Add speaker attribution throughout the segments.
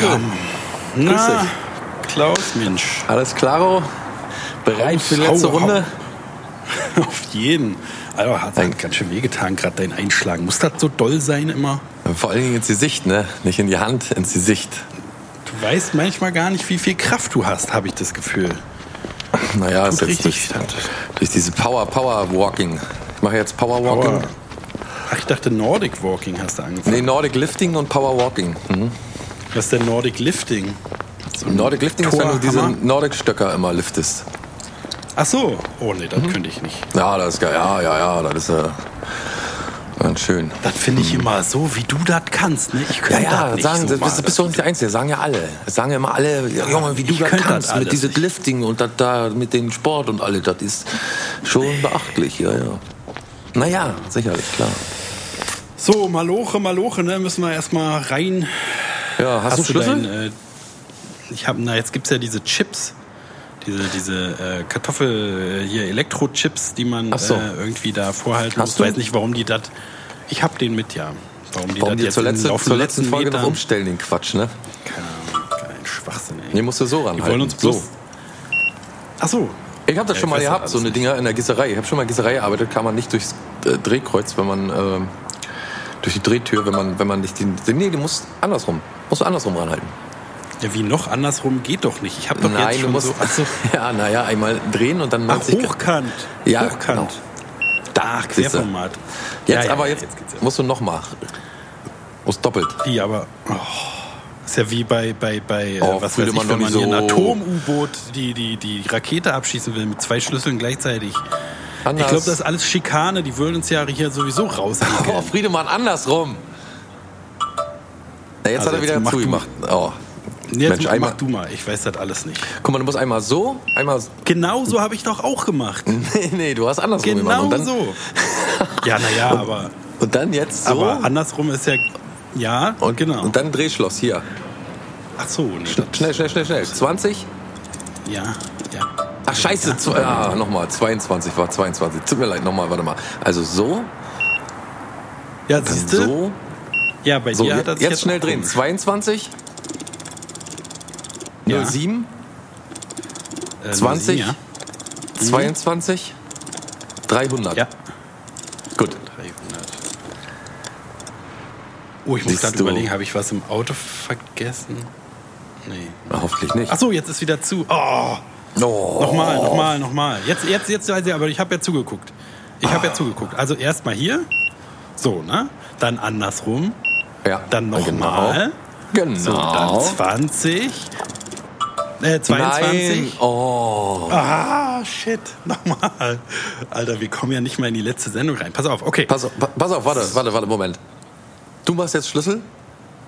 Speaker 1: Frido.
Speaker 2: ja.
Speaker 1: Grüß
Speaker 2: Na,
Speaker 1: dich.
Speaker 2: Klaus, Mensch.
Speaker 1: Alles klaro? Bereit für die
Speaker 2: Hau,
Speaker 1: letzte
Speaker 2: hau.
Speaker 1: Runde?
Speaker 2: Auf jeden. Also hat
Speaker 1: Ein-
Speaker 2: halt ganz schön wehgetan, gerade dein Einschlagen. Muss das so doll sein immer?
Speaker 1: Vor allen Dingen ins Gesicht, ne? Nicht in die Hand, ins Gesicht.
Speaker 2: Du weißt manchmal gar nicht, wie viel Kraft du hast, habe ich das Gefühl.
Speaker 1: Naja, ist jetzt durch, durch diese Power, Power Walking. Ich mache jetzt Power Walking.
Speaker 2: Power. Ach, ich dachte Nordic Walking hast du angefangen.
Speaker 1: Nee, Nordic Lifting und Power Walking. Mhm.
Speaker 2: Was ist denn Nordic Lifting? So
Speaker 1: Nordic Lifting ist, wenn du diese? Nordic-Stöcker immer liftest.
Speaker 2: Ach so. Oh nee,
Speaker 1: Mhm.
Speaker 2: das könnte ich nicht.
Speaker 1: Ja, das ist geil. Ja, ja, ja, das ist äh, ganz schön.
Speaker 2: Das finde ich immer so, wie du das kannst. Ne? Ich
Speaker 1: Ja,
Speaker 2: könnte
Speaker 1: ja,
Speaker 2: das nicht
Speaker 1: sagen,
Speaker 2: so
Speaker 1: das, das bist du nicht der Einzige. Das sagen ja alle. Das sagen ja immer alle, ja, Junge, wie du das
Speaker 2: das
Speaker 1: kannst.
Speaker 2: alles
Speaker 1: Mit diesem. Lifting und das da mit dem Sport und alles. Das ist schon beachtlich, ja, ja. Naja, sicherlich, klar.
Speaker 2: So, Maloche, Maloche, ne? Müssen wir erstmal rein.
Speaker 1: Ja, hast, du Schlüssel?
Speaker 2: dein, äh, ich habe, na, jetzt gibt's ja diese Chips. Diese, diese äh, Kartoffel, äh, hier Elektrochips, die man
Speaker 1: so.
Speaker 2: äh, irgendwie da vorhalten
Speaker 1: Hast
Speaker 2: muss.
Speaker 1: du?
Speaker 2: Weiß nicht, warum die das. Ich hab den mit, ja. Warum die
Speaker 1: Warum die zur, letzte,
Speaker 2: Laufe
Speaker 1: zur letzten Folge noch umstellen, den Quatsch, ne?
Speaker 2: Kein, kein Schwachsinn, ey.
Speaker 1: Hier musst du so
Speaker 2: Die
Speaker 1: ranhalten.
Speaker 2: wollen uns bloß.
Speaker 1: so.
Speaker 2: Ach so.
Speaker 1: Ich habe das
Speaker 2: Ja,
Speaker 1: schon
Speaker 2: ich
Speaker 1: mal gehabt, so eine. Dinger in der Gießerei. Ich habe schon mal Gießerei gearbeitet, kann man nicht durchs äh, Drehkreuz, wenn man ähm, durch die Drehtür, wenn man, wenn man nicht den, den nee, du musst andersrum, musst du andersrum ranhalten.
Speaker 2: Ja, wie noch andersrum geht doch nicht. Ich habe doch
Speaker 1: Nein,
Speaker 2: jetzt
Speaker 1: du
Speaker 2: schon
Speaker 1: musst,
Speaker 2: so. Ach so.
Speaker 1: ja, naja, einmal drehen und dann
Speaker 2: Ach,
Speaker 1: 90 Grad.
Speaker 2: hochkant.
Speaker 1: Ja,
Speaker 2: hochkant.
Speaker 1: genau.
Speaker 2: Ach,
Speaker 1: Siehste.
Speaker 2: Querformat.
Speaker 1: Jetzt
Speaker 2: Ja, ja,
Speaker 1: aber jetzt,
Speaker 2: geht's ja.
Speaker 1: musst du noch mal, musst doppelt.
Speaker 2: Die aber. Oh, ist ja wie bei, bei, bei äh,
Speaker 1: Oh,
Speaker 2: was weiß ich, wenn
Speaker 1: doch
Speaker 2: man hier ein
Speaker 1: so.
Speaker 2: Atom-U-Boot die, die, die Rakete abschießen will mit zwei Schlüsseln gleichzeitig.
Speaker 1: Anders.
Speaker 2: Ich glaube, das ist alles Schikane. Die wollen uns ja hier sowieso raus.
Speaker 1: Oh, Friedemann, andersrum. Na, jetzt
Speaker 2: Also
Speaker 1: hat er wieder
Speaker 2: mach
Speaker 1: zugemacht. Oh.
Speaker 2: Jetzt
Speaker 1: Mensch,
Speaker 2: mach
Speaker 1: einmal,
Speaker 2: du mal. Ich weiß das alles nicht.
Speaker 1: guck mal, du musst einmal so, einmal.
Speaker 2: Genau so habe ich doch auch gemacht.
Speaker 1: Nee, nee, du hast andersrum gemacht.
Speaker 2: Genau
Speaker 1: Und dann,
Speaker 2: so. Ja, naja, aber,
Speaker 1: Und dann jetzt so.
Speaker 2: aber andersrum ist ja. Ja,
Speaker 1: und,
Speaker 2: genau.
Speaker 1: und dann Drehschloss hier.
Speaker 2: Ach so, nee,
Speaker 1: Schnell, schnell, schnell, schnell. 20.
Speaker 2: ja, ja.
Speaker 1: Ach, scheiße. Ja, ja nochmal. 22 war 22. Tut mir leid, nochmal, warte mal. Also so,
Speaker 2: Ja, siehst du?
Speaker 1: so.
Speaker 2: Ja, bei
Speaker 1: So,
Speaker 2: dir
Speaker 1: jetzt,
Speaker 2: hat das
Speaker 1: jetzt schnell
Speaker 2: auch
Speaker 1: drehen.
Speaker 2: komisch.
Speaker 1: 22.
Speaker 2: Ja.
Speaker 1: 07.
Speaker 2: Äh,
Speaker 1: 20.
Speaker 2: Ja.
Speaker 1: 22. 300.
Speaker 2: ja.
Speaker 1: Gut.
Speaker 2: 300. Oh, ich muss gerade überlegen, habe ich was im Auto vergessen? Nee.
Speaker 1: Na, hoffentlich nicht.
Speaker 2: Ach so, jetzt ist wieder zu. Oh,
Speaker 1: Oh.
Speaker 2: nochmal, nochmal, nochmal. Jetzt, jetzt, jetzt, aber ich habe ja zugeguckt. Ich habe ja zugeguckt. Also erstmal hier, so, ne? Dann andersrum,
Speaker 1: Ja.
Speaker 2: dann nochmal,
Speaker 1: Genau.
Speaker 2: so, dann 20, äh, 22.
Speaker 1: Nein. Oh.
Speaker 2: Ah, shit, nochmal. Alter, wir kommen ja nicht mal in die letzte Sendung rein. Pass auf, okay.
Speaker 1: Pass auf, pa- pass auf, warte, warte, warte, Moment. Du machst jetzt Schlüssel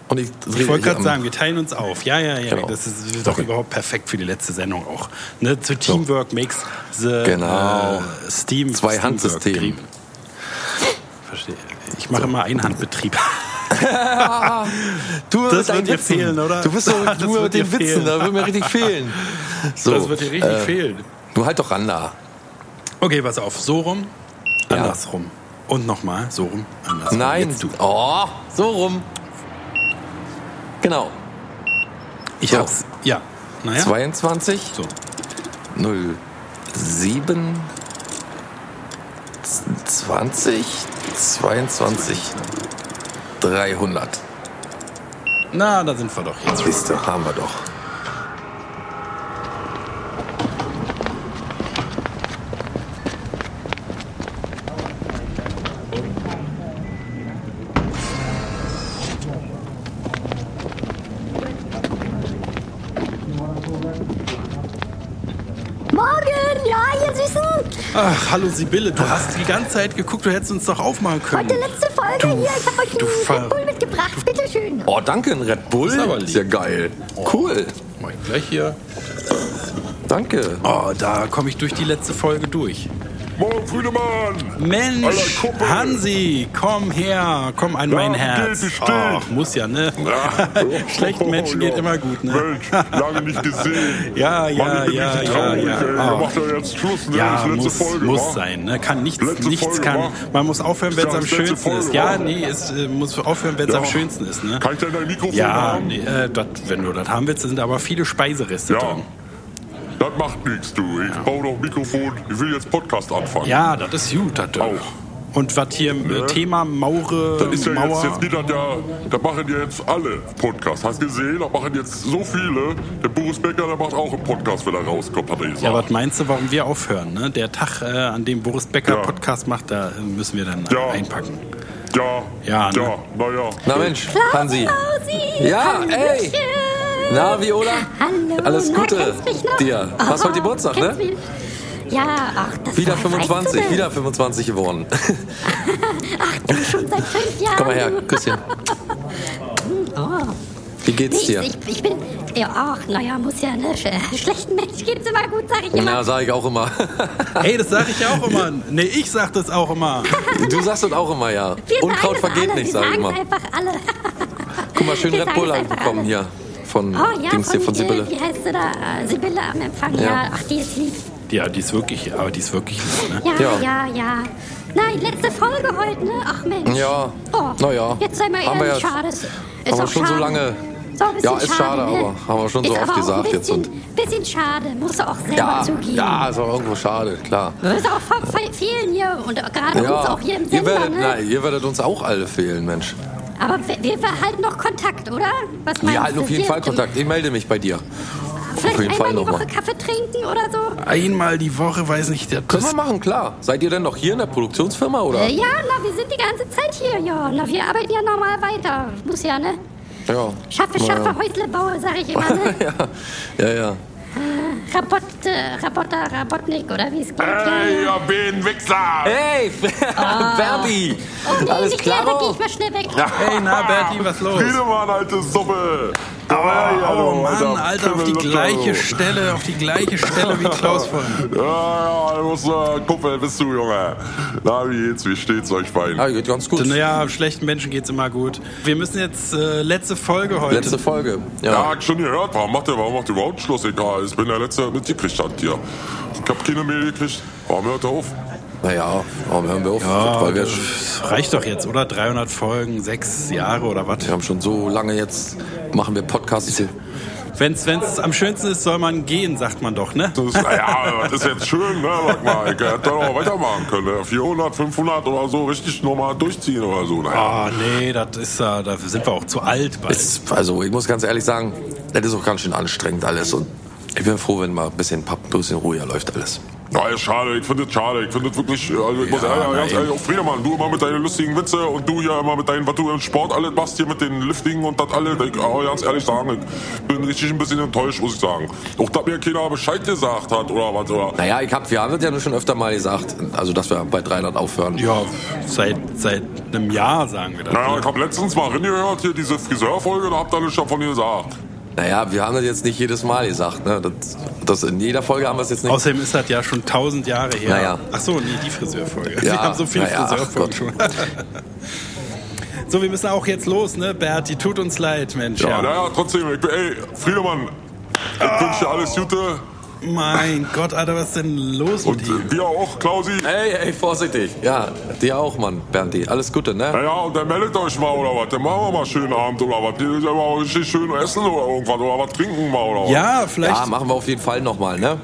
Speaker 1: und ich
Speaker 2: Ich wollte gerade sagen, wir teilen uns auf. Ja, ja, ja.
Speaker 1: Genau.
Speaker 2: Das ist doch
Speaker 1: Okay.
Speaker 2: überhaupt perfekt für die letzte Sendung auch. Ne? Zu Teamwork makes the
Speaker 1: Genau.
Speaker 2: äh, Steam.
Speaker 1: Zwei Handsystem.
Speaker 2: Verstehe. Ich mache immer Einhandbetrieb.
Speaker 1: Du
Speaker 2: Das wird dir fehlen, oder?
Speaker 1: Du bist so
Speaker 2: wird
Speaker 1: mit den Witzen, da wird mir richtig fehlen. So,
Speaker 2: das wird dir richtig
Speaker 1: äh,
Speaker 2: fehlen.
Speaker 1: Du halt doch ran da.
Speaker 2: Okay, pass auf. So rum,
Speaker 1: Ja.
Speaker 2: andersrum. Und nochmal, so rum, andersrum.
Speaker 1: Nein,
Speaker 2: Jetzt du.
Speaker 1: Oh, so rum. Genau.
Speaker 2: Ich
Speaker 1: So.
Speaker 2: hab's. Ja. Naja.
Speaker 1: 22,
Speaker 2: So.
Speaker 1: 07, 20, 22, 300.
Speaker 2: Na, da sind wir doch jetzt.
Speaker 1: Siehst du, haben wir doch.
Speaker 3: Morgen, ja, ihr Süßen.
Speaker 2: Ach, hallo Sibylle, du hast die ganze Zeit geguckt, du hättest uns doch aufmachen können.
Speaker 3: Heute letzte Folge
Speaker 2: Du-
Speaker 3: hier. Ich habe euch einen
Speaker 2: Ver-
Speaker 3: Red Bull mitgebracht. Bitte schön.
Speaker 1: Oh, danke, ein Red Bull.
Speaker 2: Ist aber lieb.
Speaker 1: ja geil. Cool.
Speaker 2: Mach ich gleich hier.
Speaker 1: Danke.
Speaker 2: Oh, da komme ich durch die letzte Folge durch.
Speaker 4: Morgen, Friedemann!
Speaker 2: Mensch. Hansi, komm her, komm an mein
Speaker 4: wie
Speaker 2: Herz.
Speaker 4: geht?
Speaker 2: Ach, muss ja, ne? Schlechten Menschen geht immer gut, ne?
Speaker 4: Mensch, lange nicht gesehen.
Speaker 2: Ja, ja,
Speaker 4: Mann,
Speaker 2: ja, ja, ja.
Speaker 4: Ihr macht ja jetzt Schluss, ne?
Speaker 2: Ja,
Speaker 4: ist
Speaker 2: muss,
Speaker 4: Folge,
Speaker 2: muss sein. Ne? Kann nichts,
Speaker 4: Letzte
Speaker 2: nichts
Speaker 4: Folge,
Speaker 2: kann.
Speaker 4: wa?
Speaker 2: Man muss aufhören, wenn es
Speaker 4: Ist
Speaker 2: am schönsten ist.
Speaker 4: Folge,
Speaker 2: Ja,
Speaker 4: wa?
Speaker 2: nee, es äh, muss aufhören, wenn es
Speaker 4: Ja.
Speaker 2: am schönsten ist. Ne?
Speaker 4: Kann ich denn dein Mikrofon
Speaker 2: Ja,
Speaker 4: haben?
Speaker 2: nee, äh, dat, wenn du das haben willst, sind aber viele Speisereste
Speaker 4: Ja.
Speaker 2: drin.
Speaker 4: Das macht nichts, du. Ich baue noch ein Mikrofon. Ich will jetzt Podcast anfangen.
Speaker 2: Ja, das ist gut. Das,
Speaker 4: Auch.
Speaker 2: Und was hier äh, Thema Maure,
Speaker 4: Das ist ja jetzt,
Speaker 2: Mauer.
Speaker 4: jetzt nicht, das ja, da machen ja jetzt alle Podcasts. Hast gesehen, da machen jetzt so viele. Der Boris Becker, der macht auch einen Podcast, wenn er rauskommt, hat er gesagt.
Speaker 2: ja, was meinst du, warum wir aufhören? Ne? Der Tag, äh, an dem Boris Becker
Speaker 4: Ja.
Speaker 2: Podcast macht, da äh, müssen wir dann äh,
Speaker 4: Ja.
Speaker 2: einpacken.
Speaker 4: ja,
Speaker 2: Ja, ne?
Speaker 4: ja, naja.
Speaker 1: Na Mensch, Hansi.
Speaker 3: Klausi.
Speaker 1: Ja, ey. Na, Viola?
Speaker 3: Hallo.
Speaker 1: Alles
Speaker 3: na,
Speaker 1: Gute
Speaker 3: noch?
Speaker 1: dir. Hast heute Geburtstag, ne?
Speaker 3: mich? Ja, ach, das
Speaker 1: Wieder
Speaker 3: war- weißt du
Speaker 1: 25, wieder 25 geworden.
Speaker 3: Du schon seit fünf Jahren.
Speaker 1: Komm mal her. Küsschen. Wie geht's dir?
Speaker 3: ich, ich bin, ja, ach, naja, muss ja, ne, sch- schlechten Mensch geht's immer gut, sag ich immer.
Speaker 1: Na, sag ich auch immer.
Speaker 2: Ey, das sage ich ja auch immer. Nee, ich sag das auch immer.
Speaker 1: Du sagst das auch immer, ja.
Speaker 3: Wir
Speaker 1: Unkraut vergeht
Speaker 3: alle,
Speaker 1: nicht,
Speaker 3: wir
Speaker 1: sag ich
Speaker 3: es einfach alle.
Speaker 1: Guck mal, schön
Speaker 3: wir
Speaker 1: Red Bull angekommen hier. Von
Speaker 3: Oh ja,
Speaker 1: Dings hier, von
Speaker 3: äh,
Speaker 1: Sibylle.
Speaker 3: Wie heißt sie da? Sibylle am Empfang. Ja.
Speaker 1: Ja.
Speaker 3: ach, die ist lieb.
Speaker 2: Ja, die ist wirklich, aber die ist wirklich lieb, ne?
Speaker 3: Ja, ja,
Speaker 1: Ja.
Speaker 3: ja. Nein, letzte Folge heute, ne? Ach Mensch.
Speaker 1: Ja.
Speaker 3: Oh,
Speaker 1: Na ja.
Speaker 3: Jetzt sei mal
Speaker 1: Haben wir
Speaker 3: ehrlich,
Speaker 1: ja-
Speaker 3: schade. Ist, ist
Speaker 1: haben wir
Speaker 3: auch
Speaker 1: schon so
Speaker 3: schade.
Speaker 1: lange-
Speaker 3: So ein bisschen
Speaker 1: Ja, ist schade,
Speaker 3: ne?
Speaker 1: aber haben wir schon so
Speaker 3: ist
Speaker 1: oft
Speaker 3: aber auch
Speaker 1: gesagt
Speaker 3: ein
Speaker 1: jetzt
Speaker 3: bisschen,
Speaker 1: und-
Speaker 3: bisschen schade, musst du auch selber
Speaker 1: Ja,
Speaker 3: zugeben.
Speaker 1: ja, ist auch irgendwo schade, klar.
Speaker 3: Du wirst auch fehlen hier und gerade uns
Speaker 1: Ja,
Speaker 3: auch hier im
Speaker 1: ihr
Speaker 3: Sender,
Speaker 1: werdet,
Speaker 3: ne?
Speaker 1: nein, ihr werdet uns auch alle fehlen, Mensch.
Speaker 3: Aber wir, wir behalten noch Kontakt, oder? Was
Speaker 1: Wir halten
Speaker 3: du?
Speaker 1: auf jeden Fall Kontakt. Ich melde mich bei dir.
Speaker 3: Vielleicht
Speaker 1: auf jeden
Speaker 3: einmal
Speaker 1: Fall
Speaker 3: die Woche
Speaker 1: mal.
Speaker 3: Kaffee trinken oder so?
Speaker 2: Einmal die Woche, weiß nicht, das
Speaker 1: Können wir machen, klar. Seid ihr denn noch hier in der Produktionsfirma oder?
Speaker 3: Äh, ja, na, wir sind die ganze Zeit hier, ja. Na, wir arbeiten ja normal weiter. Muss ja, ne?
Speaker 1: Ja.
Speaker 3: Schaffe, schaffe,
Speaker 1: ja.
Speaker 3: Häusle baue, sag ich immer, ne?
Speaker 1: ja, ja, ja.
Speaker 3: Rabot, äh, Rabotta, Rabotnik oder wie es geht.
Speaker 4: Ey,
Speaker 3: ja.
Speaker 4: ihr Bienenwichser!
Speaker 1: Hey, Berbi!
Speaker 3: Oh nee,
Speaker 1: Alles
Speaker 3: da
Speaker 1: klar?
Speaker 3: geh ich mal schnell weg.
Speaker 2: Hey, na, Berti, was los?
Speaker 4: Friedemann, alte Suppe!
Speaker 2: Oh,
Speaker 4: hallo,
Speaker 2: oh Mann, Alter, auf die gleiche Stelle, auf die gleiche Stelle wie Klaus vorhin.
Speaker 4: Ja, ja, du musst, äh, Kumpel, bist du, Junge. Na, wie geht's, wie steht's euch fein?
Speaker 1: Ja, geht ganz gut.
Speaker 2: Naja, schlechten Menschen geht's immer gut. Wir müssen jetzt, äh, letzte Folge heute.
Speaker 1: Letzte Folge.
Speaker 4: Ja,
Speaker 1: Ja.
Speaker 4: hab ich schon gehört. Warum macht der, warum macht der überhaupt Schluss? Egal, ich bin der Letzte, der mitgekriegt hat hier. Ich hab keine Mail gekriegt. Warum hört er auf?
Speaker 1: Naja, warum hören wir auf?
Speaker 2: Ja,
Speaker 1: Weil wir,
Speaker 2: das reicht doch jetzt, oder? 300 Folgen, sechs Jahre oder was?
Speaker 1: wir haben schon so lange jetzt, machen wir Podcasts.
Speaker 2: Wenn's, wenn's am schönsten ist, soll man gehen, sagt man doch, ne?
Speaker 4: Das ist, naja, das ist jetzt schön, ne? Sag mal, ich hätte doch weitermachen können. ne? 400, 500 oder so richtig normal durchziehen oder so. Naja.
Speaker 2: Ah, nee, das ist ja, da sind wir auch zu alt.
Speaker 1: Ist, also ich muss ganz ehrlich sagen, das ist auch ganz schön anstrengend alles. Und ich bin froh, wenn mal ein bisschen, ein bisschen ruhiger läuft alles.
Speaker 4: Ja, ist schade, ich finde es schade. Ich finde es wirklich, also ich muss
Speaker 2: Ja,
Speaker 4: ja, ganz ehrlich, auch Friedemann, du immer mit deinen lustigen Witze und du ja immer mit deinen, was du im Sport alles machst, hier mit den Lifting und das alles. Ich auch ganz ehrlich sagen, ich bin richtig ein bisschen enttäuscht, muss ich sagen. Auch, dass mir keiner Bescheid gesagt hat oder was, oder.
Speaker 1: Naja, ich hab, wir haben das ja schon öfter mal gesagt, also dass wir bei 300 aufhören.
Speaker 2: ja, seit, seit einem Jahr sagen wir das.
Speaker 4: Naja, ich habe letztens mal reingehört, hier diese Friseurfolge, da habt ihr nichts davon gesagt.
Speaker 1: Naja, wir haben das jetzt nicht jedes Mal gesagt. Ne? Das, das in jeder Folge haben wir es jetzt nicht.
Speaker 2: Außerdem ist das ja schon tausend Jahre her.
Speaker 1: Naja.
Speaker 2: Ach so, nee, die Friseurfolge.
Speaker 1: Ja,
Speaker 2: wir haben so viele
Speaker 1: naja,
Speaker 2: Friseurfolgen schon. so, wir müssen auch jetzt los, ne, Berti? Tut uns leid, Mensch.
Speaker 4: Ja,
Speaker 2: Ja,
Speaker 4: naja, trotzdem, ich bin, ey, Friedemann, ich wünsche dir alles Gute
Speaker 2: Mein Gott, Alter, was ist denn los mit
Speaker 4: und
Speaker 2: ihm?
Speaker 4: äh, dir auch, Klausi.
Speaker 1: Hey, hey, vorsichtig. Ja, dir auch, Mann, Bernti. Alles Gute, ne?
Speaker 4: Naja, und dann meldet euch mal oder was, dann machen wir mal schönen Abend oder was. Ihr sollt mal richtig schön essen oder irgendwas oder was trinken mal oder was.
Speaker 2: Ja, vielleicht.
Speaker 1: Ja, machen wir auf jeden Fall nochmal, ne?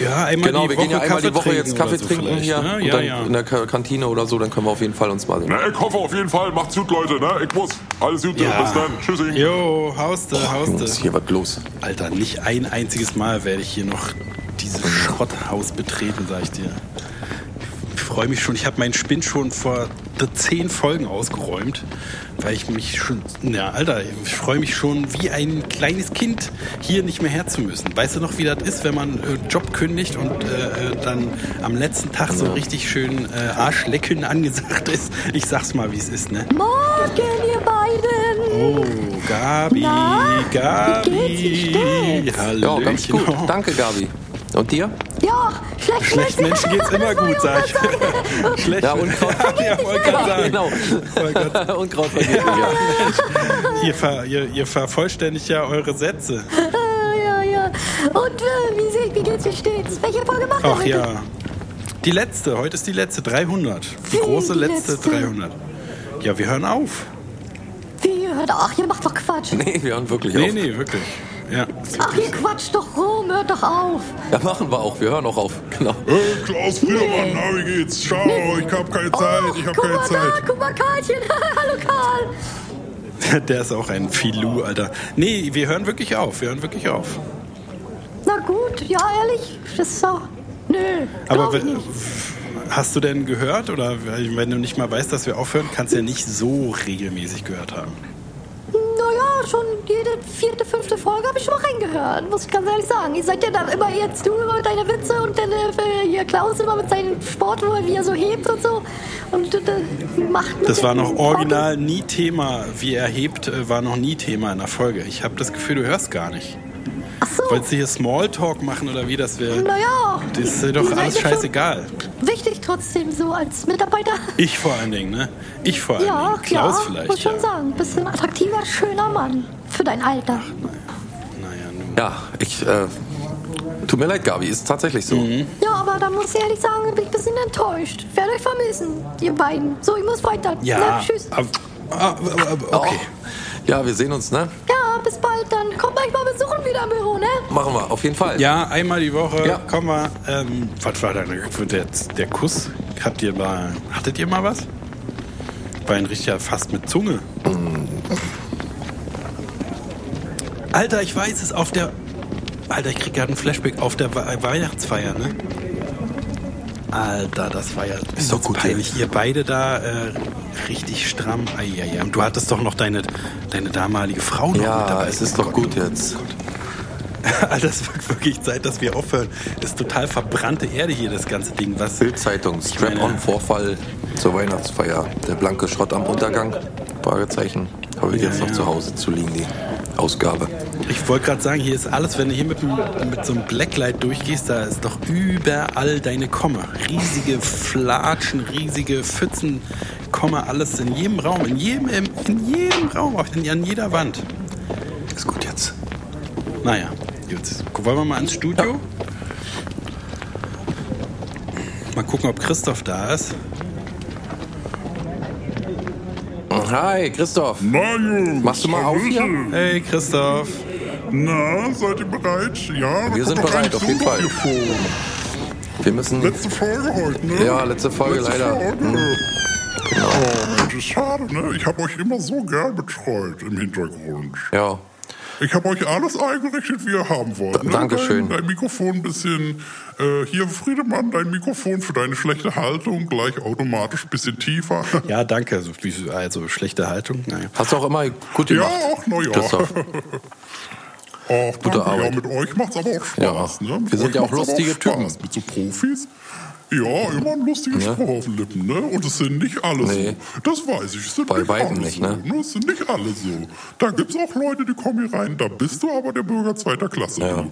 Speaker 2: Ja, einmal
Speaker 1: Genau,
Speaker 2: die
Speaker 1: wir
Speaker 2: Woche
Speaker 1: gehen ja einmal die Woche jetzt Kaffee
Speaker 2: so
Speaker 1: trinken hier
Speaker 2: Ne?
Speaker 1: und
Speaker 2: Ja,
Speaker 1: dann
Speaker 2: ja.
Speaker 1: in der Ka- Kantine oder so, dann können wir auf jeden Fall uns mal sehen.
Speaker 4: Na, ich hoffe auf jeden Fall, macht's gut, Leute, ne? Ich muss. Alles Gute,
Speaker 2: Ja.
Speaker 4: bis dann. Tschüssi.
Speaker 2: Jo, hauste,
Speaker 1: Jungs,
Speaker 2: hauste.
Speaker 1: hier was los.
Speaker 2: Alter, nicht ein einziges Mal werde ich hier noch dieses Schrotthaus betreten, sag ich dir. Ich freue mich schon, ich habe meinen Spinn schon vor zehn Folgen ausgeräumt, weil ich mich schon, ja, Alter, ich freue mich schon wie ein kleines Kind, hier nicht mehr herzumüssen. Weißt du noch, wie das ist, wenn man äh, Job kündigt und äh, äh, dann am letzten Tag so richtig schön äh, Arschlecken angesagt ist? Ich sag's mal, wie es ist, ne?
Speaker 3: Morgen, ihr beiden.
Speaker 2: Oh, Gabi,
Speaker 3: Na,
Speaker 2: Gabi.
Speaker 3: wie geht's? Wie steht's?
Speaker 2: Hallöchen.
Speaker 1: Ja, ganz gut. Danke, Gabi. Und dir?
Speaker 3: Ja, schlecht
Speaker 2: Schlechten Menschen geht's immer gut, sag ich. Schlecht.
Speaker 1: Ja, Unkraut.
Speaker 2: ja,
Speaker 1: genau.
Speaker 2: Gott.
Speaker 1: Unkraut vergeht ja.
Speaker 2: Ihr, ver, ihr, ihr vervollständigt ja eure Sätze.
Speaker 3: Ja, ja. Und äh, wie, sie- wie geht's, wie steht's? Welche Folge macht ihr
Speaker 2: Ach ja. Die letzte, heute ist die letzte, 300. Die
Speaker 3: Wie,
Speaker 2: große
Speaker 3: die
Speaker 2: letzte
Speaker 3: letzte?
Speaker 2: 300. Ja, wir hören auf.
Speaker 3: Wie, hört, ach, ihr macht doch Quatsch.
Speaker 1: Nee, wir hören wirklich
Speaker 2: Nee,
Speaker 1: auf.
Speaker 2: nee, wirklich. Ja.
Speaker 3: Ach, ihr quatscht doch rum, hört doch auf.
Speaker 1: Ja, machen wir auch. Wir hören auch auf. Genau.
Speaker 5: Äh, Klaus Friermann, na, wie geht's? Ciao, ich hab keine Zeit, ich hab
Speaker 3: guck
Speaker 5: keine
Speaker 3: mal
Speaker 5: Zeit.
Speaker 3: da, guck mal, Karlchen. Hallo, Karl.
Speaker 2: Der ist auch ein Filou, Alter. Nee, wir hören wirklich auf. Wir hören wirklich auf.
Speaker 3: Na gut, ja, ehrlich, das ist so. Nö,
Speaker 2: Aber
Speaker 3: ich nicht.
Speaker 2: hast du denn gehört? Oder wenn du nicht mal weißt, dass wir aufhören, kannst du ja nicht so regelmäßig gehört haben.
Speaker 3: Schon jede vierte, fünfte Folge habe ich schon mal reingehört, muss ich ganz ehrlich sagen. Ihr seid ja dann immer jetzt, du immer mit deine Witze und dann äh, hier Klaus immer mit seinem Sport, wo er, wie er so hebt und so. Und äh, macht
Speaker 2: Das war noch original nie Thema. Wie er hebt, äh, war noch nie Thema in der Folge. Ich habe das Gefühl, du hörst gar nicht.
Speaker 3: Ach so,
Speaker 2: Wolltest du hier Smalltalk machen oder wie das wäre?
Speaker 3: naja.
Speaker 2: Das ist dir doch alles scheißegal.
Speaker 3: Wichtig trotzdem so als Mitarbeiter.
Speaker 2: Ich vor allen Dingen, ne? Ich vor allen
Speaker 3: Ja,
Speaker 2: Dingen. Klaus
Speaker 3: ja,
Speaker 2: vielleicht.
Speaker 3: muss schon
Speaker 2: ja.
Speaker 3: sagen. Bist ein attraktiver, schöner Mann für dein Alter.
Speaker 2: Naja, nun.
Speaker 1: Ja, ich. Äh, tut mir leid, Gabi. Ist tatsächlich so.
Speaker 2: Mhm.
Speaker 3: Ja, aber da muss ich ehrlich sagen, bin ich ein bisschen enttäuscht. Ich werde euch vermissen, ihr beiden. So, ich muss weiter.
Speaker 2: Ja,
Speaker 3: Na, tschüss.
Speaker 2: ab- ah, ah, okay.
Speaker 1: Oh. Ja, wir sehen uns, ne?
Speaker 3: Ja, bis bald dann. Kommt euch mal besuchen wieder im Büro, ne?
Speaker 1: Machen wir, auf jeden Fall.
Speaker 2: Ja, einmal die Woche.
Speaker 1: Ja.
Speaker 2: Komm mal. Ähm, was war da der, der Kuss? Habt ihr mal, hattet ihr mal was? War ein richtiger fast mit Zunge. Alter, ich weiß es auf der. Alter, ich krieg gerade einen Flashback auf der We- Weihnachtsfeier, ne? Alter, das war ja
Speaker 1: Ist doch gut,
Speaker 2: peinlich. Ihr beide da äh, richtig stramm. Eieiei. Und du hattest doch noch deine, deine damalige Frau noch mit
Speaker 1: Ja,
Speaker 2: dabei.
Speaker 1: es ist
Speaker 2: Oh
Speaker 1: doch
Speaker 2: Gott,
Speaker 1: gut jetzt.
Speaker 2: Alter, es wird wirklich Zeit, dass wir aufhören. Das ist total verbrannte Erde hier, das ganze Ding. Was?
Speaker 1: Bildzeitung, Strap-on-Vorfall zur Weihnachtsfeier. Der blanke Schrott am Untergang. Fragezeichen. Habe ich
Speaker 2: Ja,
Speaker 1: jetzt noch
Speaker 2: ja.
Speaker 1: zu Hause zu liegen, die Ausgabe.
Speaker 2: Ich wollte gerade sagen, hier ist alles, wenn du hier mit, mit so einem Blacklight durchgehst, da ist doch überall deine Komma. Riesige Flatschen, riesige Pfützen, Komma, alles in jedem Raum, in jedem, in jedem Raum, an jeder Wand.
Speaker 1: Ist gut jetzt.
Speaker 2: Naja, gut. Wollen wir mal ins Studio? Mal gucken, ob Christoph da ist.
Speaker 1: Hi, Christoph.
Speaker 5: Jungs,
Speaker 1: Machst du mal auf hier?
Speaker 2: Hey, Christoph.
Speaker 5: Na, seid ihr bereit? Ja,
Speaker 1: Wir sind bereit, auf jeden Fall. Wir müssen.
Speaker 5: Letzte Folge heute, ne?
Speaker 1: Ja, letzte Folge
Speaker 5: letzte
Speaker 1: leider.
Speaker 5: Folge.
Speaker 1: Hm.
Speaker 5: Oh, Mensch, ist schade, ne? Ich habe euch immer so gern betreut im Hintergrund.
Speaker 1: Ja.
Speaker 5: Ich habe euch alles eingerichtet, wie ihr haben wollt. Ne?
Speaker 1: Dankeschön.
Speaker 5: Dein, dein Mikrofon ein bisschen, äh, hier Friedemann, dein Mikrofon für deine schlechte Haltung gleich automatisch ein bisschen tiefer.
Speaker 2: Ja, danke. Also, also schlechte Haltung. Naja.
Speaker 1: Hast du auch immer gut
Speaker 5: Ja,
Speaker 1: gemacht.
Speaker 5: auch, na ja.
Speaker 1: Christoph.
Speaker 5: Ach, danke. Ja,
Speaker 1: Arbeit.
Speaker 5: mit euch macht's aber auch Spaß.
Speaker 1: Ja,
Speaker 5: ne?
Speaker 1: Wir sind ja auch lustige
Speaker 5: Spaß. Mit so Profis. Ja, immer ein lustiger Spruch auf den Lippen, ne? Und es sind nicht alle
Speaker 1: Nee.
Speaker 5: so. Das weiß ich. Es sind
Speaker 1: Bei
Speaker 5: nicht alle
Speaker 1: nicht,
Speaker 5: so,
Speaker 1: ne?
Speaker 5: Es sind nicht alle so. Da gibt's auch Leute, die kommen hier rein, da bist du aber der Bürger zweiter Klasse.
Speaker 1: Ja.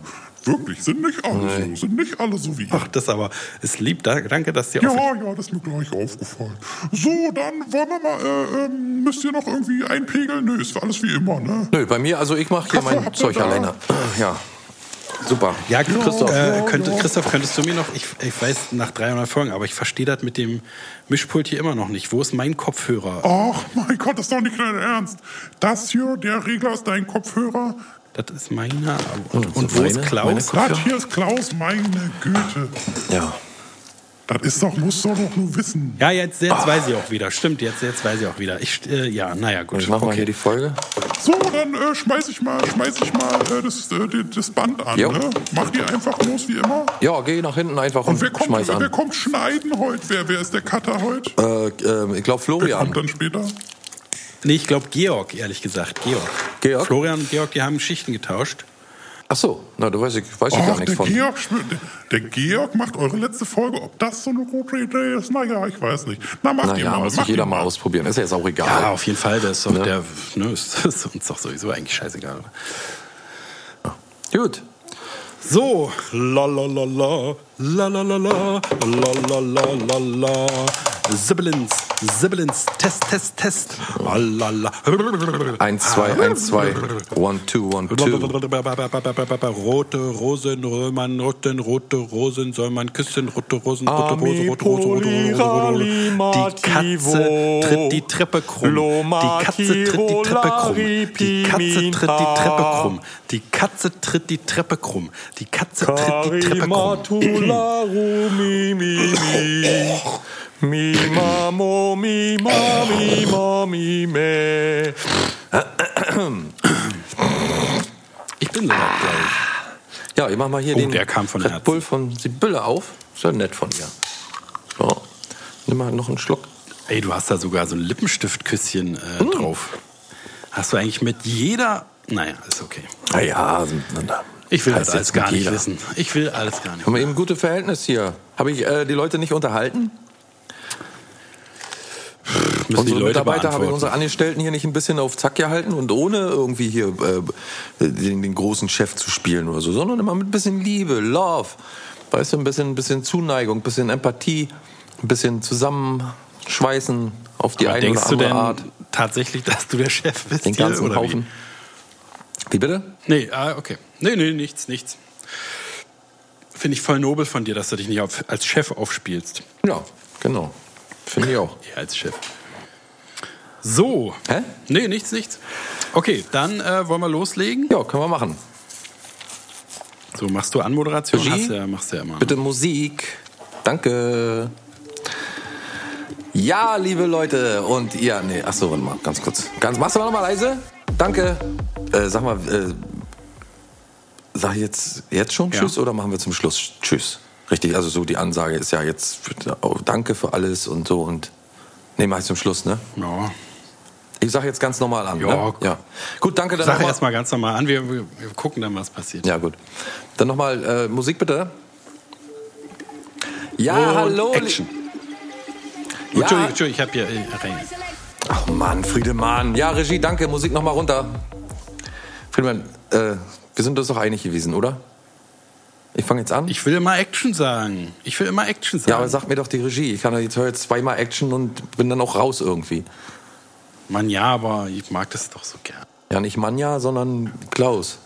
Speaker 5: Wirklich, sind nicht alle so. Sind nicht alle so wie ihr.
Speaker 2: Ach, das aber ist lieb. Da- Danke, dass dir
Speaker 5: Ja,
Speaker 2: auch.
Speaker 5: ja, das ist mir gleich aufgefallen. So, dann wollen wir mal, äh, ähm, müsst ihr noch irgendwie einpegeln? Nö, ist alles wie immer, ne?
Speaker 1: Nö, bei mir, also ich mache hier
Speaker 5: Kaffee
Speaker 1: mein Zeug alleine. Ja. Super.
Speaker 2: Ja,
Speaker 1: Christoph.
Speaker 2: Äh, könnte, Christoph, könntest du mir noch, ich, ich weiß nach 300 Folgen, aber ich verstehe das mit dem Mischpult hier immer noch nicht. Wo ist mein Kopfhörer?
Speaker 5: Ach, mein Gott, das ist doch nicht dein Ernst. Das hier, der Regler ist dein Kopfhörer.
Speaker 2: Das ist meiner. Und,
Speaker 1: sind
Speaker 2: und wo ist
Speaker 1: meine-
Speaker 2: Klaus?
Speaker 1: meine
Speaker 5: Das hier ist Klaus, meine Güte.
Speaker 1: Ja.
Speaker 5: Das ist doch, musst du doch nur wissen.
Speaker 2: ja, jetzt, jetzt weiß ich auch wieder. Stimmt, jetzt, jetzt weiß ich auch wieder. Ich, äh, ja, naja, gut.
Speaker 1: Ich mach mal
Speaker 2: okay.
Speaker 1: hier die Folge.
Speaker 5: So, dann äh, schmeiß ich mal, schmeiß ich mal äh, das, äh, das Band an.
Speaker 1: Jo.
Speaker 5: Ne? Mach die einfach los wie immer.
Speaker 1: Ja, geh nach hinten einfach und,
Speaker 5: Und wer kommt,
Speaker 1: schmeiß
Speaker 5: wer, wer
Speaker 1: an.
Speaker 5: kommt schneiden heute? Wer, wer ist der Cutter heute?
Speaker 1: Äh, ähm, ich glaube
Speaker 5: Wer
Speaker 1: Florian.
Speaker 5: kommt dann später?
Speaker 2: Nee, ich glaube Georg, ehrlich gesagt. Georg.
Speaker 1: Georg?
Speaker 2: Florian und Georg, die haben Schichten getauscht.
Speaker 1: Ach so, na, du weißt, ich weiß ich gar
Speaker 5: Ach,
Speaker 1: nichts
Speaker 5: der
Speaker 1: von.
Speaker 5: Georg, der, Georg macht eure letzte Folge. Ob das so eine gute Idee ist? Naja, ich weiß nicht. Na, macht ihr
Speaker 1: Naja,
Speaker 5: mal.
Speaker 1: muss
Speaker 5: macht
Speaker 1: jeder
Speaker 5: ihr
Speaker 1: mal ausprobieren. Ist ja jetzt auch egal.
Speaker 2: Ja, auf jeden Fall. Das ist doch
Speaker 1: Ne?
Speaker 2: der, ne, ist, ist uns doch sowieso eigentlich scheißegal.
Speaker 1: Gut.
Speaker 2: So, la la la la, la la la la, la la la la la. Sibilins, Sibilins, Test, Test, Test. Ah, la la.
Speaker 1: 1, 2, 1, 2. 1, 2, 1, 2.
Speaker 2: Rote Rosen, Römern, roten, rote Rosen, soll man küssen, rote Rosen, rote Rose, rote Rose, rote Rose, rote Rose. Die Katze tritt die Treppe krumm. Die Katze tritt die Treppe krumm. Die Katze tritt die Treppe krumm. Die Katze tritt die Treppe krumm. Die Katze tritt die Treppe krumm.
Speaker 4: Mi, ma, mo, mi, ma, mi, ma, mi, me.
Speaker 2: Ich bin so laut, glaube ich.
Speaker 1: Ja, ich mach mal hier
Speaker 2: Oh,
Speaker 1: den
Speaker 2: der kam von
Speaker 1: Red
Speaker 2: Herzen.
Speaker 1: Bull von Sibylle auf. Ist ja nett von dir. So. Nimm mal noch einen Schluck.
Speaker 2: Ey, du hast da sogar so ein Lippenstiftküsschen äh,
Speaker 1: Hm.
Speaker 2: drauf. Hast du eigentlich mit jeder. Naja, ist okay.
Speaker 1: Naja,
Speaker 2: Ich will das alles gar nicht
Speaker 1: jeder.
Speaker 2: wissen. Ich will alles gar nicht.
Speaker 1: haben wir eben ein gutes Verhältnis hier. Habe ich äh, die Leute nicht unterhalten?
Speaker 2: Müssen die
Speaker 1: unsere
Speaker 2: Leute
Speaker 1: Mitarbeiter, habe ich
Speaker 2: beantworten.
Speaker 1: unsere Angestellten hier nicht ein bisschen auf Zack gehalten und ohne irgendwie hier äh, den, den großen Chef zu spielen oder so, sondern immer mit ein bisschen Liebe, Love, weißt du, ein bisschen, ein bisschen Zuneigung, ein bisschen Empathie, ein bisschen zusammenschweißen auf die
Speaker 2: Aber
Speaker 1: eine
Speaker 2: denkst
Speaker 1: oder
Speaker 2: du
Speaker 1: andere
Speaker 2: denn
Speaker 1: Art.
Speaker 2: tatsächlich, dass du der Chef bist?
Speaker 1: Den
Speaker 2: hier,
Speaker 1: ganzen
Speaker 2: oder
Speaker 1: Haufen. Wie bitte?
Speaker 2: Wie? Nee, ah, okay. Nee, nee, nichts, nichts. Finde ich voll nobel von dir, dass du dich nicht auf, als Chef aufspielst.
Speaker 1: Ja, genau. Finde ich auch.
Speaker 2: Ja, als Chef. So.
Speaker 1: Hä?
Speaker 2: Nee, nichts, nichts. Okay, dann äh, wollen wir loslegen.
Speaker 1: Ja, können wir machen.
Speaker 2: So, machst du Anmoderation?
Speaker 1: Regie?
Speaker 2: Hast du ja, machst du ja immer.
Speaker 1: Bitte Musik. Danke. Ja, liebe Leute. Und ja, nee, ach so, warte mal, ganz kurz. Ganz, machst du mal nochmal leise? Danke. Äh, sag mal, äh, sag ich jetzt, jetzt schon
Speaker 2: Ja.
Speaker 1: Tschüss oder machen wir zum Schluss Tschüss? Richtig, also so die Ansage ist ja jetzt oh, Danke für alles und so und nee, mach ich zum Schluss, ne?
Speaker 2: Ja.
Speaker 1: Ich sag jetzt ganz normal an.
Speaker 2: Ja.
Speaker 1: Ne? ja. Gut, danke. Dann
Speaker 2: Sag
Speaker 1: noch mal-
Speaker 2: erst mal ganz normal an. Wir, wir, gucken dann, was passiert.
Speaker 1: Ja, gut. Dann nochmal äh, Musik bitte. Ja,
Speaker 2: Und
Speaker 1: hallo.
Speaker 2: Action.
Speaker 1: Ja.
Speaker 2: Entschuldigung, Entschuldigung, ich habe hier äh, rein.
Speaker 1: Ach Mann, Friedemann. Ja, Regie, danke. Musik nochmal runter. Friedemann, äh, wir sind uns doch einig gewesen, oder? Ich fange jetzt an.
Speaker 2: Ich will immer Action sagen. Ich will immer Action sagen.
Speaker 1: ja, aber sag mir doch die Regie. Ich kann ja jetzt höre jetzt zweimal Action und bin dann auch raus irgendwie.
Speaker 2: Mann, ja, aber ich mag das doch so gern.
Speaker 1: Ja, nicht Manja, sondern Klaus.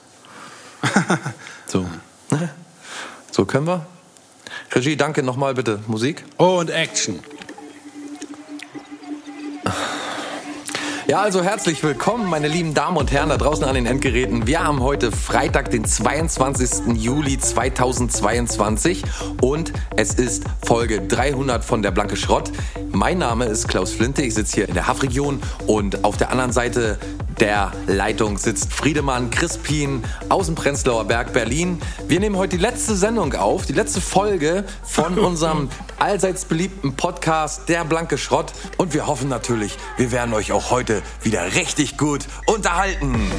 Speaker 1: so. So können wir? Regie, danke nochmal bitte. Musik.
Speaker 2: Und Action.
Speaker 1: Ja, also herzlich willkommen, meine lieben Damen und Herren da draußen an den Endgeräten. Wir haben heute Freitag, den 22. Juli 2022 und es ist Folge 300 von der Blanke Schrott. Mein Name ist Klaus Flinte, ich sitze hier in der Haffregion und auf der anderen Seite der Leitung sitzt Friedemann Crispin aus dem Prenzlauer Berg, Berlin. Wir nehmen heute die letzte Sendung auf, die letzte Folge von unserem allseits beliebten Podcast Der Blanke Schrott. Und wir hoffen natürlich, wir werden euch auch heute wieder richtig gut unterhalten.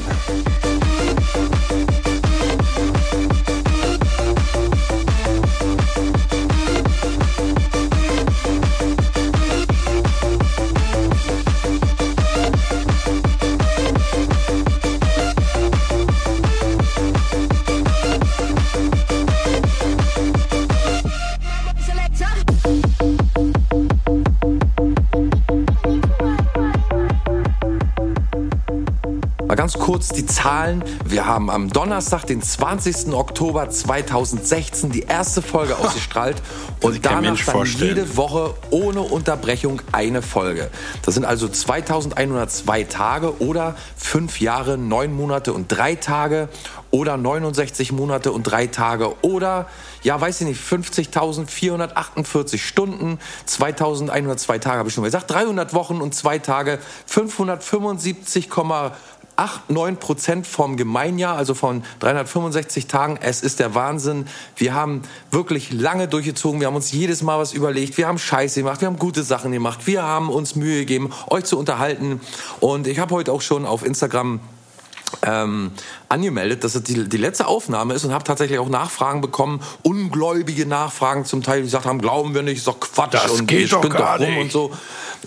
Speaker 1: Kurz die Zahlen. Wir haben am Donnerstag, den 20. Oktober 2016, die erste Folge ausgestrahlt und danach dann jede Woche ohne Unterbrechung eine Folge. Das sind also 2102 Tage oder fünf Jahre, neun Monate und drei Tage oder 69 Monate und drei Tage oder, ja, weiß ich nicht, 50.448 Stunden, 2102 Tage habe ich schon mal gesagt, 300 Wochen und zwei Tage, 575,89 Prozent vom Gemeinjahr, also von 365 Tagen. Es ist der Wahnsinn. Wir haben wirklich lange durchgezogen. Wir haben uns jedes Mal was überlegt. Wir haben Scheiße gemacht. Wir haben gute Sachen gemacht. Wir haben uns Mühe gegeben, euch zu unterhalten. Und ich habe heute auch schon auf Instagram ähm, angemeldet, dass es die, die letzte Aufnahme ist und habe tatsächlich auch Nachfragen bekommen, ungläubige Nachfragen zum Teil, die gesagt haben, glauben wir nicht, ist doch Quatsch
Speaker 2: Das
Speaker 1: und
Speaker 2: geht doch gar
Speaker 1: rum
Speaker 2: nicht.
Speaker 1: und so.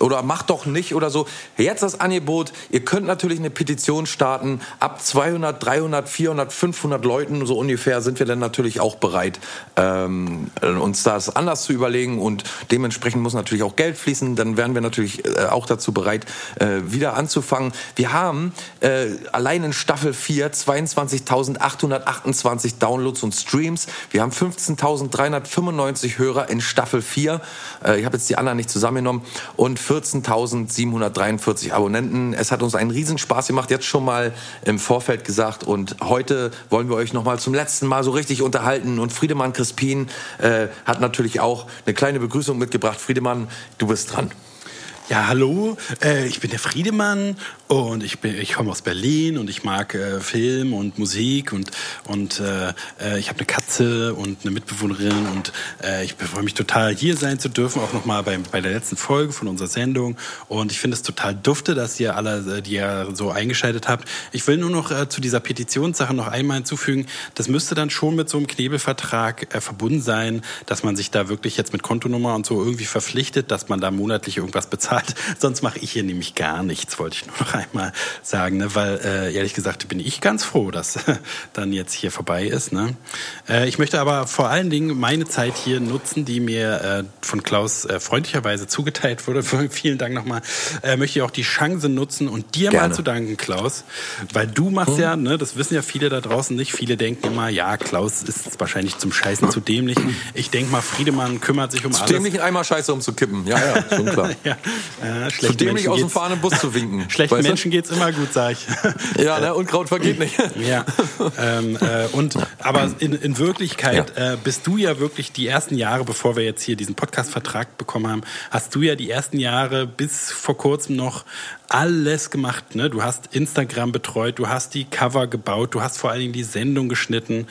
Speaker 1: oder macht doch nicht oder so. Jetzt das Angebot, ihr könnt natürlich eine Petition starten. Ab 200, 300, 400, 500 Leuten so ungefähr sind wir dann natürlich auch bereit, ähm, uns das anders zu überlegen und dementsprechend muss natürlich auch Geld fließen. Dann wären wir natürlich äh, auch dazu bereit, äh, wieder anzufangen. Wir haben äh, allein in Staffel 4 22.828 Downloads und Streams. Wir haben 15.395 Hörer in Staffel 4. Äh, ich habe jetzt die anderen nicht zusammengenommen. Und 14.743 Abonnenten. Es hat uns einen Riesenspaß gemacht, jetzt schon mal im Vorfeld gesagt. Und heute wollen wir euch noch mal zum letzten Mal so richtig unterhalten. Und Friedemann Crispin äh, hat natürlich auch eine kleine Begrüßung mitgebracht. Friedemann, du bist dran.
Speaker 2: Ja, hallo, äh, ich bin der Friedemann und ich, bin, ich komme aus Berlin und ich mag äh, Film und Musik und, und äh, äh ich habe eine Katze und eine Mitbewohnerin und äh, ich freue mich total, hier sein zu dürfen, auch nochmal bei, bei der letzten Folge von unserer Sendung. Und ich finde es total dufte, dass ihr alle, äh, die ihr so eingeschaltet habt. Ich will nur noch äh, zu dieser Petitionssache noch einmal hinzufügen, das müsste dann schon mit so einem Knebelvertrag äh, verbunden sein, dass man sich da wirklich jetzt mit Kontonummer und so irgendwie verpflichtet, dass man da monatlich irgendwas bezahlt bezahlt. Sonst mache ich hier nämlich gar nichts, wollte ich nur noch einmal sagen. Ne? Weil äh, ehrlich gesagt bin ich ganz froh, dass dann jetzt hier vorbei ist. Ne? Äh, ich möchte aber vor allen Dingen meine Zeit hier nutzen, die mir äh, von Klaus äh, freundlicherweise zugeteilt wurde. Vielen Dank nochmal. Äh, möchte ich auch die Chance nutzen und dir Gerne. mal zu danken, Klaus. Weil du machst hm. ja, ne, das wissen ja viele da draußen nicht. Viele denken immer, ja, Klaus ist wahrscheinlich zum Scheißen zu dämlich. Ich denke mal, Friedemann kümmert sich um zu alles. Zu
Speaker 1: dämlich einmal Scheiße umzukippen. Ja, ja, schon klar. ja.
Speaker 2: Ja, zu
Speaker 1: dem nicht aus dem fahrenden Bus zu winken.
Speaker 2: Schlechten Menschen geht es immer gut, sag ich.
Speaker 1: ja, ne? Unkraut vergeht nicht.
Speaker 2: ja. Ähm, äh, und, aber in, in Wirklichkeit ja. äh, bist du ja wirklich die ersten Jahre, bevor wir jetzt hier diesen Podcast-Vertrag bekommen haben, hast du ja die ersten Jahre bis vor kurzem noch alles gemacht. Ne? Du hast Instagram betreut, du hast die Cover gebaut, du hast vor allen Dingen die Sendung geschnitten.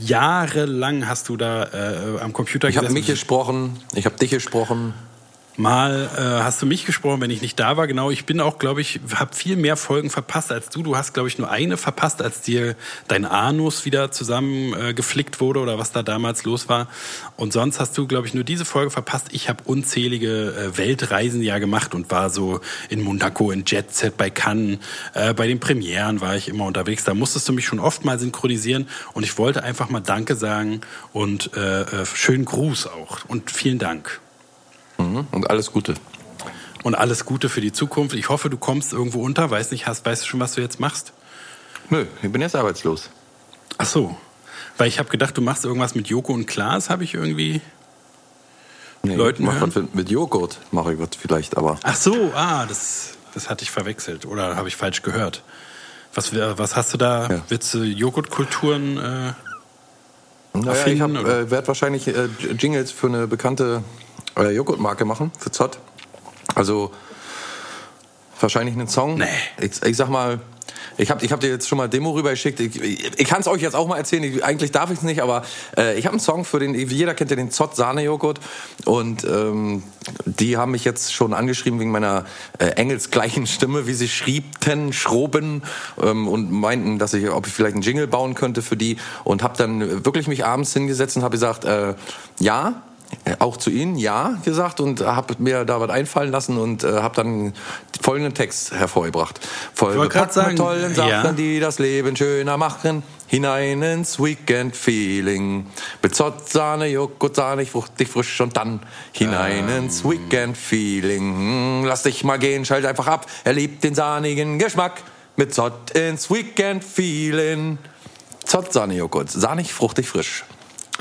Speaker 2: Jahrelang hast du da äh, am Computer
Speaker 1: ich gesessen. Ich habe mich gesprochen, ich habe dich gesprochen.
Speaker 2: Mal äh, hast du mich gesprochen, wenn ich nicht da war. Genau, ich bin auch, glaube ich, habe viel mehr Folgen verpasst als du. Du hast, glaube ich, nur eine verpasst, als dir dein Anus wieder zusammengeflickt äh, wurde oder was da damals los war. Und sonst hast du, glaube ich, nur diese Folge verpasst. Ich habe unzählige äh, Weltreisen ja gemacht und war so in Monaco, in Jet Set, bei Cannes, äh, bei den Premieren war ich immer unterwegs. Da musstest du mich schon oft mal synchronisieren und ich wollte einfach mal Danke sagen und äh, äh schönen Gruß auch und vielen Dank.
Speaker 1: Mhm. Und alles Gute.
Speaker 2: Und alles Gute für die Zukunft. Ich hoffe, du kommst irgendwo unter. Weiß nicht, hast, weißt du schon, was du jetzt machst?
Speaker 1: Nö, ich bin jetzt arbeitslos.
Speaker 2: Ach so. Weil ich habe gedacht, du machst irgendwas mit Joko und Klaas, habe ich irgendwie
Speaker 1: nee, Leuten mach was mit Joghurt mache ich was vielleicht, aber.
Speaker 2: Ach so, ah, das, das hatte ich verwechselt oder habe ich falsch gehört. Was, was hast du da? Ja. Willst du Joghurtkulturen äh,
Speaker 1: naja, ich äh, werde wahrscheinlich äh, Jingles für eine bekannte äh, Joghurtmarke machen für Zott. Also wahrscheinlich einen Song.
Speaker 2: Nee.
Speaker 1: Ich, ich sag mal, ich habe ich hab dir jetzt schon mal Demo rübergeschickt. Ich, ich, ich kann es euch jetzt auch mal erzählen. Ich, eigentlich darf ich es nicht, aber äh, ich habe einen Song für den, jeder kennt ja den Zott Sahne-Joghurt. Und ähm, die haben mich jetzt schon angeschrieben wegen meiner äh, engelsgleichen Stimme, wie sie schriebten, schroben ähm, und meinten, dass ich, ob ich vielleicht einen Jingle bauen könnte für die. Und habe dann wirklich mich abends hingesetzt und habe gesagt, äh, ja, auch zu Ihnen ja gesagt und habe mir da was einfallen lassen und äh, habe dann folgenden Text hervorgebracht.
Speaker 2: Voll bepackt mit
Speaker 1: tollen Sachen, ja. die das Leben schöner machen. Hinein ins Weekend-Feeling. Mit Zott, Sahne, Joghurt, sahnig, fruchtig, frisch und dann hinein ähm. ins Weekend-Feeling. Lass dich mal gehen, schalt einfach ab, erlebt den sahnigen Geschmack. Mit Zott ins Weekend-Feeling. Zott, Sahne, Joghurt, sahnig, fruchtig, frisch.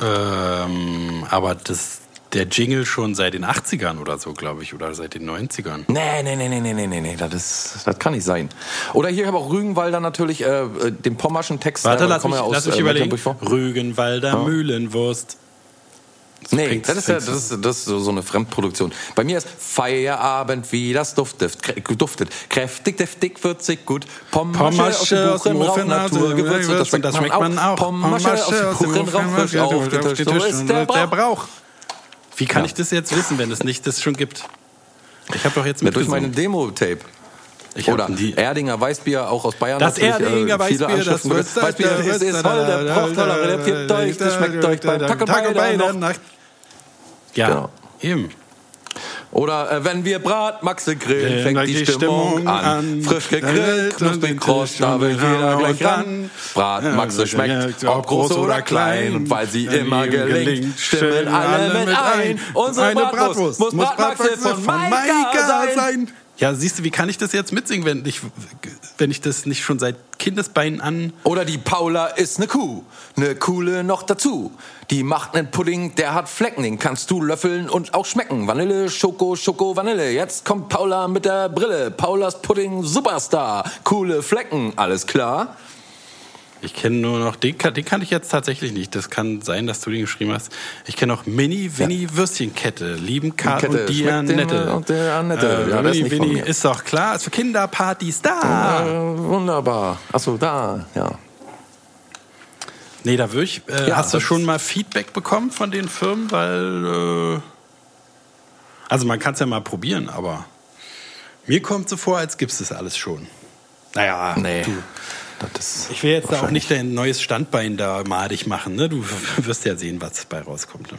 Speaker 2: Ähm, aber das, der Jingle schon seit den 80ern oder so, glaube ich, oder seit den 90ern.
Speaker 1: Nee, nee, nee, nee, nee, nee, nee, nee, das, ist, das kann nicht sein. Oder hier habe auch Rügenwalder natürlich äh, den pommerschen Text.
Speaker 2: Warte, äh, lass mich, ja aus, lass mich äh, überlegen. Rügenwalder ja. Mühlenwurst.
Speaker 1: Das nee, das ist, ja, das, ist, das ist so eine Fremdproduktion. Bei mir ist Feierabend, wie das duftet. duftet. Kräftig, deftig, würzig, gut.
Speaker 2: Pommasche aus dem Buchenrauch, Naturgewürze, das schmeckt, das schmeckt man auch.
Speaker 1: Pommasche aus dem Buchenrauch, frisch aufgetischt. So ist der
Speaker 2: Brauch. Der Brauch. Wie kann ja. ich das jetzt wissen, wenn es nicht das schon gibt? Ich habe doch jetzt mit
Speaker 1: ja, durch meine Demo-Tape. Oder Erdinger Weißbier, auch aus Bayern.
Speaker 2: Das Erdinger äh, Weißbier, das Weißbier ist, ist toll, der braucht toller, der euch, das schmeckt euch beim Tag und bei der Nacht. Ja, genau. eben.
Speaker 1: Oder äh, wenn wir Bratmaxe grillen, fängt
Speaker 2: fängt
Speaker 1: die,
Speaker 2: die
Speaker 1: Stimmung,
Speaker 2: Stimmung
Speaker 1: an.
Speaker 2: an.
Speaker 1: Frisch gegrillt,
Speaker 2: Dann
Speaker 1: knusprig kross, da will jeder gleich ran. Bratmaxe
Speaker 2: Ja,
Speaker 1: schmeckt,
Speaker 2: ja,
Speaker 1: ob groß oder klein. Und weil sie immer gelingt, stimmen alle mit ein. Unsere
Speaker 2: Eine
Speaker 1: Bratwurst muss Bratmaxe von Maika sein.
Speaker 2: Ja, siehst du, wie kann ich das jetzt mitsingen, wenn ich, wenn ich das nicht schon seit Kindesbeinen an...
Speaker 1: Oder die Paula ist ne Kuh, ne coole noch dazu. Die macht nen Pudding, der hat Flecken, den kannst du löffeln und auch schmecken. Vanille, Schoko, Schoko, Vanille. Jetzt kommt Paula mit der Brille. Paulas Pudding Superstar. Coole Flecken, alles klar?
Speaker 2: Ich kenne nur noch, den, kann- den kann ich jetzt tatsächlich nicht. Das kann sein, dass du den geschrieben hast. Ich kenne noch Mini Winnie Würstchenkette. Lieben Karl und die Annette.
Speaker 1: und der Annette.
Speaker 2: Äh,
Speaker 1: Ja, ist
Speaker 2: Winnie ist doch klar, ist für Kinderpartys da.
Speaker 1: Äh, wunderbar. Achso, da, ja.
Speaker 2: Nee, da würde ich. Äh,
Speaker 1: Ja,
Speaker 2: hast du schon mal Feedback bekommen von den Firmen? Weil. Äh, also, man kann es ja mal probieren, aber mir kommt so vor, als gibt es das alles schon. Naja,
Speaker 1: Nee.
Speaker 2: du. Ich will jetzt da auch nicht dein neues Standbein da madig machen. Ne? Du wirst ja sehen, was bei rauskommt. Ne?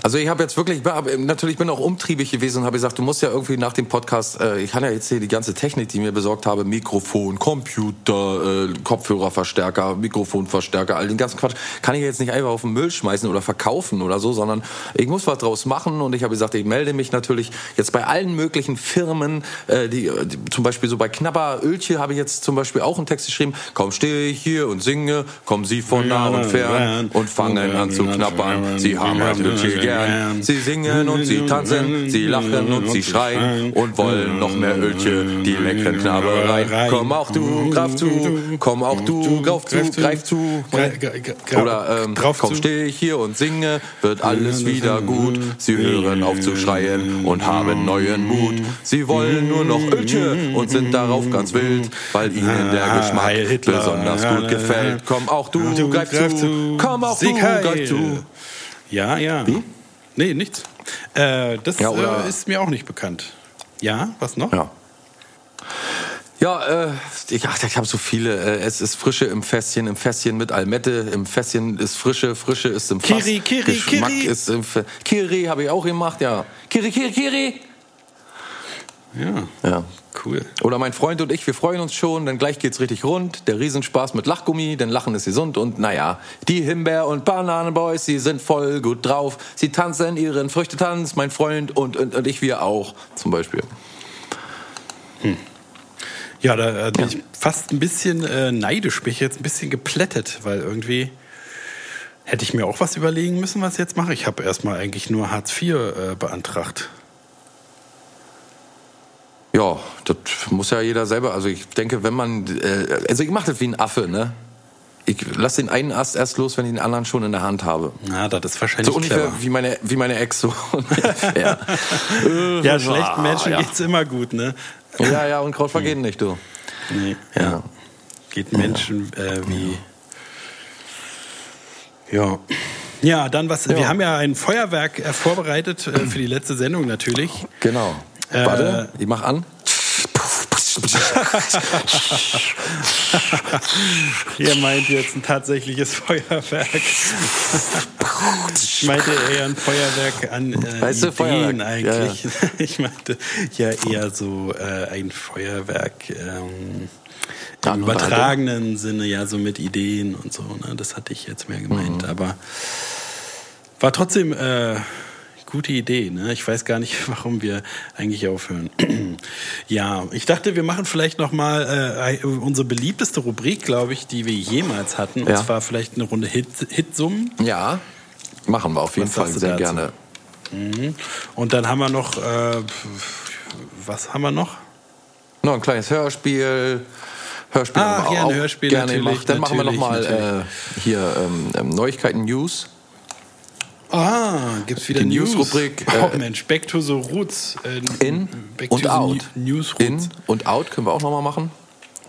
Speaker 1: Also ich habe jetzt wirklich, natürlich bin auch umtriebig gewesen und habe gesagt, du musst ja irgendwie nach dem Podcast, äh, ich kann ja jetzt hier die ganze Technik, die ich mir besorgt habe, Mikrofon, Computer, äh, Kopfhörerverstärker, Mikrofonverstärker, all den ganzen Quatsch, kann ich jetzt nicht einfach auf den Müll schmeißen oder verkaufen oder so, sondern ich muss was draus machen und ich habe gesagt, ich melde mich natürlich jetzt bei allen möglichen Firmen, äh, die, die zum Beispiel so bei Knapper Ölche habe ich jetzt zum Beispiel auch einen Text geschrieben, kaum stehe ich hier und singe, kommen Sie von nah und fern und fangen an zu knappern, Sie haben halt Ölche gern. Sie singen und sie tanzen, sie lachen und sie schreien und wollen noch mehr Ölche, die leckeren Knabbereien. Komm auch du, greif zu, komm auch du, greif zu, greif zu. Oder ähm, komm,
Speaker 2: zu.
Speaker 1: stehe ich hier und singe, wird alles wieder gut. Sie hören auf zu schreien und haben neuen Mut. Sie wollen nur noch Ölche und sind darauf ganz wild, weil ihnen der Geschmack besonders gut gefällt. Komm auch du, greif zu, komm auch du, greif zu.
Speaker 2: Ja, ja. Wie? Nee, nichts. Äh, das
Speaker 1: Ja,
Speaker 2: äh, ist mir auch nicht bekannt. Ja, was noch?
Speaker 1: Ja. Ja, äh, ich, ach, ich habe so viele. Äh, es ist Frische im Fässchen, im Fässchen mit Almette, im Fässchen ist Frische, Frische ist im Fass.
Speaker 2: Kiri, Kiri,
Speaker 1: Geschmack
Speaker 2: Kiri.
Speaker 1: ist im Kiri habe ich auch gemacht, ja. Kiri, Kiri, Kiri.
Speaker 2: Ja,
Speaker 1: Ja.
Speaker 2: Cool.
Speaker 1: Oder mein Freund und ich, wir freuen uns schon, denn gleich geht's richtig rund. Der Riesenspaß mit Lachgummi, denn Lachen ist gesund. Und naja, die Himbeer- und Bananenboys, sie sind voll gut drauf. Sie tanzen ihren Früchtetanz, mein Freund und, und, und ich, wir auch, zum Beispiel.
Speaker 2: Ja, da äh, bin ich fast ein bisschen äh, neidisch, bin ich jetzt ein bisschen geplättet, weil irgendwie hätte ich mir auch was überlegen müssen, was ich jetzt mache. Ich habe erstmal eigentlich nur Hartz IV äh, beantragt.
Speaker 1: Ja, das muss ja jeder selber. Also ich denke, wenn man, äh, also ich mache das wie ein Affe, ne? Ich lasse den einen Ast erst los, wenn ich den anderen schon in der Hand habe.
Speaker 2: Na, das ist wahrscheinlich
Speaker 1: So ungefähr
Speaker 2: clever.
Speaker 1: wie meine, wie meine Ex so. ja.
Speaker 2: Ja, schlechten Menschen
Speaker 1: ja.
Speaker 2: geht's immer gut, ne?
Speaker 1: ja, ja, und Kraut vergeht nicht, du.
Speaker 2: Nee,
Speaker 1: Ja.
Speaker 2: geht Menschen äh, wie. Ja. Ja, dann was.
Speaker 1: Ja.
Speaker 2: Wir haben ja ein Feuerwerk äh, vorbereitet äh, für die letzte Sendung natürlich.
Speaker 1: Genau.
Speaker 2: Äh,
Speaker 1: Warte, ich mach an.
Speaker 2: Ihr meint jetzt ein tatsächliches Feuerwerk. ich meinte eher ein Feuerwerk an äh,
Speaker 1: Weißt du,
Speaker 2: Ideen
Speaker 1: Feuerwerk,
Speaker 2: eigentlich. Ich meinte ja eher so äh, ein Feuerwerk ähm,
Speaker 1: Ja,
Speaker 2: im übertragenen Sinne, ja, so mit Ideen und so. Ne? Das hatte ich jetzt mehr gemeint.
Speaker 1: Mhm.
Speaker 2: Aber war trotzdem äh, gute Idee. Ne? Ich weiß gar nicht, warum wir eigentlich aufhören. ja, ich dachte, wir machen vielleicht noch mal äh, unsere beliebteste Rubrik, glaube ich, die wir jemals hatten. Und
Speaker 1: Ja.
Speaker 2: zwar vielleicht eine Runde Hit, Hitsummen.
Speaker 1: Ja, machen wir auf jeden
Speaker 2: Was
Speaker 1: Fall sehr
Speaker 2: dazu?
Speaker 1: gerne.
Speaker 2: Mhm. Und dann haben wir noch, äh, was haben wir noch?
Speaker 1: Noch ein kleines Hörspiel. Hörspiel wir
Speaker 2: ja, ein
Speaker 1: auch
Speaker 2: Hörspiel,
Speaker 1: gerne
Speaker 2: natürlich.
Speaker 1: Dann machen wir noch mal äh, hier ähm, ähm, Neuigkeiten News.
Speaker 2: Ah, gibt's wieder
Speaker 1: Die
Speaker 2: News.
Speaker 1: News-Rubrik,
Speaker 2: Oh
Speaker 1: äh,
Speaker 2: Mensch, Back to the Roots. Äh,
Speaker 1: In und out.
Speaker 2: News Roots.
Speaker 1: In und out können wir auch noch mal machen.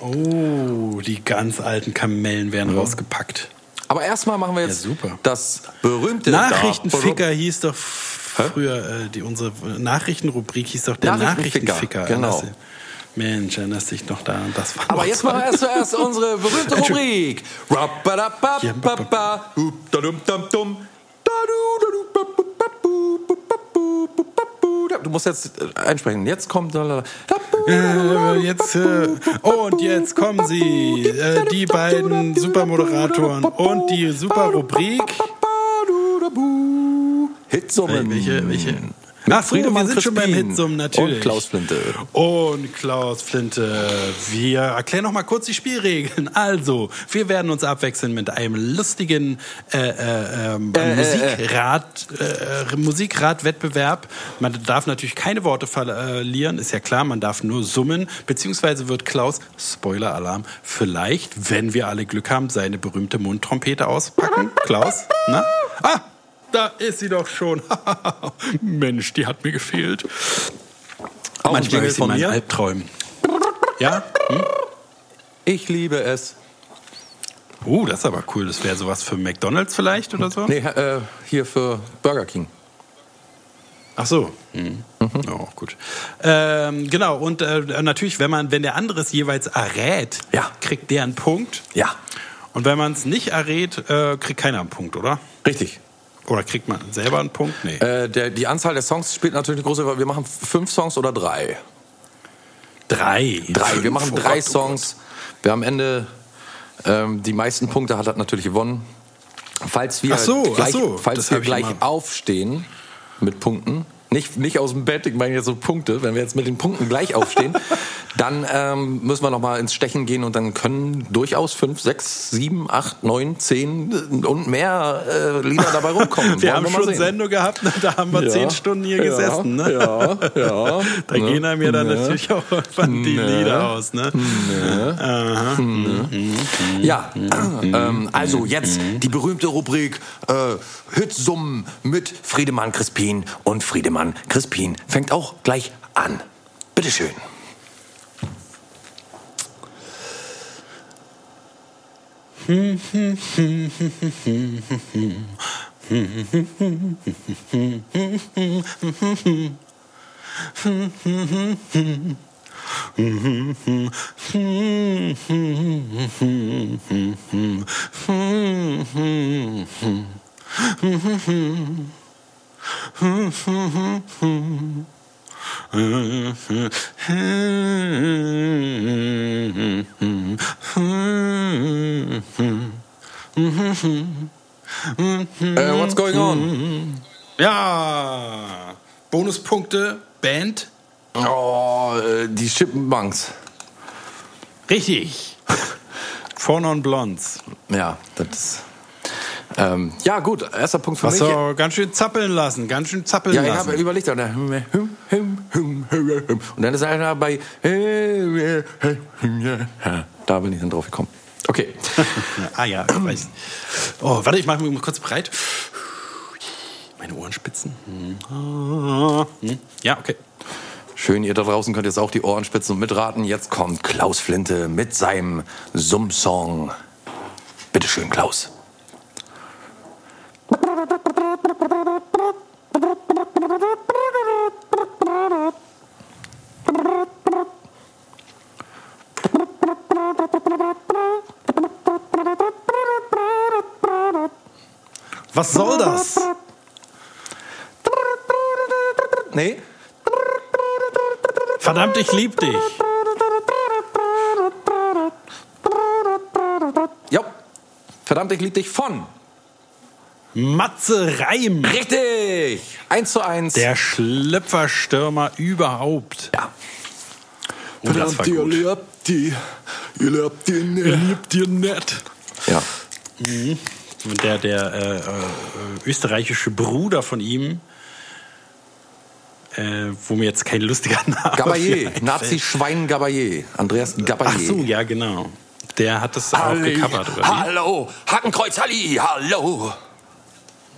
Speaker 2: Oh, die ganz alten Kamellen werden rausgepackt.
Speaker 1: Aber erstmal machen wir jetzt
Speaker 2: Ja, super.
Speaker 1: das berühmte
Speaker 2: Nachrichtenficker hieß doch früher, äh, die, unsere Nachrichtenrubrik hieß doch der
Speaker 1: Nachrichtenficker,
Speaker 2: Nachrichtenficker.
Speaker 1: genau.
Speaker 2: Mensch, erinnerst dich noch daran? Das war
Speaker 1: Aber jetzt machen wir erst zuerst unsere berühmte Rubrik. Du musst jetzt äh, einsprechen. Jetzt kommt.
Speaker 2: Äh, jetzt, äh, und jetzt kommen sie, äh, die beiden Supermoderatoren und die Superrubrik.
Speaker 1: Hitsummen.
Speaker 2: Welche, welche? Ach so, wir sind schon beim Hitsum, natürlich.
Speaker 1: Und Klaus Flinte.
Speaker 2: Und Klaus Flinte. Wir erklären noch mal kurz die Spielregeln. Also, wir werden uns abwechseln mit einem lustigen äh, äh, ähm,
Speaker 1: Äh, äh,
Speaker 2: Musikrad, äh, Musikradwettbewerb. Man darf natürlich keine Worte verlieren, ist ja klar. Man darf nur summen. Beziehungsweise wird Klaus, Spoiler-Alarm, vielleicht, wenn wir alle Glück haben, seine berühmte Mundtrompete auspacken. Klaus, na? Ah! Da ist sie doch schon. Mensch, die hat mir gefehlt.
Speaker 1: Auch
Speaker 2: Manchmal ist sie
Speaker 1: von mir.
Speaker 2: Albträumen. Ja? Hm?
Speaker 1: Ich liebe es.
Speaker 2: Uh, das ist aber cool. Das wäre sowas für McDonalds vielleicht oder so?
Speaker 1: Nee, äh, hier für Burger King.
Speaker 2: Ach so. Mhm. Oh, gut. Ähm, genau, und äh, natürlich, wenn man, wenn der andere es jeweils errät,
Speaker 1: Ja.
Speaker 2: kriegt der einen Punkt.
Speaker 1: Ja,
Speaker 2: Und wenn man es nicht errät, äh, kriegt keiner einen Punkt, oder?
Speaker 1: richtig.
Speaker 2: Oder kriegt man selber einen Punkt? Nee.
Speaker 1: Äh, der, die Anzahl der Songs spielt natürlich eine große Rolle. Wir machen fünf Songs oder drei.
Speaker 2: drei.
Speaker 1: Drei. Wir machen
Speaker 2: Oh
Speaker 1: drei
Speaker 2: Gott, oh
Speaker 1: Songs. Wer am Ende ähm, die meisten Punkte hat, hat natürlich gewonnen. Falls wir
Speaker 2: so,
Speaker 1: gleich,
Speaker 2: so,
Speaker 1: falls wir gleich aufstehen mit Punkten, nicht, nicht aus dem Bett, ich meine jetzt so Punkte, wenn wir jetzt mit den Punkten gleich aufstehen, dann ähm, müssen wir nochmal ins Stechen gehen und dann können durchaus fünf, sechs, sieben, acht, neun, zehn und mehr äh, Lieder dabei rumkommen.
Speaker 2: Wir
Speaker 1: Wollen
Speaker 2: haben
Speaker 1: mal
Speaker 2: schon
Speaker 1: sehen.
Speaker 2: Sendung gehabt, ne? da haben wir
Speaker 1: Ja,
Speaker 2: zehn Stunden hier
Speaker 1: ja,
Speaker 2: gesessen. Ne?
Speaker 1: Ja, ja.
Speaker 2: Da gehen einem ja dann
Speaker 1: Ne.
Speaker 2: natürlich auch irgendwann die
Speaker 1: Ne.
Speaker 2: Lieder aus. Ne?
Speaker 1: Ja, ähm, also jetzt die berühmte Rubrik äh, Hitsummen mit Friedemann Crispin und Friedemann Crispin fängt auch gleich an. Bitteschön. Äh, what's going on?
Speaker 2: Ja, Bonuspunkte, Band.
Speaker 1: Oh, äh, die Chipmunks.
Speaker 2: Richtig. Four Non Blondes.
Speaker 1: Ja, das ist. Ähm, ja, gut, erster Punkt für
Speaker 2: Hast
Speaker 1: mich.
Speaker 2: du ganz schön zappeln lassen, ganz schön zappeln
Speaker 1: Ja, ich habe
Speaker 2: lassen.
Speaker 1: überlegt, und dann, und dann ist einer bei, da bin ich dann drauf gekommen. Okay.
Speaker 2: ah ja, ich weiß. Oh, warte, ich mache mich mal kurz breit. Meine Ohrenspitzen. Hm. Ja, okay.
Speaker 1: Schön, ihr da draußen könnt jetzt auch die Ohren spitzen und mitraten. Jetzt kommt Klaus Flinte mit seinem Summ-Song. Bitteschön, Klaus.
Speaker 2: Was soll das?
Speaker 1: Nee?
Speaker 2: Verdammt, ich lieb dich.
Speaker 1: Ja. Verdammt, ich lieb dich von.
Speaker 2: Matze Reim.
Speaker 1: Richtig! Eins zu eins.
Speaker 2: Der Schlüpferstürmer überhaupt.
Speaker 1: ja.
Speaker 2: Oh, das war gut.
Speaker 1: lebt die, ihr lebt die
Speaker 2: Er liebt dir nett.
Speaker 1: Ja.
Speaker 2: Und der, der äh, äh, österreichische Bruder von ihm, äh, wo mir jetzt kein lustiger Name
Speaker 1: Gabayé,
Speaker 2: einfällt.
Speaker 1: Nazi-Schwein Gabayé. Andreas Gabayé.
Speaker 2: Ach so, ja, genau. Der hat das auch
Speaker 1: Halli,
Speaker 2: gecovert, oder?
Speaker 1: Hallo, Hakenkreuz Halli, hallo.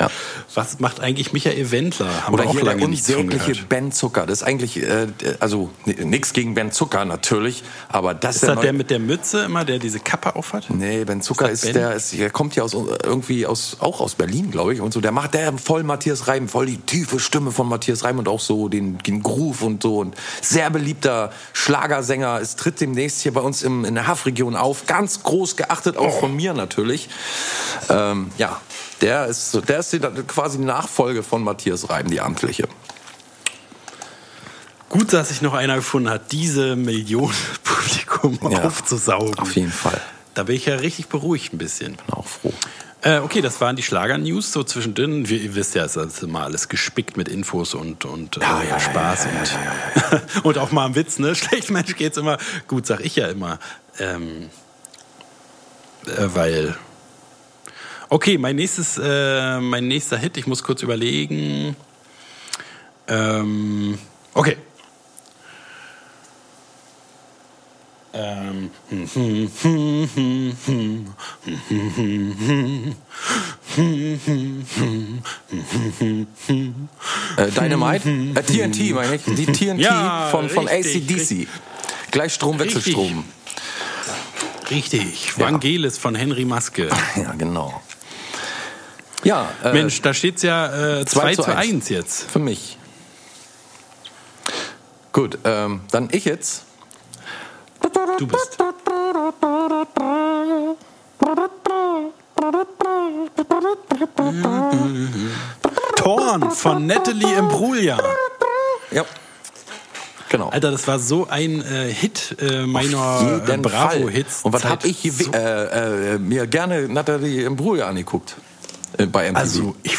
Speaker 1: ja.
Speaker 2: Was macht eigentlich Michael Wendler? Haben
Speaker 1: Oder
Speaker 2: wir auch
Speaker 1: hier der
Speaker 2: lange von
Speaker 1: unsägliche. Ben Zucker. Das ist eigentlich, äh, also nichts gegen Ben Zucker natürlich, aber das
Speaker 2: Ist das
Speaker 1: neu-
Speaker 2: der mit der Mütze immer, der diese Kappe aufhat?
Speaker 1: Nee, Ben Zucker
Speaker 2: Ist
Speaker 1: ist,
Speaker 2: das Ben?
Speaker 1: der, ist, der kommt ja aus irgendwie aus auch aus Berlin, glaube ich, und so. Der macht der voll Matthias Reim, voll die tiefe Stimme von Matthias Reim und auch so den, den Groove und so und sehr beliebter Schlagersänger. Es tritt demnächst hier bei uns im, in der Haffregion auf, ganz groß geachtet, auch von mir natürlich. Ähm, ja, der ist der ist die, quasi die Nachfolge von Matthias Reim, die amtliche.
Speaker 2: Gut, dass sich noch einer gefunden hat, diese Millionen Publikum
Speaker 1: Ja,
Speaker 2: aufzusaugen.
Speaker 1: Auf jeden Fall.
Speaker 2: Da bin ich ja richtig beruhigt ein bisschen.
Speaker 1: Bin auch froh.
Speaker 2: Äh, okay, das waren die Schlager-News so zwischendrin. Wir, ihr wisst ja, es ist immer alles gespickt mit Infos und, und
Speaker 1: Ja,
Speaker 2: äh,
Speaker 1: ja, ja,
Speaker 2: Spaß. und auch mal ein Witz, ne? Schlecht Mensch geht's immer gut, sag ich ja immer. Ähm, äh, weil. Okay, mein nächstes, äh, mein nächster Hit, ich muss kurz überlegen. Ähm, okay. Ähm,
Speaker 1: Äh, Dynamite? Äh, TNT meine ich. Die TNT
Speaker 2: Ja,
Speaker 1: von, von
Speaker 2: richtig,
Speaker 1: ACDC. Gleichstrom, Wechselstrom.
Speaker 2: Richtig, Vangelis von Henry Maske.
Speaker 1: Ja, genau. Ja, äh,
Speaker 2: Mensch, da steht's ja äh, 2
Speaker 1: zu
Speaker 2: zu
Speaker 1: 1.
Speaker 2: 1 jetzt.
Speaker 1: für mich. Gut, ähm, dann ich jetzt.
Speaker 2: Du bist. Torn von Natalie Imbruglia.
Speaker 1: Ja. Genau.
Speaker 2: Alter, das war so ein äh, Hit äh, meiner äh. Bravo-Hits.
Speaker 1: Und was habe ich hier, äh, äh, mir gerne Natalie Imbruglia angeguckt äh, bei MTV?
Speaker 2: Also, ich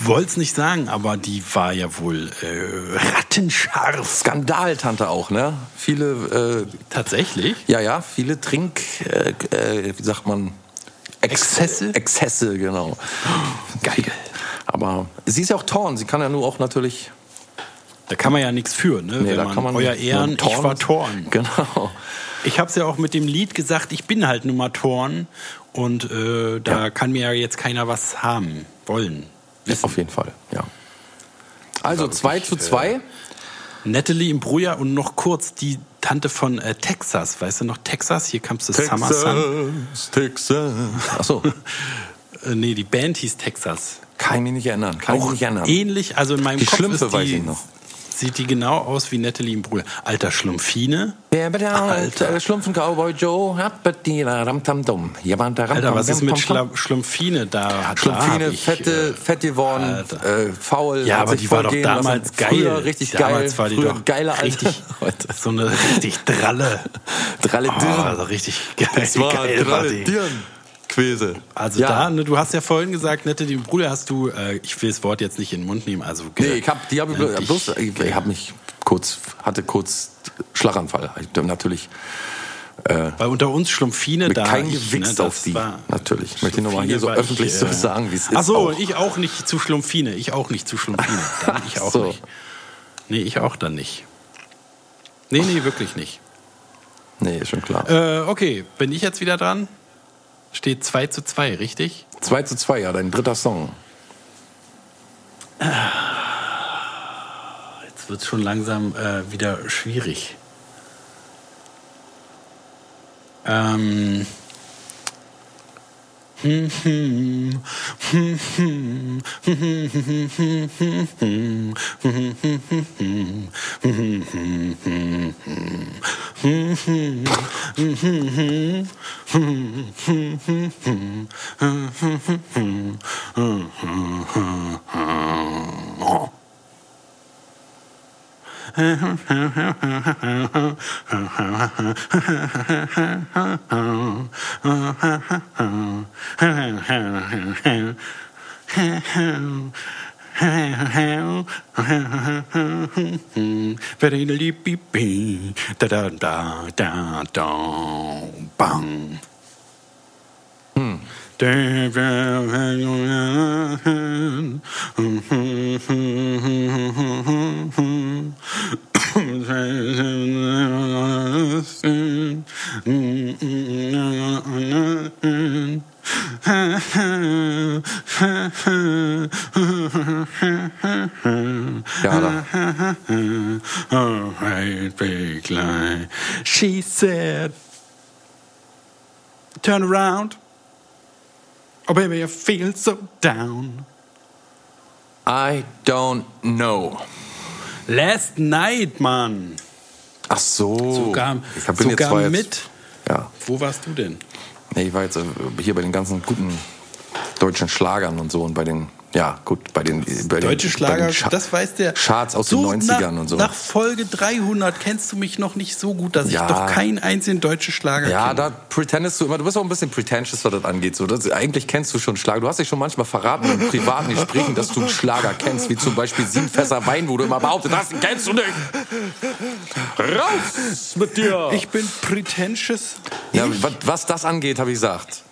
Speaker 2: wollte es nicht sagen, aber die war ja wohl äh, rattenscharf.
Speaker 1: Skandaltante auch, ne? Viele, äh,
Speaker 2: Tatsächlich?
Speaker 1: ja, ja, viele Trink, äh, äh, wie sagt man? Ex
Speaker 2: Exzesse?
Speaker 1: Exzesse, genau.
Speaker 2: Geil.
Speaker 1: Aber sie ist ja auch Torn, sie kann ja nur auch natürlich.
Speaker 2: Da kann man ja nichts für, ne?
Speaker 1: Nee,
Speaker 2: Wenn
Speaker 1: da
Speaker 2: man,
Speaker 1: kann man
Speaker 2: euer
Speaker 1: nur
Speaker 2: Ehren, ich
Speaker 1: Torn-
Speaker 2: war Torn.
Speaker 1: Genau.
Speaker 2: Ich habe es ja auch mit dem Lied gesagt, ich bin halt nun mal Torn und äh, da
Speaker 1: Ja.
Speaker 2: kann mir ja jetzt keiner was haben wollen. Wissen.
Speaker 1: Auf jeden Fall, ja. Also
Speaker 2: war
Speaker 1: 2
Speaker 2: wirklich,
Speaker 1: zu 2.
Speaker 2: Natalie Imbruglia und noch kurz die Tante von äh, Texas, weißt du noch Texas? Hier kamst du Summer Sun.
Speaker 1: Texas. Achso,
Speaker 2: Äh, nee, die Band hieß Texas.
Speaker 1: kann ich mich nicht erinnern. Kann ich mich nicht erinnern.
Speaker 2: ähnlich, also in meinem
Speaker 1: Die
Speaker 2: Kopf
Speaker 1: Schlümpfe
Speaker 2: ist die,
Speaker 1: weiß ich noch.
Speaker 2: Sieht die genau aus wie Natalie Imbruglia. Alter Schlumpfine.
Speaker 1: Alter.
Speaker 2: Alter.
Speaker 1: Schlumpfen Cowboy Joe. Alter,
Speaker 2: Alter, was ist mit Schla Schlumpfine da? Hat da
Speaker 1: Schlumpfine,
Speaker 2: ich,
Speaker 1: fette,
Speaker 2: äh,
Speaker 1: fett geworden, äh, faul.
Speaker 2: Ja, aber die war doch damals geil.
Speaker 1: Früher richtig
Speaker 2: damals
Speaker 1: geil.
Speaker 2: war die
Speaker 1: Früher
Speaker 2: doch
Speaker 1: geile Alter.
Speaker 2: richtig, so eine richtig dralle.
Speaker 1: Dralle
Speaker 2: Oh,
Speaker 1: Dirn.
Speaker 2: also richtig geil.
Speaker 1: Das war
Speaker 2: geil war
Speaker 1: Dralle
Speaker 2: die.
Speaker 1: Dirn. Quäse.
Speaker 2: Also
Speaker 1: ja.
Speaker 2: da, ne, du hast ja vorhin gesagt, nette die Bruder hast du, äh, ich will das Wort jetzt nicht in den Mund nehmen, also
Speaker 1: Nee, ich hab, die habe ich
Speaker 2: Nennt
Speaker 1: bloß, ich, ich habe mich kurz, hatte kurz Schlaganfall. Ich, natürlich.
Speaker 2: weil unter uns Schlumpfine da
Speaker 1: kein
Speaker 2: ich,
Speaker 1: Gewichst
Speaker 2: das
Speaker 1: auf die. Natürlich. Ich möchte nur mal hier so
Speaker 2: war ich,
Speaker 1: öffentlich so sagen, wie es ist.
Speaker 2: Ach so,
Speaker 1: auch.
Speaker 2: ich auch nicht zu Schlumpfine, ich auch nicht zu Schlumpfine. Dann ich auch
Speaker 1: So.
Speaker 2: nicht. Nee, ich auch dann nicht. Nee, nee, wirklich nicht.
Speaker 1: Nee, ist schon klar.
Speaker 2: Äh, okay, bin ich jetzt wieder dran? Steht 2 zu 2, richtig?
Speaker 1: 2 zu 2, ja, dein dritter Song.
Speaker 2: Jetzt wird es schon langsam äh, wieder schwierig. Ähm. Mm-hmm. Da da da da da bang.
Speaker 1: Ja, da.
Speaker 2: Alright, big lie. She said, Turn around. Oh, baby, I feel so down.
Speaker 1: I don't know.
Speaker 2: Last night, Mann.
Speaker 1: Ach so.
Speaker 2: Sogar,
Speaker 1: ich hab- bin jetzt
Speaker 2: sogar
Speaker 1: jetzt,
Speaker 2: mit.
Speaker 1: Ja.
Speaker 2: Wo warst du denn?
Speaker 1: Nee, ich war jetzt äh, hier bei den ganzen guten deutschen Schlagern und so und bei den Ja, gut, bei den, bei
Speaker 2: Deutsche
Speaker 1: den,
Speaker 2: Schlager,
Speaker 1: den
Speaker 2: das weiß der.
Speaker 1: Charts aus den 90ern
Speaker 2: nach,
Speaker 1: und so.
Speaker 2: Nach Folge 300 kennst du mich noch nicht so gut, dass
Speaker 1: Ja.
Speaker 2: ich doch keinen einzigen deutschen Schlager
Speaker 1: Ja,
Speaker 2: kenne.
Speaker 1: da pretendest du immer, du bist auch ein bisschen pretentious, was das angeht. So, das, eigentlich kennst du schon Schlager. Du hast dich schon manchmal verraten in privaten Gesprächen, dass du einen Schlager kennst, wie zum Beispiel Sieben Fässer Wein, wo du immer behauptet hast, den kennst du nicht. Raus mit dir!
Speaker 2: Ich bin pretentious.
Speaker 1: ja, was, was das angeht, habe ich gesagt.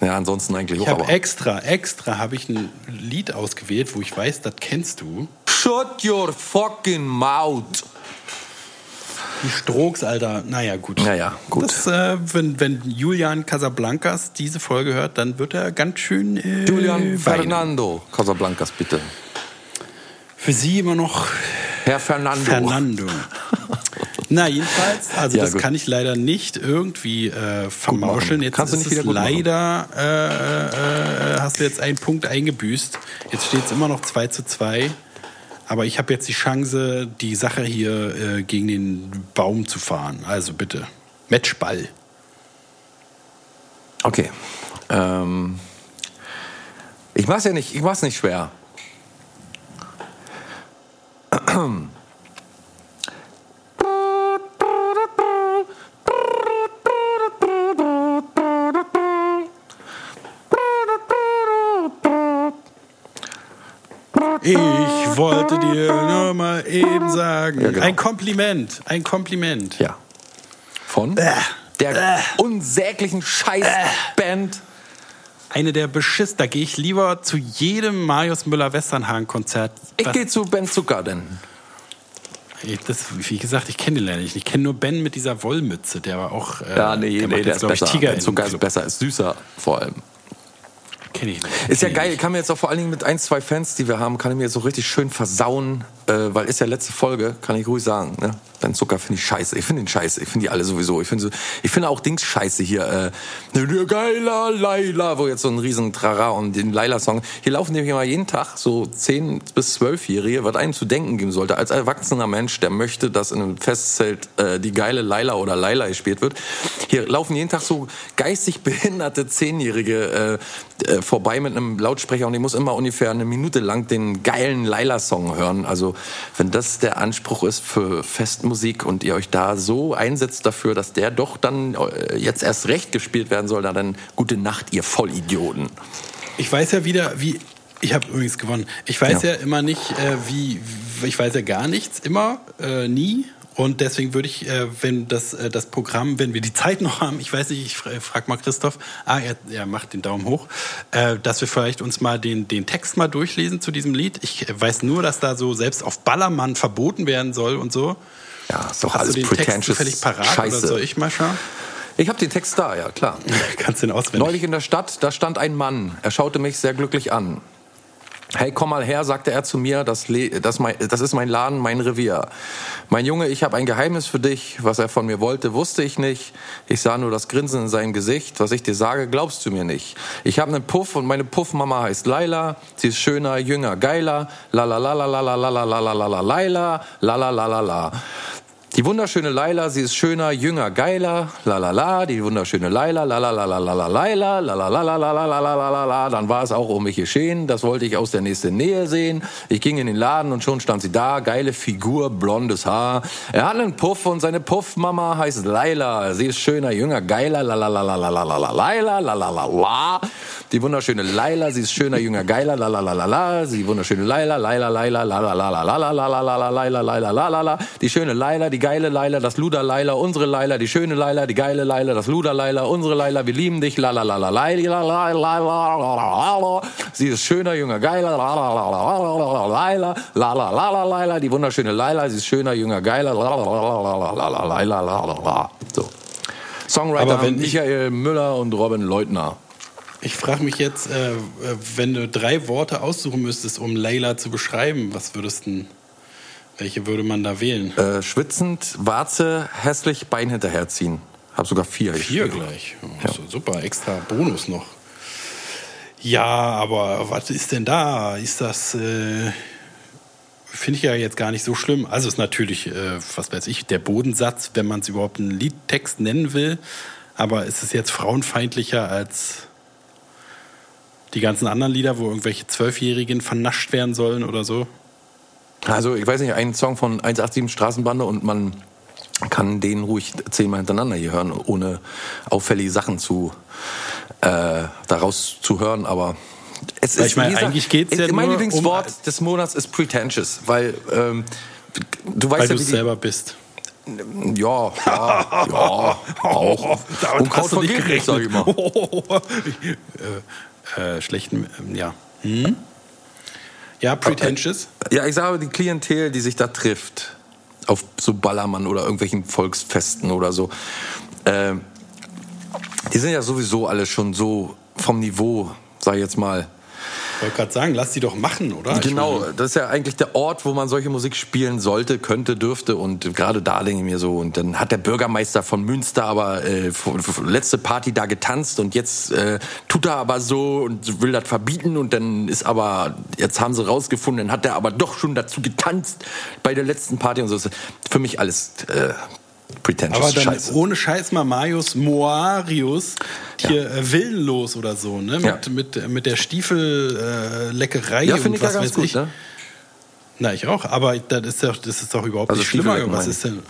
Speaker 1: Ja, ansonsten eigentlich
Speaker 2: Ich
Speaker 1: auch.
Speaker 2: habe
Speaker 1: Aber
Speaker 2: extra, extra habe ich ein Lied ausgewählt, wo ich weiß, das kennst du.
Speaker 1: Shut your fucking mouth.
Speaker 2: Die Strokes, Alter. Naja, gut.
Speaker 1: Naja, gut.
Speaker 2: Das, äh, wenn, wenn Julian Casablancas diese Folge hört, dann wird er ganz schön. Äh,
Speaker 1: Julian
Speaker 2: weinen.
Speaker 1: Fernando Casablancas, bitte.
Speaker 2: Für Sie immer noch
Speaker 1: Herr Fernando.
Speaker 2: Fernando. Na, jedenfalls, also
Speaker 1: Ja,
Speaker 2: das
Speaker 1: gut.
Speaker 2: kann ich leider nicht irgendwie äh, vermauscheln. Jetzt
Speaker 1: Kannst du
Speaker 2: ist
Speaker 1: nicht
Speaker 2: es
Speaker 1: wieder
Speaker 2: leider, äh, äh, hast du jetzt einen Punkt eingebüßt. Jetzt steht es immer noch 2 zu 2. Aber ich habe jetzt die Chance, die Sache hier äh, gegen den Baum zu fahren. Also bitte, Matchball.
Speaker 1: Okay. Ähm, ich mach's ja nicht, ich mach's nicht schwer.
Speaker 2: Ich wollte dir nur mal eben sagen.
Speaker 1: Ja, genau.
Speaker 2: Ein Kompliment, ein Kompliment.
Speaker 1: Ja. Von
Speaker 2: Bäh.
Speaker 1: der unsäglichen Scheißband.
Speaker 2: Eine der Beschiss, da gehe ich lieber zu jedem Marius Müller-Westernhagen-Konzert.
Speaker 1: Ich gehe zu Ben Zucker denn.
Speaker 2: Das, wie gesagt, ich kenne den leider nicht. Ich kenne nur Ben mit dieser Wollmütze, der war auch. Äh,
Speaker 1: Ja, nee,
Speaker 2: der
Speaker 1: nee, der ist besser.
Speaker 2: Tiger
Speaker 1: Ben Zucker ist besser, ist süßer vor allem.
Speaker 2: Kenn ich nicht.
Speaker 1: Ist ja
Speaker 2: ich
Speaker 1: geil,
Speaker 2: nicht.
Speaker 1: kann mir jetzt auch vor allen Dingen mit ein, zwei Fans, die wir haben, kann ich mir so richtig schön versauen, äh, weil ist ja letzte Folge, kann ich ruhig sagen. Ne? Ben Zucker finde ich scheiße. Ich finde ihn scheiße. Ich finde die alle sowieso. Ich finde so, ich finde auch Dings scheiße hier. Äh, geiler Laila, wo jetzt so ein riesen Trara und den Laila-Song. Hier laufen nämlich immer jeden Tag so 10 bis 12-Jährige, was einem zu denken geben sollte. Als erwachsener Mensch, der möchte, dass in einem Festzelt äh, die geile Laila oder Laila gespielt wird. Hier laufen jeden Tag so geistig behinderte Zehnjährige äh, äh, vorbei mit einem Lautsprecher und ich muss immer ungefähr eine Minute lang den geilen Laila-Song hören. Also wenn das der Anspruch ist für Festmusik und ihr euch da so einsetzt dafür, dass der doch dann äh, jetzt erst recht gespielt werden soll, dann gute Nacht, ihr Vollidioten.
Speaker 2: Ich weiß ja wieder, wie. Ich habe übrigens gewonnen. Ich weiß ja,
Speaker 1: Ja.
Speaker 2: immer nicht, äh, wie. Ich weiß ja gar nichts, immer, äh, nie. Und deswegen würde ich, äh, wenn das, äh, das Programm, wenn wir die Zeit noch haben, ich weiß nicht, ich fra frag mal Christoph, ah, er, er macht den Daumen hoch, äh, dass wir vielleicht uns mal den, den Text mal durchlesen zu diesem Lied. Ich weiß nur, dass da so selbst auf Ballermann verboten werden soll und so.
Speaker 1: Ja, ist doch
Speaker 2: Hast
Speaker 1: alles
Speaker 2: du den Text
Speaker 1: pretentious
Speaker 2: zufällig parat
Speaker 1: Scheiße.
Speaker 2: oder soll ich mal schauen?
Speaker 1: Ich habe den Text da, ja klar.
Speaker 2: Kannst den auswendig?
Speaker 1: Neulich in der Stadt, da stand ein Mann. Er schaute mich sehr glücklich an. Hey, komm mal her, sagte er zu mir, das, das, mein, das ist mein Laden, mein Revier. Mein Junge, ich habe ein Geheimnis für dich. Was er von mir wollte, wusste ich nicht. Ich sah nur das Grinsen in seinem Gesicht. Was ich dir sage, glaubst du mir nicht. Ich habe einen Puff und meine Puffmama heißt Laila. Sie ist schöner, jünger, geiler. La la la la la la la la la la la la. La la la la la. Die wunderschöne Laila, sie ist schöner, jünger, geiler, la la la, die wunderschöne Laila, la la la la la la Laila, la la la la la la la la la la la, dann war es auch um mich geschehen, das wollte ich aus der nächsten Nähe sehen. Ich ging in den Laden und schon stand sie da, geile Figur, blondes Haar. Er hat einen Puff und seine Puffmama heißt Laila, sie ist schöner, jünger, geiler, la la la la la la la la Laila, la la la la. Die wunderschöne Laila, sie ist schöner, jünger, geiler, la la la la la, die wunderschöne Laila, Laila, Laila, la la la la la la la la la la Laila, Laila, la la la, die schöne Laila, die geile Laila, das Luder Laila, unsere Laila, die schöne Laila, die geile Laila, das Luder Laila, unsere Laila, wir lieben dich, la la la la la la la la la la Sie ist schöner, jünger, geiler, la la la la la la la la la la Laila, die wunderschöne Laila, sie ist schöner, jünger, geiler, la la la la la la Laila, la la la. So. Songwriter Michael Müller und Robin Leutner.
Speaker 2: Ich frage mich jetzt, äh, wenn du drei Worte aussuchen müsstest, um Layla zu beschreiben, was würdest du, welche würde man da wählen?
Speaker 1: Äh, schwitzend, Warze, hässlich, Bein hinterherziehen. Hab sogar vier.
Speaker 2: Vier gleich. Oh, so, super, extra Bonus noch. Ja, aber was ist denn da? Ist das, äh, finde ich ja jetzt gar nicht so schlimm. Also ist natürlich, äh, was weiß ich, der Bodensatz, wenn man es überhaupt einen Liedtext nennen will. Aber ist es jetzt frauenfeindlicher als die ganzen anderen Lieder, wo irgendwelche Zwölfjährigen vernascht werden sollen oder so?
Speaker 1: Also, ich weiß nicht, ein Song von 187 Straßenbande und man kann den ruhig zehnmal hintereinander hier hören, ohne auffällige Sachen zu äh, daraus zu hören, aber es ist
Speaker 2: ich meine,
Speaker 1: gesagt,
Speaker 2: eigentlich geht's ja
Speaker 1: Mein Lieblingswort
Speaker 2: um-
Speaker 1: des Monats ist pretentious, weil ähm, du weißt
Speaker 2: Weil
Speaker 1: ja,
Speaker 2: du selber bist.
Speaker 1: ja, ja, ja, auch.
Speaker 2: Damit
Speaker 1: Und
Speaker 2: hast du nicht
Speaker 1: nicht, sag ich mal.
Speaker 2: äh, äh, schlechten, ähm, ja. Hm? Ja, pretentious.
Speaker 1: Ja, ich sage, die Klientel, die sich da trifft, auf so Ballermann oder irgendwelchen Volksfesten oder so, äh, die sind ja sowieso alle schon so vom Niveau, sag ich jetzt mal.
Speaker 2: Ich wollte gerade sagen, lass die doch machen, oder?
Speaker 1: Genau, das ist ja eigentlich der Ort, wo man solche Musik spielen sollte, könnte, dürfte. Und gerade da denke ich mir so. Und dann hat der Bürgermeister von Münster aber äh, letzte Party da getanzt und jetzt äh, tut er aber so und will das verbieten. Und dann ist aber, jetzt haben sie rausgefunden, dann hat er aber doch schon dazu getanzt bei der letzten Party und so. Für mich alles äh, pretentious
Speaker 2: aber dann
Speaker 1: Scheiße.
Speaker 2: ohne Scheiß mal Marius Moarius hier äh, willenlos oder so, ne? Mit,
Speaker 1: Ja.
Speaker 2: mit, äh, mit der Stiefelleckerei äh,
Speaker 1: ja,
Speaker 2: und
Speaker 1: finde ich ja
Speaker 2: was
Speaker 1: ganz
Speaker 2: weiß
Speaker 1: gut.
Speaker 2: ich.
Speaker 1: Ne?
Speaker 2: Na, ich auch, aber das ist doch, das ist doch überhaupt
Speaker 1: Also
Speaker 2: nicht schlimmer. Was ist denn.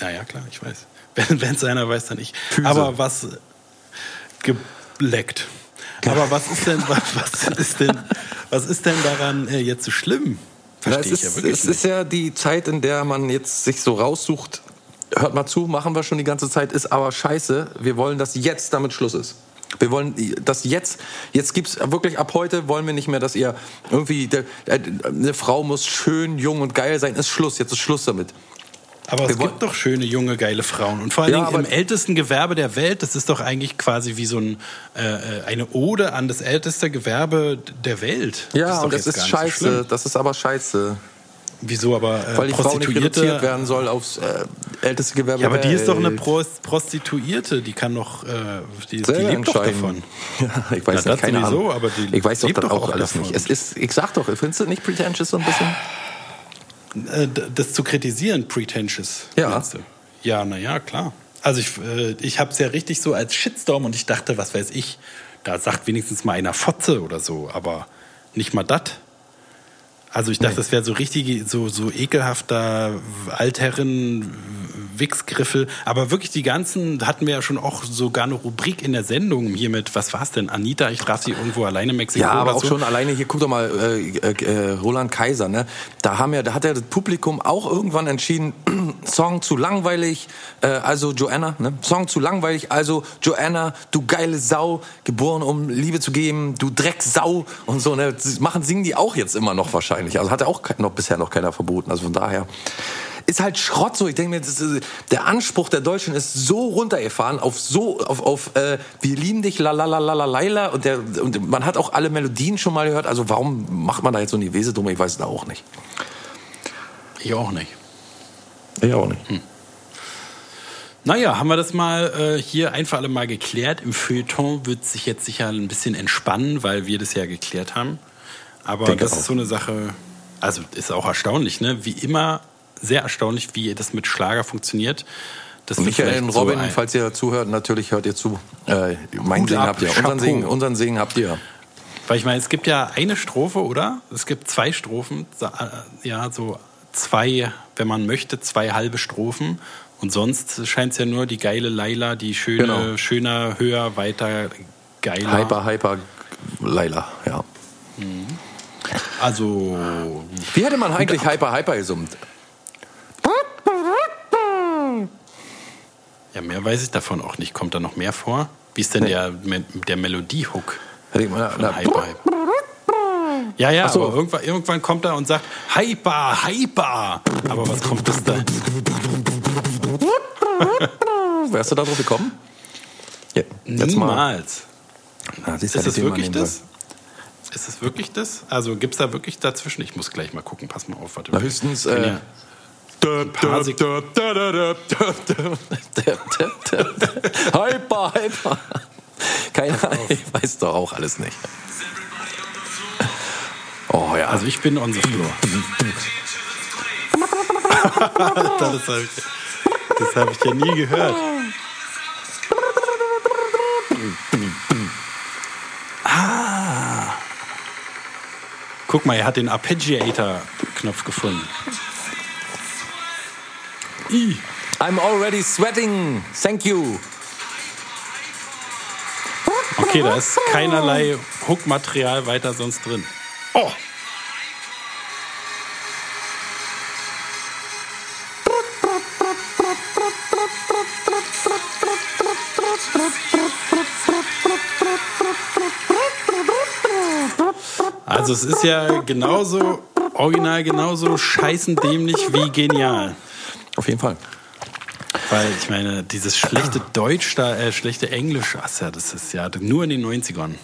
Speaker 2: Naja, klar, ich weiß. Wenn es einer weiß, dann ich.
Speaker 1: Füße.
Speaker 2: Aber was geleckt. Aber was ist denn, was, was ist denn, was ist denn daran äh, jetzt so schlimm?
Speaker 1: Na,
Speaker 2: Verstehe
Speaker 1: es
Speaker 2: ich
Speaker 1: ist,
Speaker 2: ja wirklich
Speaker 1: es
Speaker 2: nicht.
Speaker 1: ist ja die Zeit, in der man jetzt sich so raussucht. Hört mal zu, machen wir schon die ganze Zeit, ist aber scheiße. Wir wollen, dass jetzt damit Schluss ist. Wir wollen, dass jetzt, jetzt gibt's wirklich ab heute wollen wir nicht mehr, dass ihr irgendwie, eine Frau muss schön, jung und geil sein. Ist Schluss, jetzt ist Schluss damit.
Speaker 2: Aber es
Speaker 1: Wir
Speaker 2: gibt doch schöne, junge, geile Frauen. Und vor allen
Speaker 1: Ja,
Speaker 2: Dingen im ältesten Gewerbe der Welt, das ist doch eigentlich quasi wie so ein, äh, äh, eine Ode an das älteste Gewerbe der Welt. Das
Speaker 1: Ja,
Speaker 2: doch
Speaker 1: und das ist
Speaker 2: so
Speaker 1: scheiße.
Speaker 2: schlimm.
Speaker 1: das ist aber scheiße.
Speaker 2: Wieso aber äh,
Speaker 1: Weil die Frau nicht
Speaker 2: Prostituierte?
Speaker 1: werden soll aufs äh, älteste Gewerbe
Speaker 2: Ja, aber die ist doch eine. Prost Prostituierte, die kann doch, äh, die, die lebt doch davon.
Speaker 1: Ja, ich weiß
Speaker 2: Na,
Speaker 1: nicht, keine
Speaker 2: sowieso,
Speaker 1: Ahnung.
Speaker 2: aber die
Speaker 1: ich weiß doch
Speaker 2: doch
Speaker 1: auch alles
Speaker 2: davon.
Speaker 1: nicht. Es ist, ich sag doch, findest du nicht pretentious so ein bisschen?
Speaker 2: Äh, das zu kritisieren, pretentious.
Speaker 1: Ja.
Speaker 2: Ja, naja, klar. Also ich, äh, ich habe es ja richtig so als Shitstorm und ich dachte, was weiß ich, da sagt wenigstens mal einer Fotze oder so, aber nicht mal das. Also ich dachte, das wäre so richtig, so, so ekelhafter Altherren Wichsgriffel. Aber wirklich die ganzen, hatten wir ja schon auch sogar eine Rubrik in der Sendung hier mit, was war's denn? Anita, ich traf sie irgendwo alleine in Mexiko.
Speaker 1: Ja, aber auch
Speaker 2: so.
Speaker 1: schon alleine hier, guck doch mal, äh, äh, Roland Kaiser, ne? Da haben ja, da hat ja das Publikum auch irgendwann entschieden, Song zu langweilig, äh, also Joanna, ne? Song zu langweilig, also Joanna, du geile Sau, geboren um Liebe zu geben, du Drecksau und so, ne? Machen, singen die auch jetzt immer noch wahrscheinlich. Also hat ja auch noch bisher noch keiner verboten. Also von daher. Ist halt Schrott so. Ich denke mir, ist, der Anspruch der Deutschen ist so runtergefahren auf so, auf, auf äh, wir lieben dich, la la la la la laila. Und, der, und man hat auch alle Melodien schon mal gehört. Also warum macht man da jetzt so eine Wese drum? Ich weiß es auch nicht.
Speaker 2: Ich auch nicht.
Speaker 1: Ich auch nicht.
Speaker 2: Naja, haben wir das mal äh, hier ein für alle Mal geklärt. Im Feuilleton wird sich jetzt sicher ein bisschen entspannen, weil wir das ja geklärt haben. Aber
Speaker 1: Denke
Speaker 2: das
Speaker 1: auch.
Speaker 2: ist so eine Sache, also ist auch erstaunlich, ne? Wie immer sehr erstaunlich, wie das mit Schlager funktioniert. Das
Speaker 1: Michael und
Speaker 2: so
Speaker 1: Robin,
Speaker 2: ein-
Speaker 1: falls ihr zuhört, natürlich hört ihr zu. Äh, mein Segen
Speaker 2: ab,
Speaker 1: habt ihr. Unseren. Segen, unseren Segen habt ihr.
Speaker 2: Weil ich meine, es gibt ja eine Strophe, oder? Es gibt zwei Strophen, so, äh, ja, so zwei, wenn man möchte, zwei halbe Strophen. Und sonst scheint es ja nur die geile Laila, die schöne,
Speaker 1: Genau.
Speaker 2: schöner, höher, weiter, geiler.
Speaker 1: Hyper, hyper, Laila, ja.
Speaker 2: Also,
Speaker 1: Wie hätte man eigentlich Hyper, hyper gesummt?
Speaker 2: ja, mehr weiß ich davon auch nicht. Kommt da noch mehr vor? Wie ist denn der, der Melodie-Hook von
Speaker 1: na,
Speaker 2: Hyper Hyper? Ja, ja,
Speaker 1: so.
Speaker 2: aber irgendwann, irgendwann kommt er und sagt Hyper, Hyper. Aber was kommt das da?
Speaker 1: wärst du da drauf gekommen? Ja.
Speaker 2: Niemals.
Speaker 1: Na,
Speaker 2: Ist
Speaker 1: mal
Speaker 2: wirklich das? Ist es wirklich das? Also gibt es da wirklich dazwischen? Ich muss gleich mal gucken. Pass mal auf. Warte mal.
Speaker 1: höchstens. Äh,
Speaker 2: ja-
Speaker 1: hyper, hyper. Keine Ahnung, ich weiß doch auch alles nicht. Oh ja,
Speaker 2: Also ich bin on the floor. Das habe ich, das hab ich ja nie gehört. Guck mal, er hat den Arpeggiator-Knopf gefunden. I.
Speaker 1: I'm already sweating. Thank you.
Speaker 2: Okay, da ist keinerlei Hook-Material weiter sonst drin. Oh! Also es ist ja genauso, original genauso scheißendämlich wie genial.
Speaker 1: Auf jeden Fall.
Speaker 2: Weil ich meine, dieses schlechte Deutsch da, äh, schlechte Englisch, ach ja, das ist ja nur in den 90ern.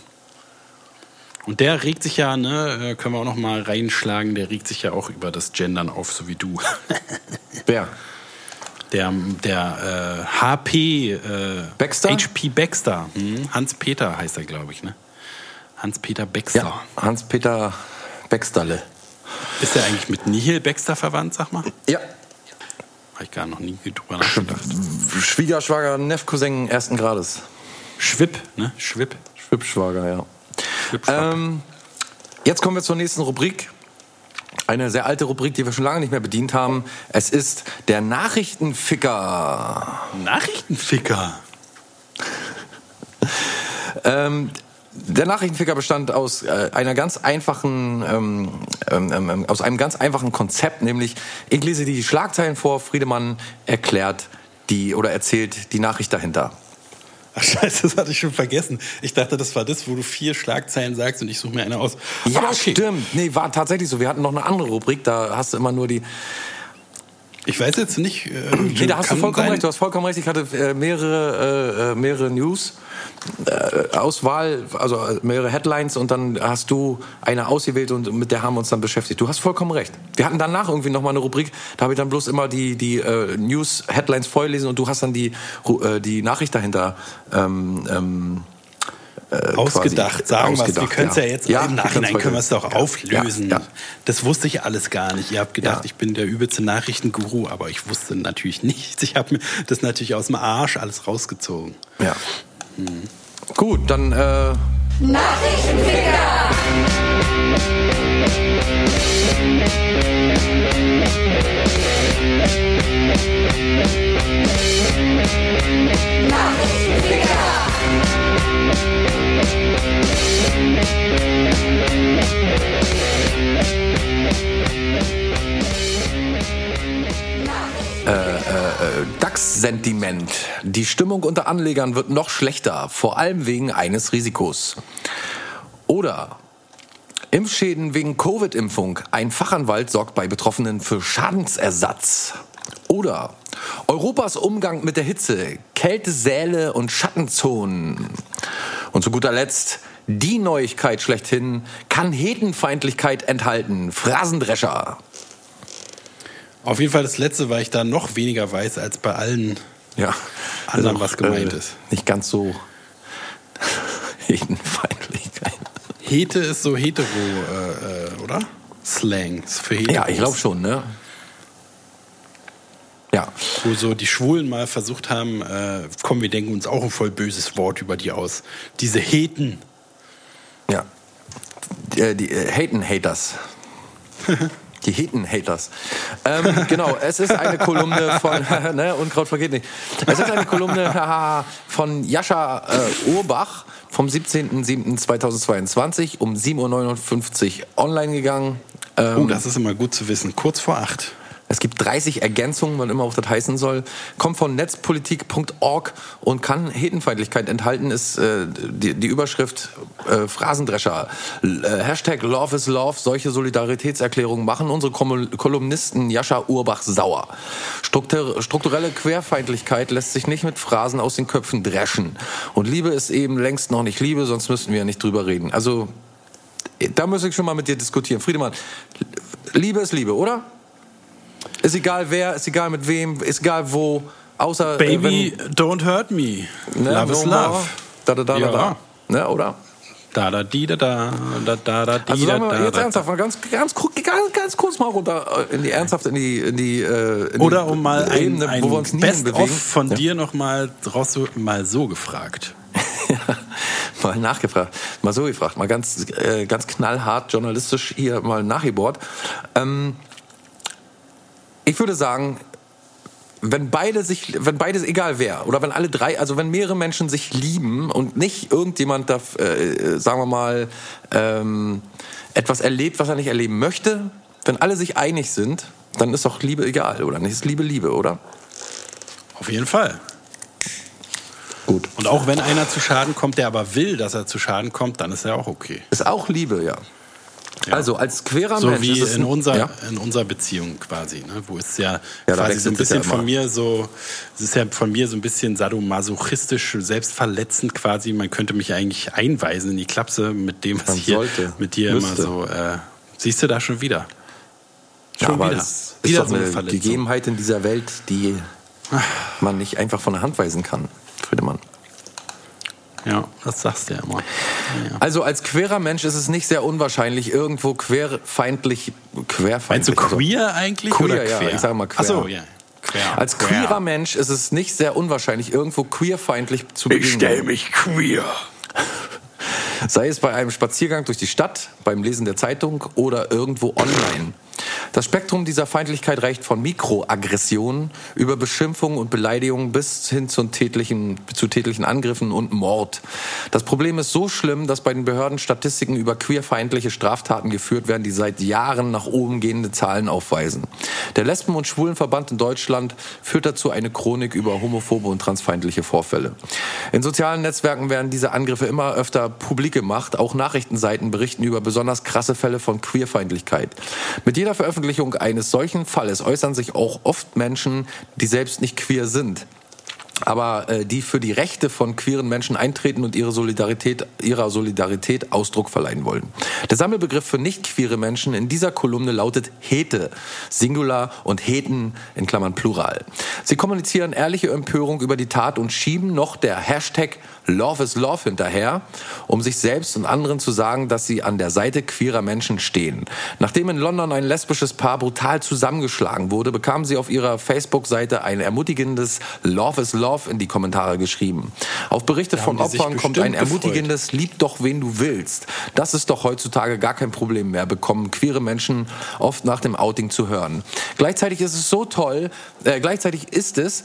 Speaker 2: Und der regt sich ja, ne, äh, können wir auch noch mal reinschlagen, der regt sich ja auch über das Gendern auf, so wie du.
Speaker 1: Wer?
Speaker 2: Der, der äh, HP äh,
Speaker 1: Baxter?
Speaker 2: HP Baxter. Hm? Hans-Peter heißt er, glaube ich, ne? Hans-Peter Baxter.
Speaker 1: Ja, Hans-Peter Baxterle.
Speaker 2: Ist er eigentlich mit Nihil Baxter verwandt, sag mal?
Speaker 1: Ja.
Speaker 2: Habe ich gar noch nie drüber nachgedacht.
Speaker 1: Schwiegerschwager, Neff-Cousin ersten Grades.
Speaker 2: Schwipp, ne? Schwipp.
Speaker 1: Schwippschwager, ja.
Speaker 2: Schwipp
Speaker 1: Ähm, jetzt kommen wir zur nächsten Rubrik. Eine sehr alte Rubrik, die wir schon lange nicht mehr bedient haben. Es ist der Nachrichtenficker.
Speaker 2: Nachrichtenficker.
Speaker 1: Ähm, der Nachrichtenficker bestand aus äh, einer ganz einfachen, ähm, ähm, ähm, aus einem ganz einfachen Konzept, nämlich ich lese die Schlagzeilen vor, Friedemann erklärt die oder erzählt die Nachricht dahinter.
Speaker 2: Ach scheiße, das hatte ich schon vergessen. Ich dachte, das war das, wo du vier Schlagzeilen sagst und ich suche mir eine aus.
Speaker 1: Ja,
Speaker 2: okay.
Speaker 1: stimmt. Nee, war tatsächlich so. Wir hatten noch eine andere Rubrik, da hast du immer nur die.
Speaker 2: Ich weiß jetzt nicht. Äh,
Speaker 1: Nee, da hast du vollkommen recht. Du hast vollkommen recht. Ich hatte äh, mehrere, äh, äh, mehrere News. Äh, Auswahl, also äh, mehrere Headlines und dann hast du eine ausgewählt und mit der haben wir uns dann beschäftigt. Du hast vollkommen recht. Wir hatten danach irgendwie noch mal eine Rubrik, da habe ich dann bloß immer die, die äh, News-Headlines vorgelesen und du hast dann die, äh, die Nachricht dahinter ähm, ähm,
Speaker 2: Ausgedacht,
Speaker 1: quasi
Speaker 2: sagen wir es. Wir
Speaker 1: ausgedacht,
Speaker 2: können es ja.
Speaker 1: ja.
Speaker 2: jetzt
Speaker 1: Ja,
Speaker 2: im Nachhinein können wir es doch auflösen.
Speaker 1: Ja.
Speaker 2: Das wusste ich alles gar nicht. Ihr habt gedacht, ich bin der übelste Nachrichtenguru, aber ich wusste natürlich nichts. Ich habe mir das natürlich aus dem Arsch alles rausgezogen.
Speaker 1: Ja. Gut, dann äh,
Speaker 3: Nachrichtenficker! Nachrichtenficker!
Speaker 1: DAX-Sentiment. Die Stimmung unter Anlegern wird noch schlechter, vor allem wegen eines Risikos. Oder Impfschäden wegen Covid-Impfung. Ein Fachanwalt sorgt bei Betroffenen für Schadensersatz. Oder Europas Umgang mit der Hitze, Kältesäle und Schattenzonen. Und zu guter Letzt die Neuigkeit schlechthin kann Hetenfeindlichkeit enthalten. Phrasendrescher.
Speaker 2: Auf jeden Fall das letzte, weil ich da noch weniger weiß als bei allen.
Speaker 1: Ja,
Speaker 2: Anderen,
Speaker 1: auch,
Speaker 2: was gemeint
Speaker 1: äh,
Speaker 2: ist.
Speaker 1: Nicht ganz so Hetenfeindlichkeit.
Speaker 2: Hete ist so hetero, äh, äh, oder? Slang für hetero.
Speaker 1: Ja, ich glaube schon, ne? Ja,
Speaker 2: Wo so die Schwulen mal versucht haben, äh, komm, wir denken uns auch ein voll böses Wort über die aus. Diese Heten.
Speaker 1: ja. Die, äh, die äh, Haten-Haters. Die Heten-Haters. Ähm, genau, es ist eine Kolumne von, ne, Unkraut vergeht nicht. Es ist eine Kolumne von Jascha äh, Urbach vom 17.07.2022 um 7.59 Uhr online gegangen. Ähm,
Speaker 2: Oh, das ist immer gut zu wissen. Kurz vor acht.
Speaker 1: Es gibt 30 Ergänzungen, wann immer auch das heißen soll. Kommt von netzpolitik.org und kann Hetenfeindlichkeit enthalten, ist äh, die, die Überschrift äh, Phrasendrescher. L- Äh, Hashtag Love is Love. Solche Solidaritätserklärungen machen unsere Kom- Kolumnisten Jascha Urbach sauer. Struktur strukturelle Querfeindlichkeit lässt sich nicht mit Phrasen aus den Köpfen dreschen. Und Liebe ist eben längst noch nicht Liebe, sonst müssten wir ja nicht drüber reden. Also, da muss ich schon mal mit dir diskutieren. Friedemann, Liebe ist Liebe, oder? Ist egal wer, ist egal mit wem, ist egal wo, außer äh,
Speaker 2: Baby, don't hurt me.
Speaker 1: wenn, ne,
Speaker 2: love is love.
Speaker 1: Da, da, da,
Speaker 2: Ja.
Speaker 1: da. Ne, oder?
Speaker 2: Da, da, di, da, da, da, da, da, di,
Speaker 1: Also
Speaker 2: da,
Speaker 1: sagen wir
Speaker 2: da,
Speaker 1: mal jetzt
Speaker 2: da.
Speaker 1: ernsthaft, mal ganz, ganz, ganz, ganz kurz mal runter äh, in die ernsthaft in die in die äh, in
Speaker 2: Oder
Speaker 1: die
Speaker 2: um mal ein,
Speaker 1: Ebene,
Speaker 2: ein
Speaker 1: wo wir uns
Speaker 2: Best-of
Speaker 1: bewegen.
Speaker 2: von
Speaker 1: ja.
Speaker 2: dir noch mal, raus, mal so gefragt.
Speaker 1: mal nachgefragt, mal so gefragt, mal ganz, äh, ganz knallhart journalistisch hier mal nachgebohrt. Ähm, ich würde sagen, wenn beide sich, wenn beide, egal wer, oder wenn alle drei, also wenn mehrere Menschen sich lieben und nicht irgendjemand da, äh, sagen wir mal, ähm, etwas erlebt, was er nicht erleben möchte, wenn alle sich einig sind, dann ist doch Liebe egal, oder nicht? Ist Liebe Liebe, oder?
Speaker 2: Auf jeden Fall.
Speaker 1: Gut.
Speaker 2: Und auch wenn einer zu Schaden kommt, der aber will, dass er zu Schaden kommt, dann ist er auch okay.
Speaker 1: Ist auch Liebe, ja.
Speaker 2: Ja.
Speaker 1: Also als querer
Speaker 2: So
Speaker 1: Mensch
Speaker 2: wie
Speaker 1: ist es
Speaker 2: in,
Speaker 1: ein-
Speaker 2: unser,
Speaker 1: ja?
Speaker 2: in unserer Beziehung quasi, ne? wo es ja,
Speaker 1: Ja,
Speaker 2: quasi so ein
Speaker 1: ja
Speaker 2: bisschen von mir so, es ist ja von mir so ein bisschen sadomasochistisch, selbstverletzend quasi. Man könnte mich eigentlich einweisen in die Klapse mit dem, was
Speaker 1: Man
Speaker 2: hier
Speaker 1: sollte,
Speaker 2: mit dir
Speaker 1: müsste.
Speaker 2: immer so. Äh, siehst du da schon wieder?
Speaker 1: Ja,
Speaker 2: Schon
Speaker 1: aber
Speaker 2: wieder.
Speaker 1: es ist
Speaker 2: Wieder
Speaker 1: doch
Speaker 2: so eine
Speaker 1: eine. Gegebenheit in dieser Welt, die man nicht einfach von der Hand weisen kann, Friedemann.
Speaker 2: Ja, das sagst du ja immer. Ja.
Speaker 1: Also als querer Mensch ist es nicht sehr unwahrscheinlich, irgendwo querfeindlich,
Speaker 2: Meinst
Speaker 1: querfeindlich.
Speaker 2: du queer eigentlich
Speaker 1: Queer,
Speaker 2: oder
Speaker 1: ja,
Speaker 2: quer?
Speaker 1: ich sag mal queer.
Speaker 2: Ach so, ja. Quer.
Speaker 1: als
Speaker 2: Queer.
Speaker 1: queerer Mensch ist es nicht sehr unwahrscheinlich, irgendwo queerfeindlich zu begegnen.
Speaker 2: mich queer.
Speaker 1: Sei es bei einem Spaziergang durch die Stadt, beim Lesen der Zeitung oder irgendwo online. Das Spektrum dieser Feindlichkeit reicht von Mikroaggressionen über Beschimpfungen und Beleidigungen bis hin zu tätlichen, zu tätlichen Angriffen und Mord. Das Problem ist so schlimm, dass bei den Behörden Statistiken über queerfeindliche Straftaten geführt werden, die seit Jahren nach oben gehende Zahlen aufweisen. Der Lesben- und Schwulenverband in Deutschland führt dazu eine Chronik über homophobe und transfeindliche Vorfälle. In sozialen Netzwerken werden diese Angriffe immer öfter publik gemacht. Auch Nachrichtenseiten berichten über besonders krasse Fälle von Queerfeindlichkeit. Mit jeder Veröffentlichung eines solchen Falles äußern sich auch oft Menschen, die selbst nicht queer sind aber äh, die für die Rechte von queeren Menschen eintreten und ihre Solidarität, ihrer Solidarität Ausdruck verleihen wollen. Der Sammelbegriff für nicht queere Menschen in dieser Kolumne lautet Hete, Singular und Heten in Klammern Plural. Sie kommunizieren ehrliche Empörung über die Tat und schieben noch der Hashtag Love is Love hinterher, um sich selbst und anderen zu sagen, dass sie an der Seite queerer Menschen stehen. Nachdem in London ein lesbisches Paar brutal zusammengeschlagen wurde, bekamen sie auf ihrer Facebook-Seite ein ermutigendes Love is Love in die Kommentare geschrieben. Auf Berichte
Speaker 2: Da
Speaker 1: von Opfern kommt ein
Speaker 2: bestimmt gefreut.
Speaker 1: ermutigendes Lieb doch wen du willst. Das ist doch heutzutage gar kein Problem mehr, bekommen queere Menschen oft nach dem Outing zu hören. Gleichzeitig ist es so toll, äh, gleichzeitig ist es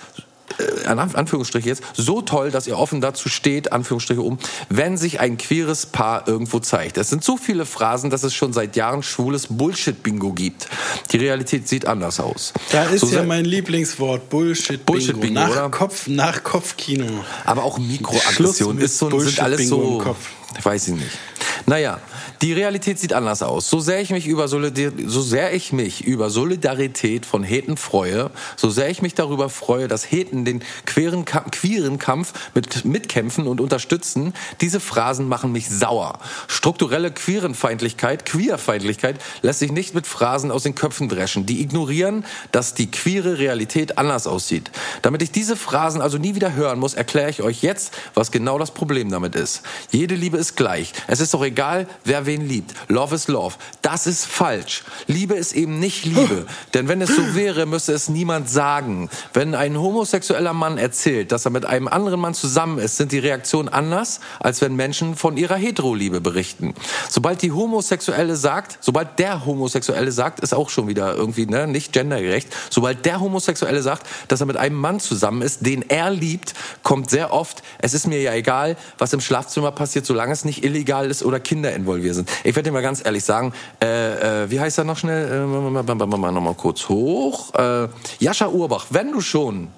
Speaker 1: an Anführungsstriche jetzt, so toll, dass ihr offen dazu steht, Anführungsstriche um, wenn sich ein queeres Paar irgendwo zeigt. Es sind so viele Phrasen, dass es schon seit Jahren schwules Bullshit-Bingo gibt. Die Realität sieht anders aus.
Speaker 2: Da ist
Speaker 1: So
Speaker 2: ja mein Lieblingswort, Bullshit-Bingo.
Speaker 1: Bullshit-Bingo,
Speaker 2: nach,
Speaker 1: oder?
Speaker 2: Kopf, nach Kopfkino.
Speaker 1: Aber auch Mikroaggression ist so, sind alles so,
Speaker 2: Kopf.
Speaker 1: Weiß ich nicht. Naja, die Realität sieht anders aus. So sehr ich mich über Solidar so sehr ich mich über Solidarität von Heten freue, so sehr ich mich darüber freue, dass Heten den queeren, queeren Kampf mit mitkämpfen und unterstützen, diese Phrasen machen mich sauer. Strukturelle Queerenfeindlichkeit, Queerfeindlichkeit lässt sich nicht mit Phrasen aus den Köpfen dreschen, die ignorieren, dass die queere Realität anders aussieht. Damit ich diese Phrasen also nie wieder hören muss, erkläre ich euch jetzt, was genau das Problem damit ist. Jede Liebe ist gleich. Es ist doch egal, wer wen liebt. Love is love. Das ist falsch. Liebe ist eben nicht Liebe. Denn wenn es so wäre, müsste es niemand sagen. Wenn ein homosexueller Mann erzählt, dass er mit einem anderen Mann zusammen ist, sind die Reaktionen anders, als wenn Menschen von ihrer Heteroliebe berichten. Sobald die Homosexuelle sagt, sobald der Homosexuelle sagt, ist auch schon wieder irgendwie ne, nicht gendergerecht. Sobald der Homosexuelle sagt, dass er mit einem Mann zusammen ist, den er liebt, kommt sehr oft, es ist mir ja egal, was im Schlafzimmer passiert, solange es nicht illegal ist oder Kinder involviert sind. Ich werde dir mal ganz ehrlich sagen, äh, äh, wie heißt er noch schnell? Äh, nochmal kurz hoch. Äh, Jascha Urbach, wenn du schon,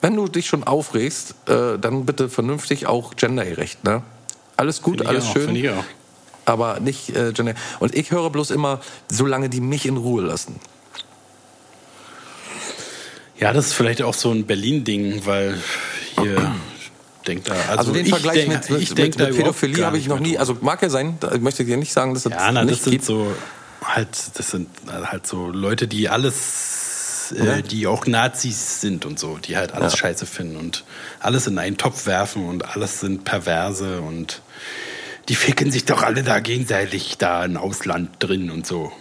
Speaker 1: wenn du dich schon aufregst, äh, dann bitte vernünftig auch gendergerecht, ne? Alles gut, alles
Speaker 2: auch,
Speaker 1: schön
Speaker 2: ich auch.
Speaker 1: aber nicht äh, Gender. Und ich höre bloß immer, solange die mich in Ruhe lassen.
Speaker 2: Ja, das ist vielleicht auch so ein Berlin-Ding, weil hier denkt da. Also,
Speaker 1: Also, den
Speaker 2: ich
Speaker 1: Vergleich
Speaker 2: denk,
Speaker 1: mit, mit, mit, mit Pädophilie habe ich noch nie. Also mag ja sein, da möchte ich dir nicht sagen, dass das
Speaker 2: Ja, na, das
Speaker 1: nicht
Speaker 2: sind
Speaker 1: gibt.
Speaker 2: so halt, das sind halt so Leute, die alles, äh, die auch Nazis sind und so, die halt alles
Speaker 1: Ja.
Speaker 2: scheiße finden und alles in einen Topf werfen und alles sind Perverse und die ficken sich doch alle da gegenseitig da im Ausland drin und so.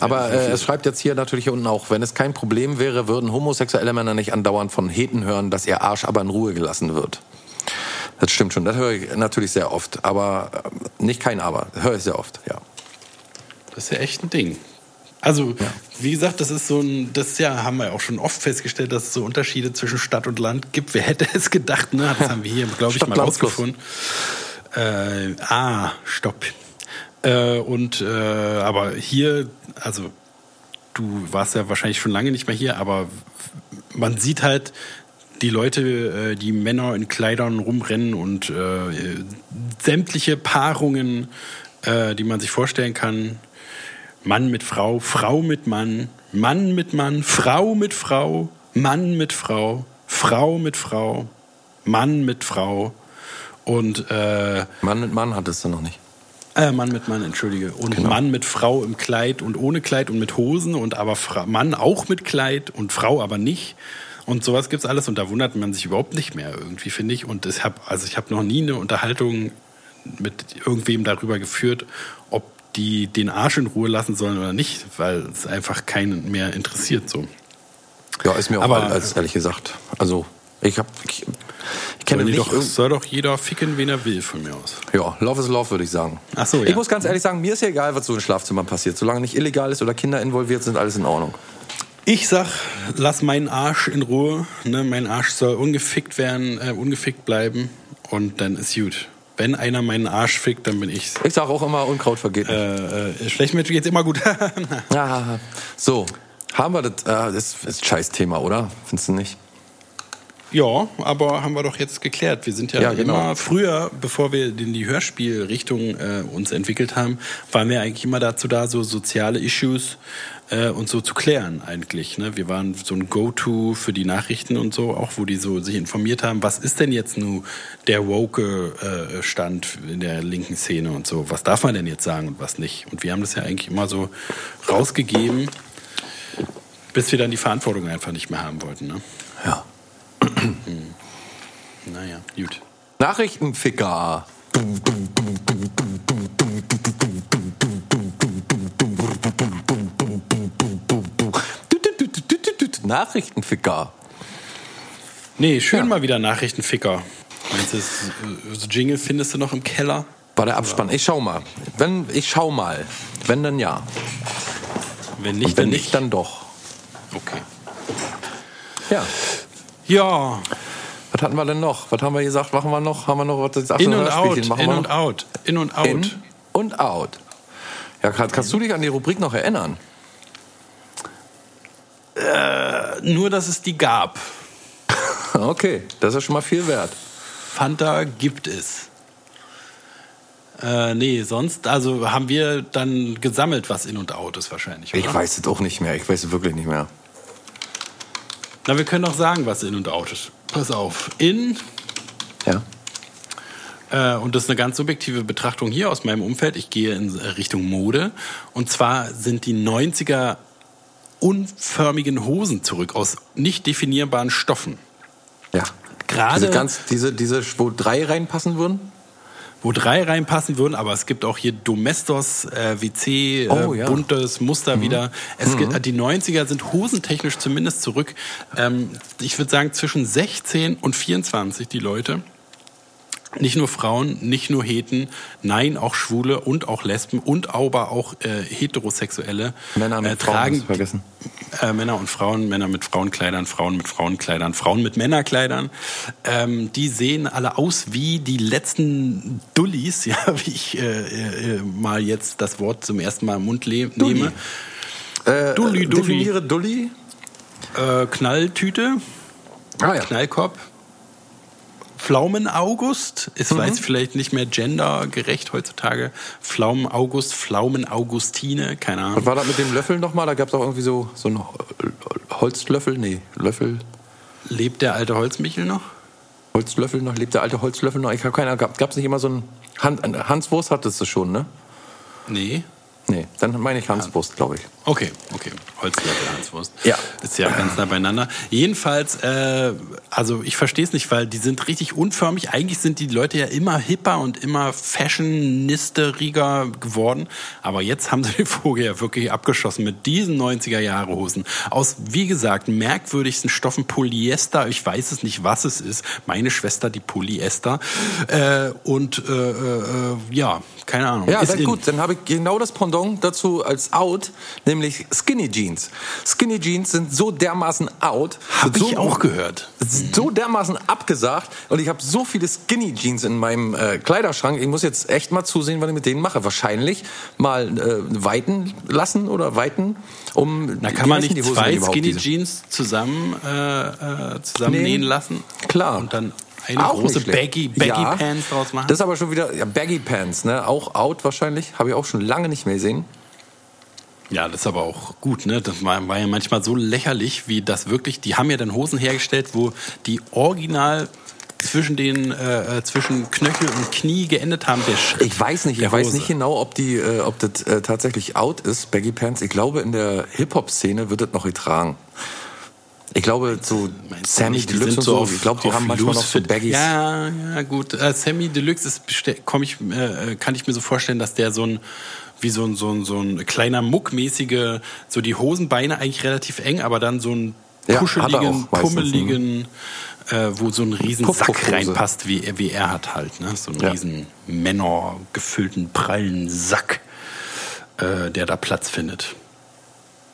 Speaker 1: Aber äh, es schreibt jetzt hier natürlich unten auch, wenn es kein Problem wäre, würden homosexuelle Männer nicht andauernd von Heten hören, dass ihr Arsch aber in Ruhe gelassen wird. Das stimmt schon. Das höre ich natürlich sehr oft. Aber äh, nicht kein Aber. Das höre ich sehr oft, ja.
Speaker 2: Das ist ja echt ein Ding. Also, wie gesagt, das ist so ein, das ja, haben wir auch schon oft festgestellt, dass es so Unterschiede zwischen Stadt und Land gibt. Wer hätte es gedacht, ne? Das haben wir hier, glaube ich,
Speaker 1: Stadt,
Speaker 2: mal rausgefunden. Äh, ah, stopp. Äh, und äh, aber hier, also du warst ja wahrscheinlich schon lange nicht mehr hier, aber man sieht halt die Leute, äh, die Männer in Kleidern rumrennen und äh, sämtliche Paarungen, äh, die man sich vorstellen kann. Mann mit Frau, Frau mit Mann, Mann mit Mann, Frau mit Frau, Mann mit Frau, Frau mit Frau, Mann mit Frau und äh,
Speaker 1: Mann mit Mann hattest du noch nicht.
Speaker 2: Äh, Mann mit Mann, entschuldige. Und
Speaker 1: Genau.
Speaker 2: Mann mit Frau im Kleid und ohne Kleid und mit Hosen und aber Fra Mann auch mit Kleid und Frau aber nicht. Und sowas gibt's alles und da wundert man sich überhaupt nicht mehr irgendwie, finde ich. Und ich hab, also ich habe noch nie eine Unterhaltung mit irgendwem darüber geführt, ob die den Arsch in Ruhe lassen sollen oder nicht, weil es einfach keinen mehr interessiert so.
Speaker 1: Ja, ist mir auch
Speaker 2: Aber-
Speaker 1: als ehrlich gesagt. Also, ich habe ich, kenne
Speaker 2: Soll, doch, soll doch jeder ficken, wen er will von mir aus.
Speaker 1: Ja, Love is Love, würde ich sagen.
Speaker 2: Ach so, ja.
Speaker 1: Ich muss ganz ehrlich sagen, mir ist ja egal, was so in Schlafzimmern passiert. Solange nicht illegal ist oder Kinder involviert sind, alles in Ordnung.
Speaker 2: Ich sag, lass meinen Arsch in Ruhe. Ne? Mein Arsch soll ungefickt werden, äh, ungefickt bleiben und dann ist gut. Wenn einer meinen Arsch fickt, dann bin ich's.
Speaker 1: Ich sage auch immer, Unkraut vergeht.
Speaker 2: Äh, äh, schlecht mit geht's immer gut.
Speaker 1: Ah, so, haben wir das, äh, das ist ein scheiß Thema, oder? Findest du nicht?
Speaker 2: Ja, aber haben wir doch jetzt geklärt. Wir sind ja,
Speaker 1: Ja, genau.
Speaker 2: immer früher, bevor wir in die Hörspielrichtung äh, uns entwickelt haben, waren wir eigentlich immer dazu da, so soziale Issues äh, und so zu klären eigentlich. Ne? Wir waren so ein Go-To für die Nachrichten und so, auch wo die so sich informiert haben, was ist denn jetzt nun der woke äh, Stand in der linken Szene und so, was darf man denn jetzt sagen und was nicht. Und wir haben das ja eigentlich immer so rausgegeben, bis wir dann die Verantwortung einfach nicht mehr haben wollten. Ne?
Speaker 1: Ja.
Speaker 2: Naja, gut.
Speaker 1: Nachrichtenficker. Nachrichtenficker.
Speaker 2: Nee, schön
Speaker 1: Ja.
Speaker 2: mal wieder Nachrichtenficker. Meinst du, das, äh, das Jingle findest du noch im Keller?
Speaker 1: War der Abspann. Ich schau mal. Wenn, ich schau mal. Wenn, dann ja.
Speaker 2: Wenn nicht,
Speaker 1: Und wenn
Speaker 2: dann
Speaker 1: nicht,
Speaker 2: nicht.
Speaker 1: dann doch.
Speaker 2: Okay.
Speaker 1: Ja.
Speaker 2: Ja,
Speaker 1: Was hatten wir denn noch? Was haben wir gesagt? Machen wir noch? Haben wir noch was? Ach
Speaker 2: in und out, in und out, in und out.
Speaker 1: In und out. Ja, kann, kannst du dich an die Rubrik noch erinnern?
Speaker 2: Nur, dass es die gab.
Speaker 1: Okay, das ist schon mal viel wert.
Speaker 2: Fanta gibt es. Äh, nee, sonst, also haben wir dann gesammelt, was in und out ist wahrscheinlich. Oder?
Speaker 1: Ich weiß es auch nicht mehr. Ich weiß es wirklich nicht mehr.
Speaker 2: Na, wir können doch sagen, was in und out ist. Pass auf. In,
Speaker 1: Ja.
Speaker 2: äh, und das ist eine ganz subjektive Betrachtung hier aus meinem Umfeld. Ich gehe in Richtung Mode. Und zwar sind die 90er unförmigen Hosen zurück aus nicht definierbaren Stoffen.
Speaker 1: Ja.
Speaker 2: Gerade-
Speaker 1: Diese, ganz, diese, diese, wo drei reinpassen würden?
Speaker 2: Wo drei reinpassen würden, aber es gibt auch hier Domestos, äh, WC, äh,
Speaker 1: Oh, ja.
Speaker 2: buntes Muster wieder. Es gibt, äh, die 90er sind hosentechnisch zumindest zurück. Ähm, ich würde sagen zwischen 16 und 24 die Leute. Nicht nur Frauen, nicht nur Heten, nein, auch Schwule und auch Lesben und aber auch äh, Heterosexuelle
Speaker 1: Männer mit
Speaker 2: äh,
Speaker 1: Frauen,
Speaker 2: tragen
Speaker 1: du vergessen.
Speaker 2: äh, Männer und Frauen, Männer mit Frauenkleidern, Frauen mit Frauenkleidern, Frauen mit Männerkleidern. Ähm, die sehen alle aus wie die letzten Dullis, ja, wie ich äh, äh, mal jetzt das Wort zum ersten Mal im Mund
Speaker 1: Dulli.
Speaker 2: nehme.
Speaker 1: Äh,
Speaker 2: Dulli,
Speaker 1: äh,
Speaker 2: Dulli.
Speaker 1: Definiere Dulli.
Speaker 2: Äh, Knalltüte,
Speaker 1: Ah ja.
Speaker 2: Knallkorb. Pflaumen-August, ist weiß vielleicht nicht mehr gendergerecht heutzutage. Pflaumen-August, Pflaumen-Augustine, keine Ahnung.
Speaker 1: Was war das mit dem Löffel nochmal? Da gab es auch irgendwie so, so einen Holzlöffel. Nee, Löffel.
Speaker 2: Lebt der alte Holzmichel noch?
Speaker 1: Holzlöffel noch? Lebt der alte Holzlöffel noch? Ich habe keine Ahnung. Gab es nicht immer so einen. Han, Hanswurst hattest du schon, ne?
Speaker 2: Nee.
Speaker 1: Nee, dann meine ich Hanswurst, glaube ich.
Speaker 2: Okay, okay. Holzlöffel Hanswurst.
Speaker 1: Ja.
Speaker 2: Ist ja ganz nah beieinander. Jedenfalls, äh, also ich verstehe es nicht, weil die sind richtig unförmig. Eigentlich sind die Leute ja immer hipper und immer fashionisteriger geworden. Aber jetzt haben sie den Vogel ja wirklich abgeschossen mit diesen 90er-Jahre-Hosen. Aus, wie gesagt, merkwürdigsten Stoffen Polyester. Ich weiß es nicht, was es ist. Meine Schwester, die Polyester. Äh, und äh, äh, ja, keine Ahnung.
Speaker 1: Ja,
Speaker 2: Ist
Speaker 1: dann
Speaker 2: in.
Speaker 1: gut, dann habe ich genau das Pendant dazu als out, nämlich Skinny Jeans. Skinny Jeans sind so dermaßen out.
Speaker 2: Hab
Speaker 1: so,
Speaker 2: ich auch gehört.
Speaker 1: So dermaßen abgesagt und ich habe so viele Skinny Jeans in meinem äh, Kleiderschrank. Ich muss jetzt echt mal zusehen, was ich mit denen mache. Wahrscheinlich mal äh, weiten lassen oder weiten, um
Speaker 2: Na,
Speaker 1: wie
Speaker 2: kann man nicht
Speaker 1: die Hosen
Speaker 2: zwei Skinny? Jeans zusammen, äh, äh, zusammennähen lassen?
Speaker 1: klar.
Speaker 2: Und dann eine
Speaker 1: Auch
Speaker 2: große. Baggy, Baggy
Speaker 1: Ja.
Speaker 2: Pants draus machen?
Speaker 1: Das ist aber schon wieder ja, Baggy Pants, ne? Auch out wahrscheinlich. Habe ich auch schon lange nicht mehr gesehen.
Speaker 2: ja, das ist aber auch gut, ne? Das war, war ja manchmal so lächerlich, wie das wirklich, die haben ja dann Hosen hergestellt, wo die original zwischen den äh, äh, zwischen Knöchel und Knie geendet haben, der Schritt.
Speaker 1: Ich weiß nicht, ich
Speaker 2: der
Speaker 1: weiß
Speaker 2: Hose.
Speaker 1: nicht genau, ob die, äh, ob das äh, tatsächlich out ist, Baggy Pants. Ich glaube, in der Hip-Hop-Szene wird das noch getragen. Ich glaube, so Sammy
Speaker 2: nicht,
Speaker 1: Deluxe und so, ich glaube, die haben manchmal noch so. Baggies.
Speaker 2: Ja, ja, gut. Äh, Sammy Deluxe ist, komm ich, äh, kann ich mir so vorstellen, dass der so ein, wie so ein, so ein, so ein kleiner muckmäßige, so die Hosenbeine eigentlich relativ eng, aber dann so ein
Speaker 1: Ja,
Speaker 2: kuscheligen,
Speaker 1: auch meistens,
Speaker 2: pummeligen, äh, wo so ein riesen Sack reinpasst, wie, er- wie er hat halt, ne? So einen
Speaker 1: Ja.
Speaker 2: riesen Männer gefüllten, prallen Sack, äh, der da Platz findet.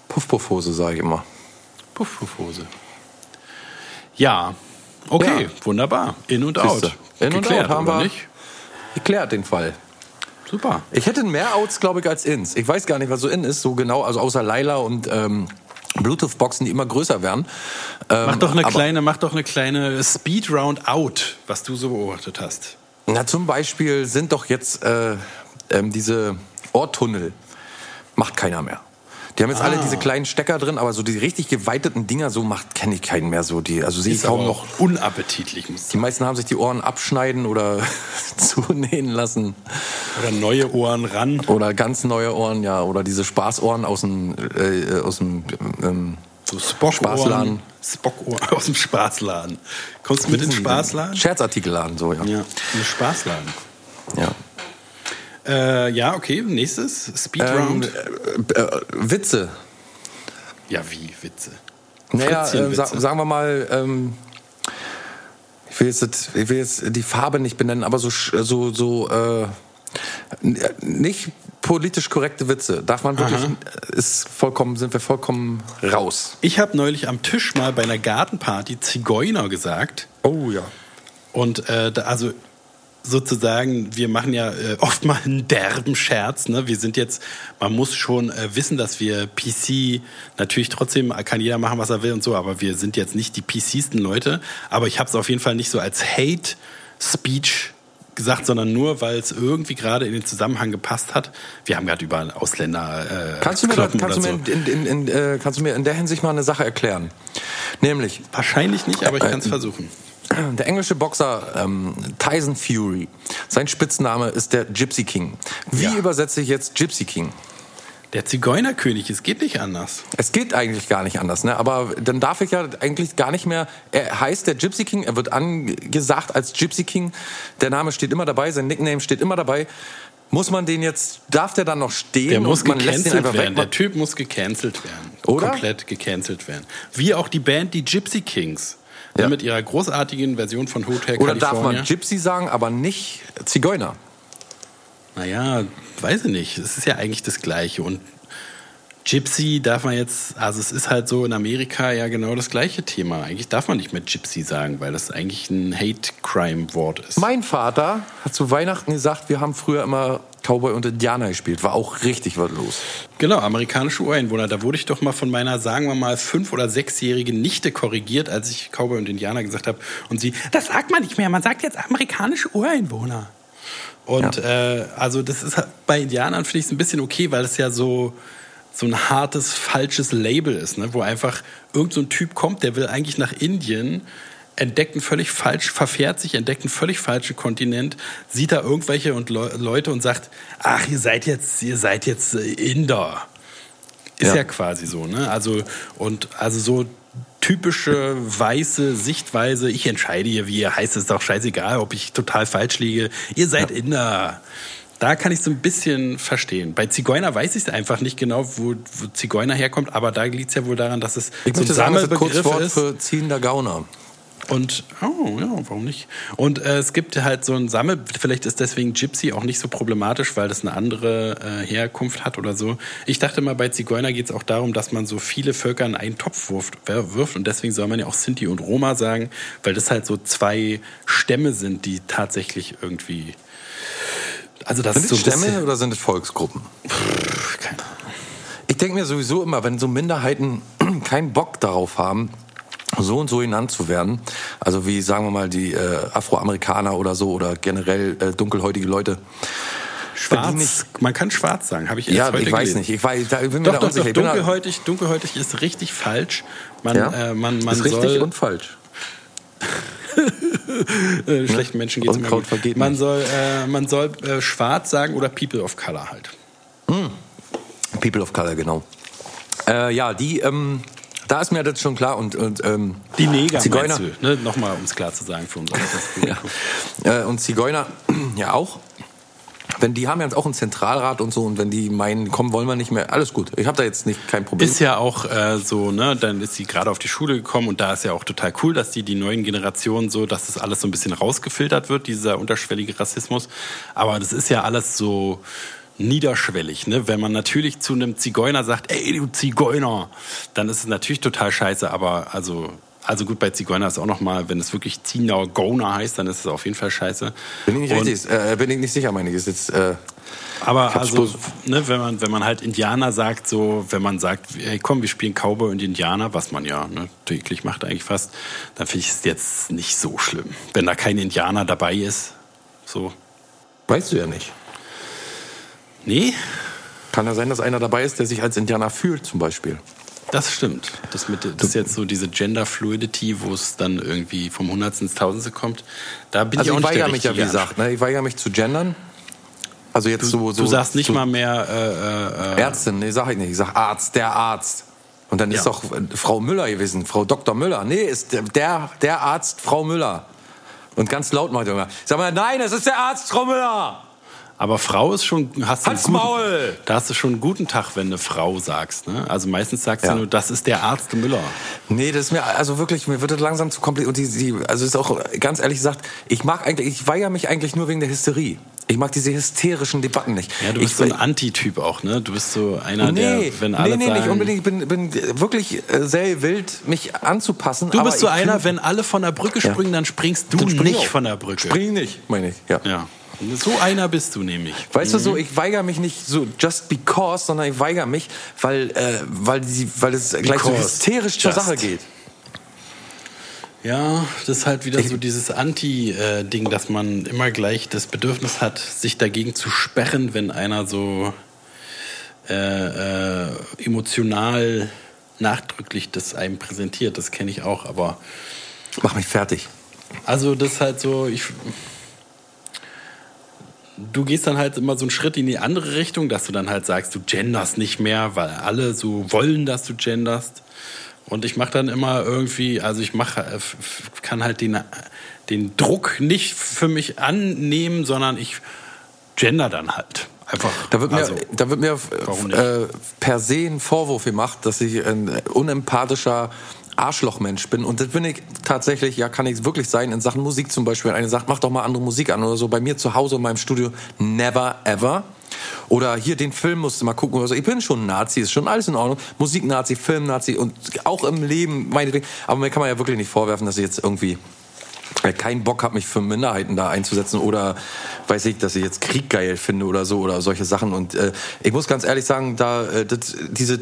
Speaker 1: Puff-Puff-Hose, sage ich immer.
Speaker 2: Puff-Puff-Hose. Ja, okay,
Speaker 1: Ja.
Speaker 2: wunderbar. In und
Speaker 1: Siehste.
Speaker 2: out.
Speaker 1: In und out haben wir.
Speaker 2: nicht?
Speaker 1: Geklärt den Fall.
Speaker 2: Super.
Speaker 1: Ich hätte mehr Outs, glaube ich, als Ins. Ich weiß gar nicht, was so in ist, so genau, also außer Laila und ähm, Bluetooth-Boxen, die immer größer werden. Ähm,
Speaker 2: Mach doch eine kleine, mach doch eine kleine Speed Round Out, was du so beobachtet hast.
Speaker 1: Na, zum Beispiel sind doch jetzt äh, ähm, diese Ohrtunnel. Macht keiner mehr. Die haben jetzt
Speaker 2: Ah.
Speaker 1: alle diese kleinen Stecker drin, aber so die richtig geweiteten Dinger, so macht kenne ich keinen mehr so. Die, also sehe ich kaum noch.
Speaker 2: unappetitlich,
Speaker 1: Die meisten haben sich die Ohren abschneiden oder zunähen lassen.
Speaker 2: Oder neue Ohren ran.
Speaker 1: Oder ganz neue Ohren, ja. Oder diese Spaßohren aus dem, äh, aus dem ähm,
Speaker 2: So Spockohren.
Speaker 1: Spaßladen.
Speaker 2: Spockohren aus dem Spaßladen. Kommst du mit in den Spaßladen?
Speaker 1: Scherzartikelladen, so, ja.
Speaker 2: Ja, in den Spaßladen.
Speaker 1: ja.
Speaker 2: Äh, ja, okay, nächstes. Speed
Speaker 1: Ähm, äh, äh, Witze.
Speaker 2: Ja, wie Witze.
Speaker 1: Naja, äh,
Speaker 2: Fritzchenwitze.
Speaker 1: sa sagen wir mal, ähm, ich will, jetzt, ich will jetzt die Farbe nicht benennen, aber so, so, so äh, nicht politisch korrekte Witze. Darf man wirklich, ist vollkommen, sind wir vollkommen raus.
Speaker 2: Ich habe neulich am Tisch mal bei einer Gartenparty Zigeuner gesagt.
Speaker 1: Oh ja.
Speaker 2: Und äh, da, also sozusagen, wir machen ja äh, oft mal einen derben Scherz. Ne? Wir sind jetzt, man muss schon äh, wissen, dass wir PC, natürlich trotzdem kann jeder machen, was er will und so, aber wir sind jetzt nicht die PCsten Leute. Aber ich habe es auf jeden Fall nicht so als Hate Speech gesagt, sondern nur, weil es irgendwie gerade in den Zusammenhang gepasst hat. Wir haben gerade über Ausländer äh,
Speaker 1: Kannst du mir, da,
Speaker 2: kloppen
Speaker 1: kannst, du
Speaker 2: oder
Speaker 1: mir
Speaker 2: so.
Speaker 1: in, in, in, äh, kannst du mir in der Hinsicht mal eine Sache erklären? Nämlich,
Speaker 2: Wahrscheinlich nicht, aber ich
Speaker 1: Äh,
Speaker 2: kann es versuchen.
Speaker 1: Der englische Boxer ähm, Tyson Fury, sein Spitzname ist der Gypsy King. Wie
Speaker 2: Ja.
Speaker 1: übersetze ich jetzt Gypsy King?
Speaker 2: Der Zigeunerkönig, es geht nicht anders.
Speaker 1: Es geht eigentlich gar nicht anders, ne? aber dann darf ich ja eigentlich gar nicht mehr, er heißt der Gypsy King, er wird angesagt als Gypsy King, der Name steht immer dabei, sein Nickname steht immer dabei. Muss man den jetzt, darf der dann noch stehen
Speaker 2: Der muss
Speaker 1: man
Speaker 2: gecancelt
Speaker 1: einfach
Speaker 2: werden.
Speaker 1: weg?
Speaker 2: Der Typ muss gecancelt werden.
Speaker 1: Oder?
Speaker 2: Komplett gecancelt werden. Wie auch die Band, die Gypsy Kings.
Speaker 1: Ja.
Speaker 2: Mit ihrer großartigen Version von Hotel
Speaker 1: Oder
Speaker 2: California.
Speaker 1: darf man Gypsy sagen, aber nicht Zigeuner?
Speaker 2: Naja, weiß ich nicht. Es ist ja eigentlich das Gleiche. Und Gypsy darf man jetzt, also es ist halt so in Amerika ja genau das gleiche Thema. Eigentlich darf man nicht mehr Gypsy sagen, weil das eigentlich ein Hate-Crime-Wort ist.
Speaker 1: Mein Vater hat zu Weihnachten gesagt, wir haben früher immer Cowboy und Indianer gespielt. War auch richtig was los.
Speaker 2: Genau, amerikanische Ureinwohner. Da wurde ich doch mal von meiner, sagen wir mal, fünf- oder sechsjährigen Nichte korrigiert, als ich Cowboy und Indianer gesagt habe. Und sie, das sagt man nicht mehr, man sagt jetzt amerikanische Ureinwohner. Und äh, also das ist bei Indianern finde ich es ein bisschen okay, weil es ja so so ein hartes, falsches Label ist, ne? wo einfach irgend so ein Typ kommt, der will eigentlich nach Indien, entdeckt einen völlig falsch, verfährt sich, entdeckt einen völlig falschen Kontinent, sieht da irgendwelche und Le Leute und sagt, ach, ihr seid jetzt, ihr seid jetzt äh, Inder. Ist ja. ja quasi so, ne? Also, und also so typische weiße Sichtweise, ich entscheide hier, wie ihr heißt, ist doch scheißegal, ob ich total falsch liege. Ihr seid ja. Inder. Da kann ich so ein bisschen verstehen. Bei Zigeuner weiß ich es einfach nicht genau, wo, wo Zigeuner herkommt, aber da liegt es ja wohl daran, dass es
Speaker 1: ich so ein Sammelbegriff ist. für ziehender Gauner.
Speaker 2: Und, oh, ja, warum nicht? Und äh, es gibt halt so ein Sammel, vielleicht ist deswegen Gypsy auch nicht so problematisch, weil das eine andere äh, Herkunft hat oder so. Ich dachte mal, bei Zigeuner geht es auch darum, dass man so viele Völker in einen Topf wirft, wirft und deswegen soll man ja auch Sinti und Roma sagen, weil das halt so zwei Stämme sind, die tatsächlich irgendwie.
Speaker 1: Also das sind es so Stämme oder sind es Volksgruppen? Pff, keine Ahnung. Ich denke mir sowieso immer, wenn so Minderheiten keinen Bock darauf haben, so und so genannt zu werden. Also wie sagen wir mal die äh, Afroamerikaner oder so oder generell äh, dunkelhäutige Leute.
Speaker 2: Schwarz, nicht, man kann schwarz sagen, habe ich erst
Speaker 1: ja,
Speaker 2: heute
Speaker 1: ich weiß
Speaker 2: gelesen.
Speaker 1: nicht, ich, weiß, da,
Speaker 2: bin doch, mir da unsicher. Doch, dunkelhäutig, dunkelhäutig ist richtig falsch. Man, ja? äh, man, man
Speaker 1: ist richtig und falsch.
Speaker 2: Äh, schlechten Menschen geht es immer gut. Man nicht. soll, äh, man soll äh, schwarz sagen oder People of Color halt.
Speaker 1: Mm. People of Color, genau. Ja, die ähm, da ist mir das schon klar. Und, und ähm,
Speaker 2: die Neger, Zigeuner, du, ne? nochmal, um es klar zu sagen für uns.
Speaker 1: ja. Äh, und Zigeuner ja auch. Wenn die haben ja jetzt auch einen Zentralrat und so und wenn die meinen, kommen wollen wir nicht mehr, alles gut. Ich habe da jetzt nicht kein Problem.
Speaker 2: Ist ja auch äh, so, ne? Dann ist sie gerade auf die Schule gekommen und da ist ja auch total cool, dass die die neuen Generationen so, dass das alles so ein bisschen rausgefiltert wird, dieser unterschwellige Rassismus. Aber das ist ja alles so niederschwellig. Ne? Wenn man natürlich zu einem Zigeuner sagt, ey, du Zigeuner, dann ist es natürlich total scheiße, aber also also gut, bei Zigeuner ist auch noch mal, wenn es wirklich Zinau Gona heißt, dann ist es auf jeden Fall scheiße.
Speaker 1: Bin ich nicht, richtig, äh, bin ich nicht sicher, meine ich. Ist jetzt, äh,
Speaker 2: aber also, ne, wenn, man, wenn man halt Indianer sagt, so, wenn man sagt, hey, komm, wir spielen Cowboy und Indianer, was man ja ne, täglich macht eigentlich fast, dann finde ich es jetzt nicht so schlimm. Wenn da kein Indianer dabei ist, so.
Speaker 1: Weißt du ja nicht.
Speaker 2: Nee.
Speaker 1: Kann ja sein, dass einer dabei ist, der sich als Indianer fühlt, zum Beispiel.
Speaker 2: Das stimmt. Das, mit, das ist jetzt so diese Gender Fluidity, wo es dann irgendwie vom Hundertsten ins Tausendste kommt. Da bin
Speaker 1: also
Speaker 2: ich auch
Speaker 1: ich weigere mich ja, wie gesagt, ne? ich weigere mich zu gendern. Also jetzt
Speaker 2: du,
Speaker 1: so, so.
Speaker 2: Du sagst nicht
Speaker 1: so
Speaker 2: mal mehr äh,
Speaker 1: äh, äh, Ärztin, nee, sag ich nicht. Ich sag Arzt, der Arzt. Und dann ist doch äh, Frau Müller gewesen, Frau Dr. Müller. Nee, ist der, der Arzt Frau Müller. Und ganz laut macht er immer. Sag mal, nein, es ist der Arzt Frau Müller.
Speaker 2: Aber Frau ist schon, hast
Speaker 1: du guten, Maul!
Speaker 2: da hast du schon einen guten Tag, wenn eine Frau sagst. Ne? Also meistens sagst ja. du nur, das ist der Arzt Müller.
Speaker 1: Nee, das ist mir, also wirklich, mir wird das langsam zu kompliziert. Und die, die, also ist auch ganz ehrlich gesagt, ich mag eigentlich, ich weigere mich eigentlich nur wegen der Hysterie. Ich mag diese hysterischen Debatten nicht.
Speaker 2: Ja, du bist
Speaker 1: ich,
Speaker 2: so ein Antityp auch, ne? Du bist so einer, nee, der, wenn alle
Speaker 1: Nee, nee,
Speaker 2: sagen,
Speaker 1: nicht unbedingt. Ich bin, bin wirklich äh, sehr wild, mich anzupassen.
Speaker 2: Du bist so einer, wenn alle von der Brücke springen, ja. dann springst du dann spring nicht von der Brücke.
Speaker 1: Spring nicht, meine ich, ja.
Speaker 2: ja. So einer bist du nämlich.
Speaker 1: Weißt mhm. du so, ich weigere mich nicht so just because, sondern ich weigere mich, weil, äh, weil, die, weil es gleich so hysterisch just. zur Sache geht.
Speaker 2: Ja, das ist halt wieder so dieses Anti-Ding, dass man immer gleich das Bedürfnis hat, sich dagegen zu sperren, wenn einer so äh, äh, emotional nachdrücklich das einem präsentiert. Das kenne ich auch, aber.
Speaker 1: Mach mich fertig.
Speaker 2: Also, das ist halt so, ich du gehst dann halt immer so einen Schritt in die andere Richtung, dass du dann halt sagst, du genderst nicht mehr, weil alle so wollen, dass du genderst. Und ich mache dann immer irgendwie, also ich mache, äh, kann halt den, den Druck nicht für mich annehmen, sondern ich gender dann halt. Einfach.
Speaker 1: Da wird mir, also, da wird mir äh, per se ein Vorwurf gemacht, dass ich ein unempathischer Arschlochmensch bin. Und das bin ich tatsächlich, ja, kann ich wirklich sein, in Sachen Musik zum Beispiel. Eine sagt, mach doch mal andere Musik an oder so. Bei mir zu Hause in meinem Studio, never ever. Oder hier den Film musst du mal gucken oder so. Ich bin schon Nazi, ist schon alles in Ordnung. Musik-Nazi, Film-Nazi und auch im Leben, meinetwegen. Aber mir kann man ja wirklich nicht vorwerfen, dass ich jetzt irgendwie keinen Bock habe, mich für Minderheiten da einzusetzen oder weiß ich, dass ich jetzt Krieg geil finde oder so oder solche Sachen. Und äh, ich muss ganz ehrlich sagen, da äh, das, diese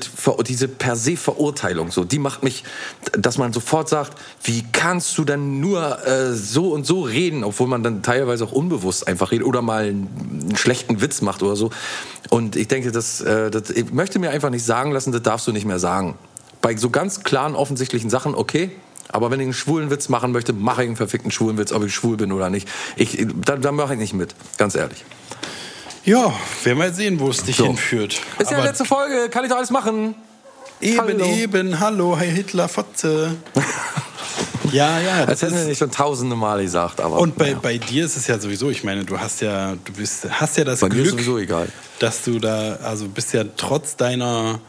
Speaker 1: diese per se Verurteilung so, die macht mich, dass man sofort sagt, wie kannst du denn nur äh, so und so reden, obwohl man dann teilweise auch unbewusst einfach redet oder mal einen, schlechten Witz macht oder so. Und ich denke, das, äh, das ich möchte mir einfach nicht sagen lassen, das darfst du nicht mehr sagen. Bei so ganz klaren offensichtlichen Sachen, okay, Aber wenn ich einen schwulen Witz machen möchte, mache ich einen verfickten schwulen Witz, ob ich schwul bin oder nicht. Ich, da, da mache ich nicht mit, ganz ehrlich.
Speaker 2: Ja, werden wir sehen, wo es dich
Speaker 1: So.
Speaker 2: hinführt.
Speaker 1: Ist ja die letzte Folge, kann ich doch alles machen.
Speaker 2: eben,
Speaker 1: Hallo.
Speaker 2: eben, hallo, Herr Hitler, Fotze. ja, ja.
Speaker 1: Als
Speaker 2: Das
Speaker 1: hätten wir nicht schon tausende Mal gesagt, aber.
Speaker 2: und bei,
Speaker 1: ja.
Speaker 2: bei dir ist es ja sowieso, ich meine, du hast ja, du bist, hast ja das
Speaker 1: Bei
Speaker 2: Glück,
Speaker 1: sowieso egal.
Speaker 2: dass du da, also bist ja trotz deiner,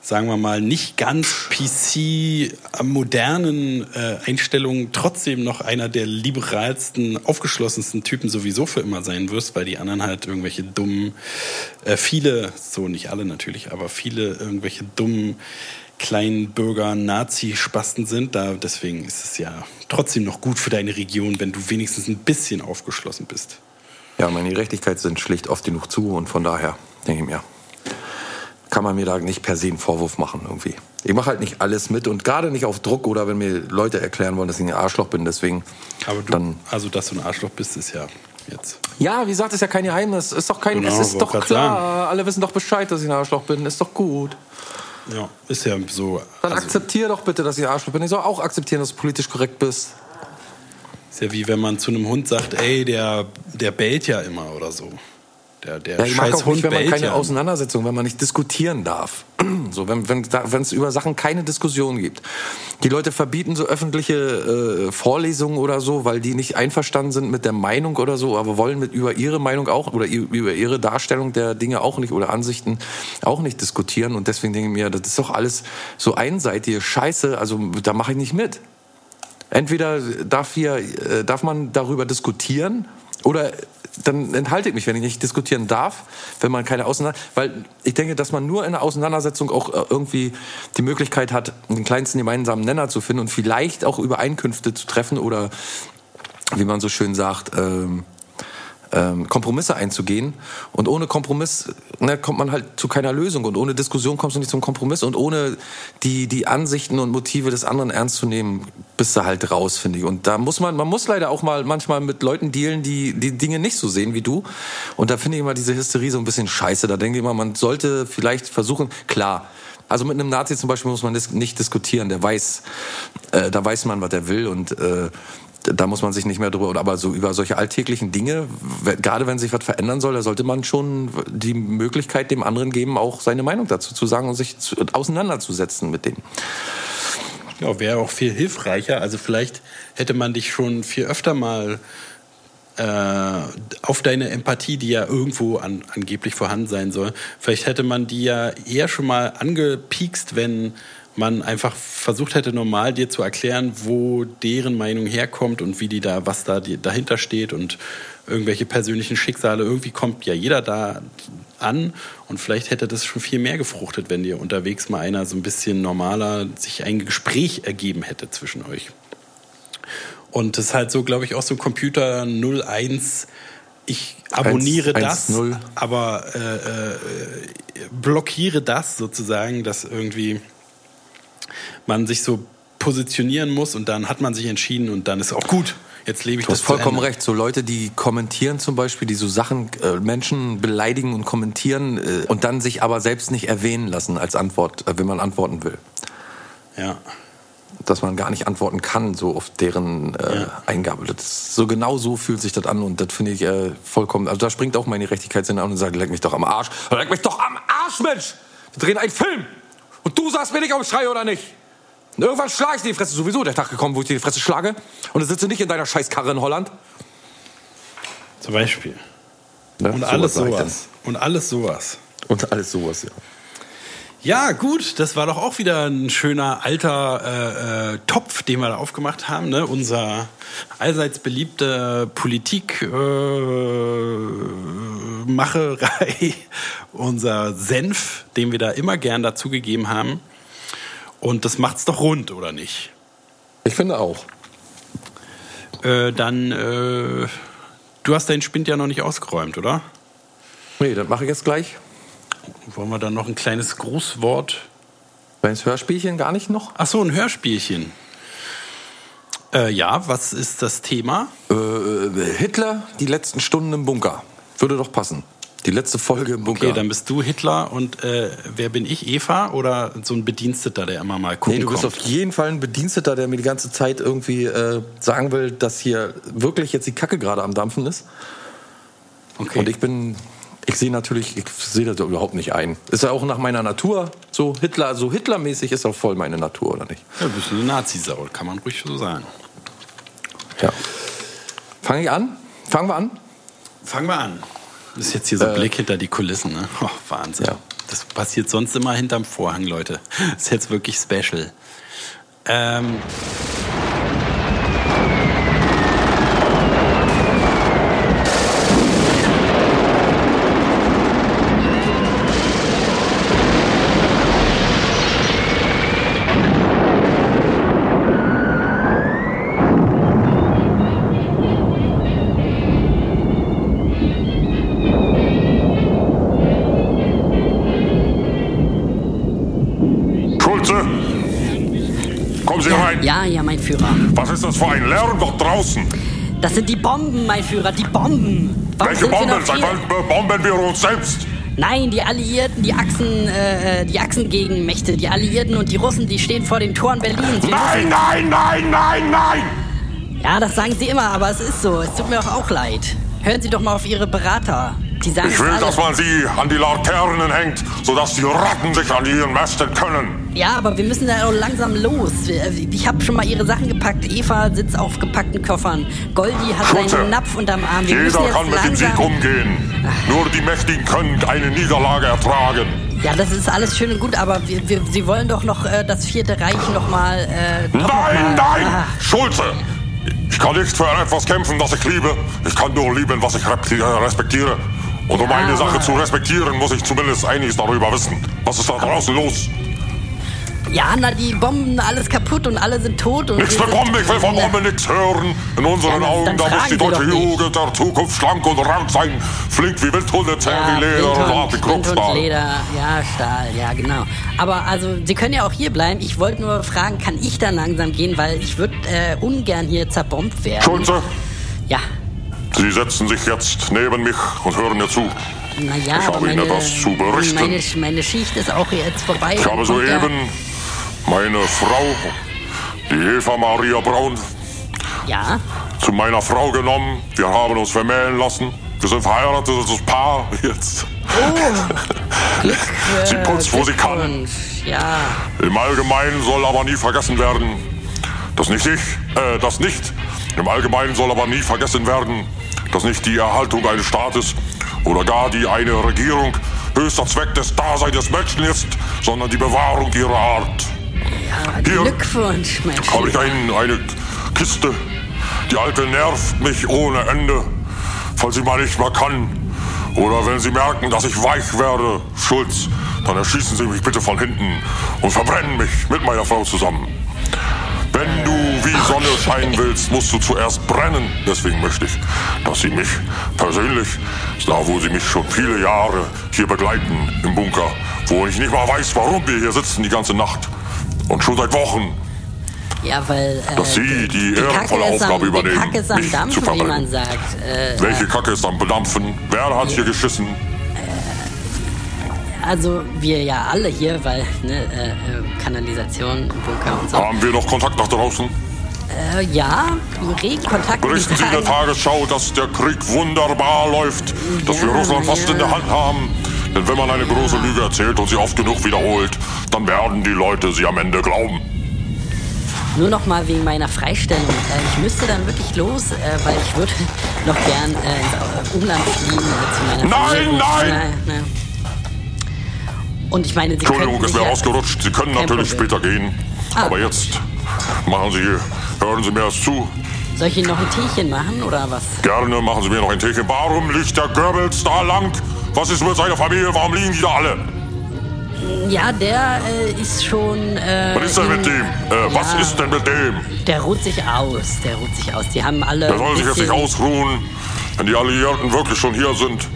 Speaker 2: sagen wir mal, nicht ganz PC modernen äh, Einstellungen trotzdem noch einer der liberalsten, aufgeschlossensten Typen sowieso für immer sein wirst, weil die anderen halt irgendwelche dummen, äh, viele, so nicht alle natürlich, aber viele irgendwelche dummen kleinen Bürger Nazi-Spasten sind. Da, deswegen ist es ja trotzdem noch gut für deine Region, wenn du wenigstens ein bisschen aufgeschlossen bist.
Speaker 1: Ja, meine Gerechtigkeit sind schlicht oft genug zu und von daher denke ich mir, kann man mir da nicht per se einen Vorwurf machen irgendwie. Ich mache halt nicht alles mit und gerade nicht auf Druck oder wenn mir Leute erklären wollen, dass ich ein Arschloch bin, deswegen
Speaker 2: Aber du,
Speaker 1: dann
Speaker 2: also dass du ein Arschloch bist, ist ja jetzt.
Speaker 1: Ja, wie gesagt, ist ja kein Geheimnis. Ist doch kein,
Speaker 2: Genau,
Speaker 1: es ist doch klar. Alle wissen doch Bescheid, dass ich ein Arschloch bin. Ist doch gut.
Speaker 2: Ja, ist ja so.
Speaker 1: Dann
Speaker 2: Also,
Speaker 1: akzeptier doch bitte, dass ich ein Arschloch bin. Ich soll auch akzeptieren, dass du politisch korrekt bist.
Speaker 2: ist ja wie wenn man zu einem Hund sagt, ey, der, der bellt ja immer oder so. Der, der
Speaker 1: Ja, ich mag auch nicht, wenn man keine
Speaker 2: ja.
Speaker 1: Auseinandersetzung, wenn man nicht diskutieren darf. So, wenn wenn wenn es über Sachen keine Diskussion gibt. Die Leute verbieten so öffentliche äh, Vorlesungen oder so, weil die nicht einverstanden sind mit der Meinung oder so, aber wollen mit über ihre Meinung auch oder über ihre Darstellung der Dinge auch nicht oder Ansichten auch nicht diskutieren. Und deswegen denke ich mir, das ist doch alles so einseitige Scheiße. Also da mache ich nicht mit. Entweder darf hier, äh, darf man darüber diskutieren oder dann enthalte ich mich, wenn ich nicht diskutieren darf, wenn man keine Auseinander, weil ich denke, dass man nur in einer Auseinandersetzung auch äh, irgendwie die Möglichkeit hat, den kleinsten gemeinsamen Nenner zu finden und vielleicht auch Übereinkünfte zu treffen oder wie man so schön sagt, ähm, ähm, Kompromisse einzugehen. Und ohne Kompromiss ne, kommt man halt zu keiner Lösung. Und ohne Diskussion kommst du nicht zum Kompromiss. Und ohne die, die Ansichten und Motive des anderen ernst zu nehmen, bist du halt raus, finde ich. Und da muss man, man muss leider auch mal manchmal mit Leuten dealen, die die Dinge nicht so sehen wie du. Und da finde ich immer diese Hysterie so ein bisschen scheiße. Da denke ich immer, man sollte vielleicht versuchen, klar, also mit einem Nazi zum Beispiel muss man nicht diskutieren. Der weiß, äh, da weiß man, was er will und äh, da muss man sich nicht mehr drüber, aber so über solche alltäglichen Dinge, gerade wenn sich was verändern soll, da sollte man schon die Möglichkeit dem anderen geben, auch seine Meinung dazu zu sagen und sich zu, auseinanderzusetzen mit dem.
Speaker 2: Ja, wäre auch viel hilfreicher. Also vielleicht hätte man dich schon viel öfter mal äh, auf deine Empathie, die ja irgendwo an, angeblich vorhanden sein soll, vielleicht hätte man die ja eher schon mal angepiekst, wenn man einfach versucht hätte, normal dir zu erklären, wo deren Meinung herkommt und wie die da, was da die, dahinter steht und irgendwelche persönlichen Schicksale. Irgendwie kommt ja jeder da an und vielleicht hätte das schon viel mehr gefruchtet, wenn dir unterwegs mal einer so ein bisschen normaler sich ein Gespräch ergeben hätte zwischen euch. Und das ist halt so, glaube ich, auch so Computer 01. Ich abonniere
Speaker 1: 1,
Speaker 2: das,
Speaker 1: 0.
Speaker 2: aber äh, äh, blockiere das sozusagen, dass irgendwie man sich so positionieren muss und dann hat man sich entschieden und dann ist auch gut. Jetzt lebe ich
Speaker 1: Du
Speaker 2: das
Speaker 1: hast vollkommen recht. So Leute, die kommentieren zum Beispiel, die so Sachen, äh, Menschen beleidigen und kommentieren äh, und dann sich aber selbst nicht erwähnen lassen als Antwort, äh, wenn man antworten will.
Speaker 2: Ja.
Speaker 1: dass man gar nicht antworten kann, so auf deren äh,
Speaker 2: Ja.
Speaker 1: Eingabe. Das so genau so fühlt sich das an und das finde ich äh, vollkommen. Also da springt auch meine Gerechtigkeitssinn an und sagt, leck mich doch am Arsch. Leck mich doch am Arsch, Mensch! Wir drehen einen Film! Und du sagst mir nicht, ob ich schreie oder nicht. Und irgendwann schlage ich dir die Fresse sowieso der Tag gekommen, wo ich dir die Fresse schlage. Und dann sitze nicht in deiner Scheißkarre in Holland.
Speaker 2: Zum Beispiel.
Speaker 1: Ne?
Speaker 2: Und
Speaker 1: So
Speaker 2: alles sowas. Und alles sowas.
Speaker 1: Und alles sowas, ja.
Speaker 2: Ja, gut, das war doch auch wieder ein schöner alter äh, äh, Topf, den wir da aufgemacht haben. Ne? Unser allseits beliebte Politik äh, unser Senf, den wir da immer gern dazugegeben haben. Und das macht's doch rund, oder nicht?
Speaker 1: Ich finde auch.
Speaker 2: Äh, dann, äh, du hast deinen Spind ja noch nicht ausgeräumt, oder?
Speaker 1: Nee, das mache ich jetzt gleich.
Speaker 2: Wollen wir dann noch ein kleines Grußwort
Speaker 1: Kleines Hörspielchen gar nicht noch.
Speaker 2: Ach so, ein Hörspielchen. Äh, ja, was ist das Thema?
Speaker 1: Äh, Hitler, die letzten Stunden im Bunker. Würde doch passen. Die letzte Folge im Bunker.
Speaker 2: Okay, dann bist du Hitler und äh, wer bin ich, Eva? Oder so ein Bediensteter, der immer mal gucken
Speaker 1: Nee, du bist
Speaker 2: kommt?
Speaker 1: auf jeden Fall ein Bediensteter, der mir die ganze Zeit irgendwie äh, sagen will, dass hier wirklich jetzt die Kacke gerade am Dampfen ist.
Speaker 2: okay.
Speaker 1: Und ich bin, ich sehe natürlich, ich sehe das überhaupt nicht ein. Ist ja auch nach meiner Natur so Hitler, so Hitlermäßig ist auch voll meine Natur, oder nicht?
Speaker 2: ja, du bist eine Nazi-Sau, kann man ruhig so sagen.
Speaker 1: Ja. Fange ich an? Fangen wir an?
Speaker 2: Fangen wir an. Das ist jetzt hier so ein Blick hinter die Kulissen, ne? Oh, Wahnsinn.
Speaker 1: Ja.
Speaker 2: Das passiert sonst immer hinterm Vorhang, Leute. Das ist jetzt wirklich special. Ähm,
Speaker 4: das für ein Lärm dort draußen?
Speaker 6: Das sind die Bomben, mein Führer, die Bomben. Warum
Speaker 4: Welche Bomben? Seit wann bomben wir uns selbst?
Speaker 6: Nein, die Alliierten, die Achsen, äh, die Achsengegenmächte, die Alliierten und die Russen, die stehen vor den Toren Berlins. Wir
Speaker 4: Nein, nein, nein, nein, nein!
Speaker 6: Ja, das sagen sie immer, aber es ist so. Es tut mir auch, auch leid. Hören Sie doch mal auf Ihre Berater. Die sagen
Speaker 4: Ich will, dass man sie an die Laternen hängt, sodass die Ratten sich an ihren mästen können.
Speaker 6: Ja, aber wir müssen da auch langsam los. Wir- Ich habe schon mal ihre Sachen gepackt. Eva sitzt auf gepackten Koffern. Goldi hat
Speaker 4: Schulze,
Speaker 6: seinen Napf unterm Arm. Wir
Speaker 4: Jeder kann mit dem. Sieg umgehen. Nur die Mächtigen können eine Niederlage ertragen.
Speaker 6: Ja, das ist alles schön und gut, aber wir, wir, Sie wollen doch noch äh, das Vierte Reich noch mal... Äh, doch noch
Speaker 4: Nein,
Speaker 6: mal,
Speaker 4: nein!
Speaker 6: Ah,
Speaker 4: Schulze! Ich kann nicht für etwas kämpfen, das ich liebe. Ich kann nur lieben, was ich äh, respektiere. Und um
Speaker 6: Ja,
Speaker 4: eine Sache
Speaker 6: aber-
Speaker 4: zu respektieren, muss ich zumindest einiges darüber wissen. Was ist da draußen los?
Speaker 6: Ja, na, die Bomben, alles kaputt und alle sind tot. Und
Speaker 4: Nichts mit Bomben, ich will von Bomben nichts hören. In unseren
Speaker 6: Ja,
Speaker 4: Augen, da muss die deutsche. Jugend der Zukunft schlank und rank sein. Flink wie Wildhunde, zäh
Speaker 6: Ja,
Speaker 4: wie Leder und hart wie Kruppstahl.
Speaker 6: Leder, ja, Stahl, ja, genau. Aber also, Sie können ja auch hier bleiben. Ich wollte nur fragen, kann ich dann langsam gehen, weil ich würde äh, ungern hier zerbombt werden.
Speaker 4: Schulze,
Speaker 6: Ja,
Speaker 4: Sie setzen sich jetzt neben mich und hören mir zu.
Speaker 6: naja,
Speaker 4: Ich habe Ihnen
Speaker 6: meine,
Speaker 4: etwas zu berichten.
Speaker 6: meine, meine Schicht ist auch jetzt vorbei.
Speaker 4: Ich habe soeben meine Frau, die Eva Maria Braun,
Speaker 6: Ja,
Speaker 4: zu meiner Frau genommen. Wir haben uns vermählen lassen. Wir sind verheiratetes Paar jetzt.
Speaker 6: Glück.
Speaker 4: Sie putzt, wo sie kann.
Speaker 6: Ja,
Speaker 4: Im Allgemeinen soll aber nie vergessen werden, dass nicht ich, äh, das nicht. Im Allgemeinen soll aber nie vergessen werden, dass nicht die Erhaltung eines Staates oder gar die eine Regierung höchster Zweck des Daseins des Menschen ist, sondern die Bewahrung ihrer Art. Hier
Speaker 6: Glückwunsch, mein
Speaker 4: habe ich. Ihnen eine Kiste. Die alte nervt mich ohne Ende, falls sie mal nicht mehr kann. Oder wenn Sie merken, dass ich weich werde, Schulz, dann erschießen Sie mich bitte von hinten und verbrennen mich mit meiner Frau zusammen. Wenn du wie Sonne scheinen willst, musst du zuerst brennen. Deswegen möchte ich, dass Sie mich persönlich, da wo Sie mich schon viele Jahre hier begleiten im Bunker, wo ich nicht mal weiß, warum wir hier sitzen die ganze Nacht und schon seit Wochen,
Speaker 6: Ja, weil. Äh,
Speaker 4: dass Sie die
Speaker 6: Kacke
Speaker 4: ehrenvolle
Speaker 6: ist am-
Speaker 4: Aufgabe
Speaker 6: Die
Speaker 4: übernehmen,
Speaker 6: Kacke ist am
Speaker 4: mich zu
Speaker 6: Dampfen, wie
Speaker 4: verbrennen.
Speaker 6: man sagt. Äh,
Speaker 4: Welche Kacke ist am Bedampfen? Wer hat hier geschissen?
Speaker 6: also, wir ja alle hier, weil, ne, äh, äh, Kanalisation, Bunker und so.
Speaker 4: Haben wir noch Kontakt nach draußen?
Speaker 6: Äh, ja, regen Kontakt.
Speaker 4: Berichten Sie in der. Tagesschau, dass der Krieg wunderbar läuft, dass
Speaker 6: Ja,
Speaker 4: wir Russland fast
Speaker 6: ja.
Speaker 4: in der Hand haben. Denn wenn man eine große Lüge erzählt und sie oft genug wiederholt, dann werden die Leute sie am Ende glauben.
Speaker 6: Nur noch mal wegen meiner Freistellung. Äh, ich müsste dann wirklich los, äh, weil ich würde noch gern äh, ins Umland fliegen zu meiner
Speaker 4: Nein,
Speaker 6: Familie.
Speaker 4: nein!
Speaker 6: nein. Und ich meine, Sie
Speaker 4: Entschuldigung, ist mir rausgerutscht. Sie können natürlich
Speaker 6: Problem.
Speaker 4: später gehen.
Speaker 6: Ah.
Speaker 4: Aber jetzt machen Sie, hören Sie mir das zu.
Speaker 6: Soll ich Ihnen noch ein Teechen machen oder was?
Speaker 4: Gerne machen Sie mir noch ein Teechen. Warum liegt der Goebbels da lang? Was ist mit seiner Familie? Warum liegen die da alle?
Speaker 6: Ja, der äh, ist schon. Äh,
Speaker 4: Was ist denn mit dem? Äh, Was
Speaker 6: ja,
Speaker 4: ist denn mit dem?
Speaker 6: Der ruht sich aus. Der ruht sich aus. Die haben alle.
Speaker 4: Der soll sich jetzt nicht ausruhen. Wenn die Alliierten wirklich schon hier sind,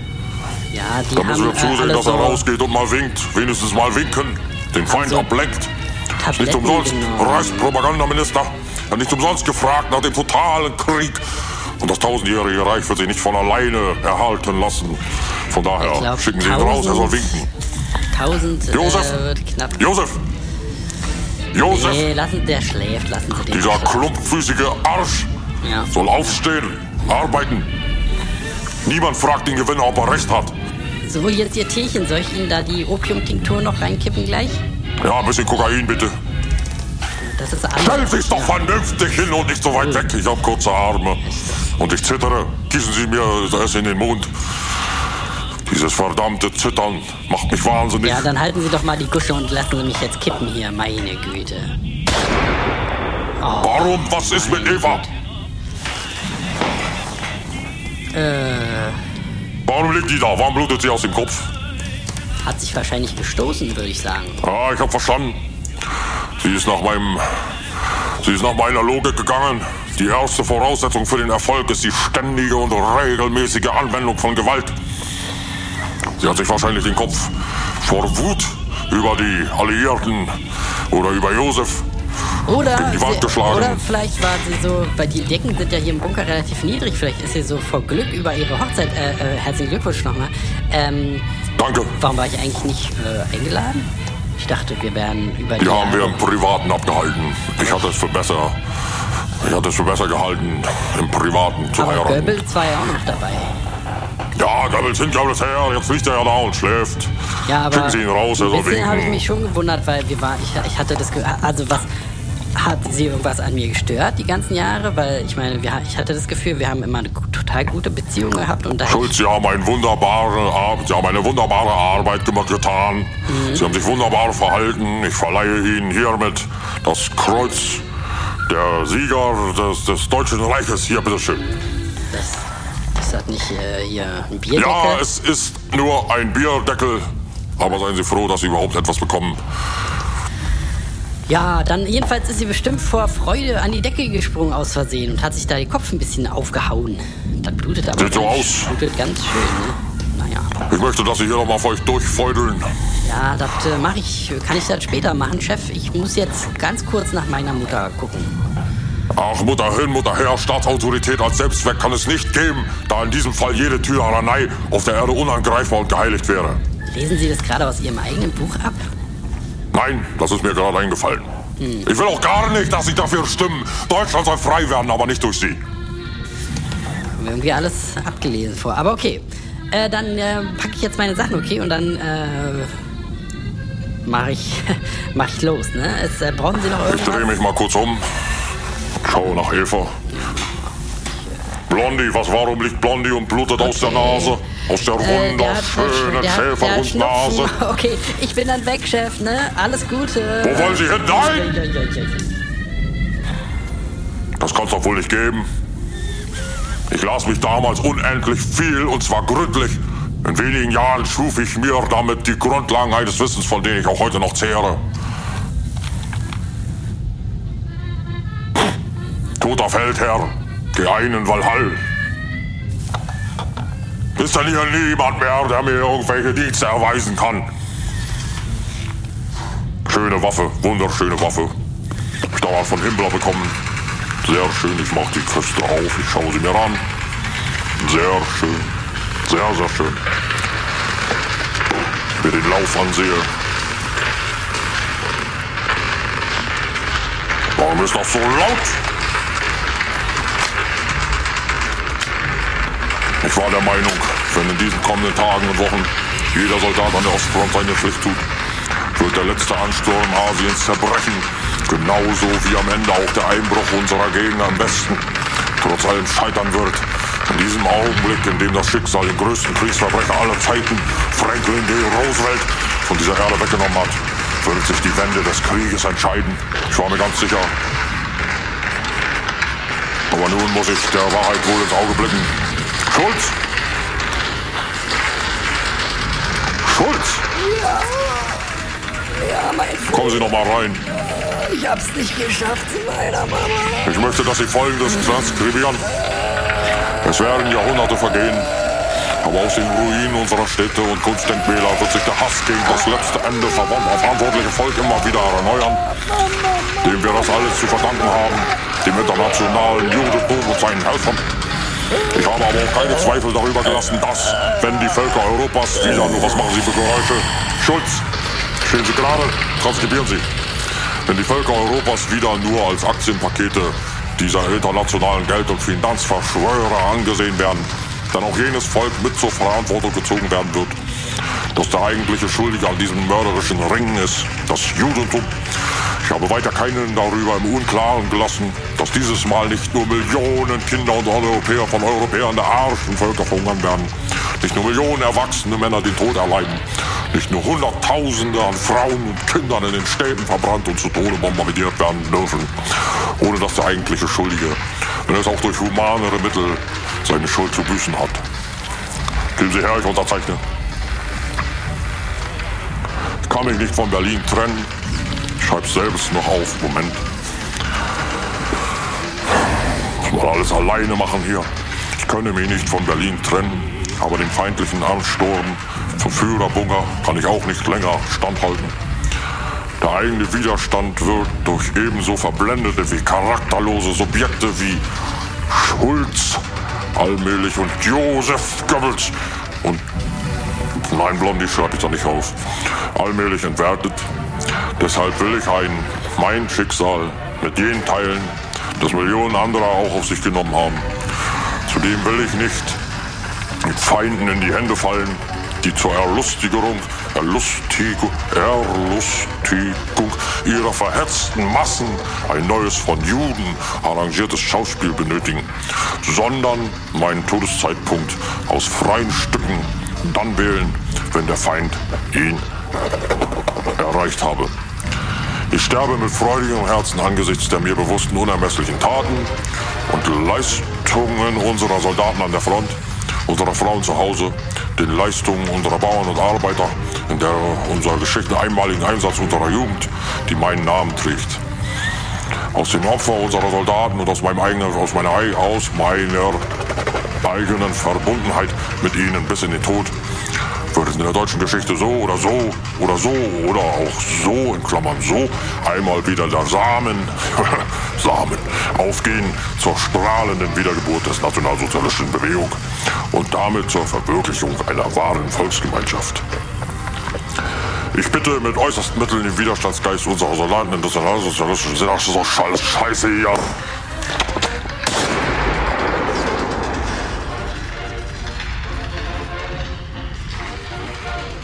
Speaker 6: Ja, die
Speaker 4: dann müssen
Speaker 6: haben
Speaker 4: wir zusehen,
Speaker 6: äh, alle
Speaker 4: dass er
Speaker 6: so
Speaker 4: rausgeht und mal winkt. Wenigstens mal winken. Den Feind
Speaker 6: so
Speaker 4: ablenkt. Ist
Speaker 6: Tabletten
Speaker 4: nicht umsonst
Speaker 6: genommen.
Speaker 4: Reichspropagandaminister. Hat nicht umsonst gefragt nach dem totalen Krieg Und das tausendjährige Reich wird sich nicht von alleine erhalten lassen. Von daher
Speaker 6: glaub,
Speaker 4: schicken Sie ihn raus, er soll
Speaker 6: 1000
Speaker 4: winken.
Speaker 6: 1000
Speaker 4: Josef!
Speaker 6: Äh, wird knapp.
Speaker 4: Josef! Josef!
Speaker 6: Nee, lassen, der schläft, lassen Sie den.
Speaker 4: Dieser klumpfüßige Arsch
Speaker 6: Ja.
Speaker 4: soll aufstehen, arbeiten. Niemand fragt den Gewinner, ob er recht hat.
Speaker 6: So, jetzt Ihr Teechen. Soll ich Ihnen da die Opiumtinktur noch reinkippen gleich?
Speaker 4: Ja, ein bisschen Kokain bitte.
Speaker 6: Das ist alles.
Speaker 4: Stellen Sie sich doch vernünftig hin und nicht so weit weg. Ich habe kurze Arme. Und ich zittere. Gießen Sie mir das in den Mund. Dieses verdammte Zittern macht mich wahnsinnig.
Speaker 6: Ja, dann halten Sie doch mal die Gusche und lassen Sie mich jetzt kippen hier. Meine Güte.
Speaker 4: Warum? Was ist mit Eva?
Speaker 6: Äh,
Speaker 4: Warum liegt die da? Warum blutet sie aus dem Kopf?
Speaker 6: hat sich wahrscheinlich gestoßen, würde ich sagen.
Speaker 4: Ja, ich habe verstanden. Sie ist nach meinem. Sie ist nach meiner Logik gegangen. Die erste Voraussetzung für den Erfolg ist die ständige und regelmäßige Anwendung von Gewalt. Sie hat sich wahrscheinlich den Kopf vor Wut über die Alliierten oder über Josef
Speaker 6: Oder,
Speaker 4: Gegen die Wand
Speaker 6: sie,
Speaker 4: geschlagen.
Speaker 6: oder vielleicht war sie so, weil die Decken sind ja hier im Bunker relativ niedrig, vielleicht ist sie so vor Glück über ihre Hochzeit, äh, äh, herzlichen Glückwunsch nochmal. Ähm,
Speaker 4: Danke.
Speaker 6: warum war ich eigentlich nicht äh, eingeladen? Ich dachte, wir wären über
Speaker 4: Die haben wir im Privaten abgehalten. Ich hatte es für besser. Ich hatte es für besser gehalten, im Privaten zu
Speaker 6: Aber
Speaker 4: heiraten.
Speaker 6: Goebbels war ja auch noch dabei.
Speaker 4: Ja, Goebbels hin, Goebbels her. Jetzt liegt er ja da und schläft.
Speaker 6: Ja, aber
Speaker 4: Schicken Sie ihn raus, er soll
Speaker 6: bisschen habe ich
Speaker 4: winken.
Speaker 6: mich schon gewundert, weil wir war, ich, ich hatte das, also was, hat sie irgendwas an mir gestört die ganzen Jahre? Weil ich meine, wir, ich hatte das Gefühl, wir haben immer eine total gute Beziehung gehabt und da
Speaker 4: Schulz, Sie haben, ein wunderbare, Ar- Sie haben eine wunderbare Arbeit gemacht, getan.
Speaker 6: Mhm.
Speaker 4: Sie haben sich wunderbar verhalten. Ich verleihe Ihnen hiermit das Kreuz der Sieger des, des Deutschen Reiches. Hier, bitteschön.
Speaker 6: das, ist das nicht äh, hier ein Bierdeckel?
Speaker 4: Ja, es ist nur ein Bierdeckel. Aber seien Sie froh, dass Sie überhaupt etwas bekommen.
Speaker 6: Ja, dann jedenfalls ist sie bestimmt vor Freude an die Decke gesprungen aus Versehen und hat sich da den Kopf ein bisschen aufgehauen. Das blutet aber
Speaker 4: Sieht so aus.
Speaker 6: blutet ganz schön, ne? Naja.
Speaker 4: Ich möchte, dass Sie hier nochmal für euch durchfeudeln.
Speaker 6: Ja, das äh, mache ich. Kann ich das später machen, Chef? Ich muss jetzt ganz kurz nach meiner Mutter gucken.
Speaker 4: Ach, Mutter hin, Mutter her, Staatsautorität als Selbstzweck kann es nicht geben, da in diesem Fall jede Tyrannei auf der Erde unangreifbar und geheiligt wäre.
Speaker 6: Lesen Sie das gerade aus Ihrem eigenen Buch ab?
Speaker 4: Nein, das ist mir gerade eingefallen. Ich will auch gar nicht, dass Sie dafür stimmen. Deutschland soll frei werden, aber nicht durch Sie.
Speaker 6: Haben wir irgendwie alles abgelesen vor. Aber okay. Äh, dann äh, packe ich jetzt meine Sachen, okay? Und dann äh, mache ich, mach ich los, ne? Es, äh, brauchen Sie noch
Speaker 4: Ich drehe
Speaker 6: irgendwas?
Speaker 4: mich mal kurz um. Schau nach Eva. Blondie, was warum liegt Blondie und blutet aus der Nase? Aus der
Speaker 6: Äh,
Speaker 4: wunderschönen Schäferhundnase.
Speaker 6: Schnupfen. Okay, ich bin dann weg, Chef, ne? Alles Gute.
Speaker 4: Wo wollen Sie hin? Nein! Das kann's doch wohl nicht geben. Ich las mich damals unendlich viel und zwar gründlich. In wenigen Jahren schuf ich mir damit die Grundlagen eines Wissens, von denen ich auch heute noch zehre. Toter Feldherr, geh ein in Valhall. Ist denn hier niemand mehr, der mir irgendwelche Dienste erweisen kann? Schöne Waffe, wunderschöne Waffe. Ich damals von Himmler bekommen. Sehr schön, ich mach die Kiste auf, ich schaue sie mir an. Sehr schön, sehr, sehr schön. Ich mir den Lauf ansehe. Warum ist das so laut? Ich war der Meinung, wenn in diesen kommenden Tagen und Wochen jeder Soldat an der Ostfront seine Pflicht tut, wird der letzte Ansturm Asiens zerbrechen. Genauso wie am Ende auch der Einbruch unserer Gegner im Westen trotz allem scheitern wird. In diesem Augenblick, in dem das Schicksal den größten Kriegsverbrecher aller Zeiten, Franklin D. Roosevelt, von dieser Erde weggenommen hat, wird sich die Wende des Krieges entscheiden. Ich war mir ganz sicher. Aber nun muss ich der Wahrheit wohl ins Auge blicken. Schulz! Schulz!
Speaker 6: Ja, mein Freund,
Speaker 4: Kommen Sie noch mal rein.
Speaker 6: ich hab's nicht geschafft zu meiner Mama.
Speaker 4: Ich möchte, dass Sie Folgendes transkribieren. Es werden Jahrhunderte vergehen, aber aus den Ruinen unserer Städte und Kunstdenkmäler wird sich der Hass gegen das letzte Ende verantwortliche Volk immer wieder erneuern, dem wir das alles zu verdanken haben, dem internationalen Judentum und seinen Helfern. Ich habe aber auch keine Zweifel darüber gelassen, dass, wenn die Völker Europas wieder nur, was machen Sie für Geräusche? Schulz, stehen Sie gerade, transkribieren Sie. Wenn die Völker Europas wieder nur als Aktienpakete dieser internationalen Geld- und Finanzverschwörer angesehen werden, dann auch jenes Volk mit zur Verantwortung gezogen werden wird, dass der eigentliche Schuldige an diesem mörderischen Ringen ist, das Judentum. Habe weiter keinen darüber im Unklaren gelassen, dass dieses Mal nicht nur Millionen Kinder und Europäer von Europäern der arschen Völker verhungern werden, nicht nur Millionen erwachsene Männer den Tod erleiden, nicht nur Hunderttausende an Frauen und Kindern in den Städten verbrannt und zu Tode bombardiert werden dürfen, ohne dass der eigentliche Schuldige, wenn es auch durch humanere Mittel seine Schuld zu büßen hat. Geben Sie her, ich unterzeichne. Ich kann mich nicht von Berlin trennen. Ich schreibe selbst noch auf. Moment. Ich muss alles alleine machen hier. Ich könne mich nicht von Berlin trennen, aber dem feindlichen Ansturm vom Führerbunker kann ich auch nicht länger standhalten. Der eigene Widerstand wird durch ebenso verblendete wie charakterlose Subjekte wie Schulz allmählich und Josef Goebbels und Nein, Blondie schreibe ich da nicht auf. Allmählich entwertet. Deshalb will ich ein, mein Schicksal mit jenen teilen, das Millionen anderer auch auf sich genommen haben. Zudem will ich nicht mit Feinden in die Hände fallen, die zur Erlustigerung, Erlustigung, Erlustigung ihrer verhetzten Massen ein neues von Juden arrangiertes Schauspiel benötigen, sondern meinen Todeszeitpunkt aus freien Stücken dann wählen, wenn der Feind ihn erreicht habe. Ich sterbe mit freudigem Herzen angesichts der mir bewussten unermesslichen Taten und Leistungen unserer Soldaten an der Front, unserer Frauen zu Hause, den Leistungen unserer Bauern und Arbeiter in der unserer Geschichte einmaligen Einsatz unserer Jugend, die meinen Namen trägt. Aus dem Opfer unserer Soldaten und aus, meinem eigenen, aus, meiner, aus meiner eigenen Verbundenheit mit ihnen bis in den Tod wird es in der deutschen Geschichte so oder so oder so oder auch so, in Klammern so, einmal wieder der Samen, Samen, aufgehen zur strahlenden Wiedergeburt des nationalsozialistischen Bewegung und damit zur Verwirklichung einer wahren Volksgemeinschaft. Ich bitte mit äußersten Mitteln den Widerstandsgeist unserer Soldaten des nationalsozialistischen Sinne, Scheiße hier.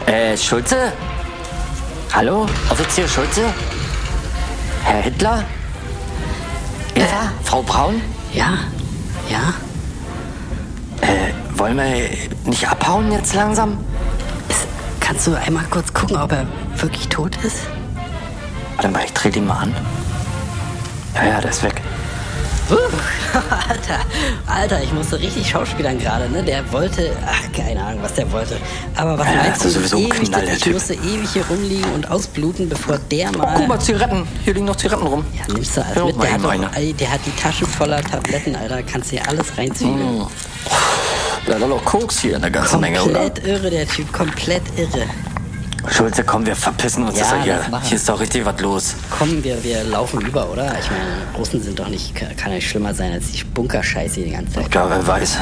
Speaker 7: Äh, Schulze? Hallo? Offizier Schulze? Herr Hitler? Eva? Frau Braun?
Speaker 6: Ja, ja.
Speaker 7: Äh, wollen wir nicht abhauen jetzt langsam?
Speaker 6: Ist, kannst du einmal kurz gucken, ob er wirklich tot ist?
Speaker 7: Warte mal, ich dreh den mal an. Ja, ja, der ist weg.
Speaker 6: Uh, Alter, Alter, ich musste richtig schauspielern gerade, ne? Der wollte, ach, keine Ahnung, was der wollte. Aber was
Speaker 7: Ja,
Speaker 6: meinst du,
Speaker 7: sowieso
Speaker 6: ewig,
Speaker 7: Knall, der
Speaker 6: ich
Speaker 7: Typ.
Speaker 6: musste ewig hier rumliegen und ausbluten, bevor der mal...
Speaker 7: Oh, guck mal, Zigaretten. Hier liegen noch Zigaretten rum.
Speaker 6: Ja, nimmst du alles
Speaker 7: Ja,
Speaker 6: mit. Der hat, ey, der hat die Taschen voller Tabletten, Alter. Kannst dir alles reinziehen.
Speaker 7: Mm. Da ist noch Koks hier eine ganze Menge, oder?
Speaker 6: Komplett irre, der Typ, komplett irre.
Speaker 7: Schulze, komm, wir verpissen uns.
Speaker 6: Ja,
Speaker 7: das hier. hier ist doch richtig was los.
Speaker 6: Komm, wir, wir laufen über, oder? Ich meine, Russen sind doch nicht, kann ja schlimmer sein als die Bunkerscheiße die ganze Zeit.
Speaker 7: Ja, wer weiß.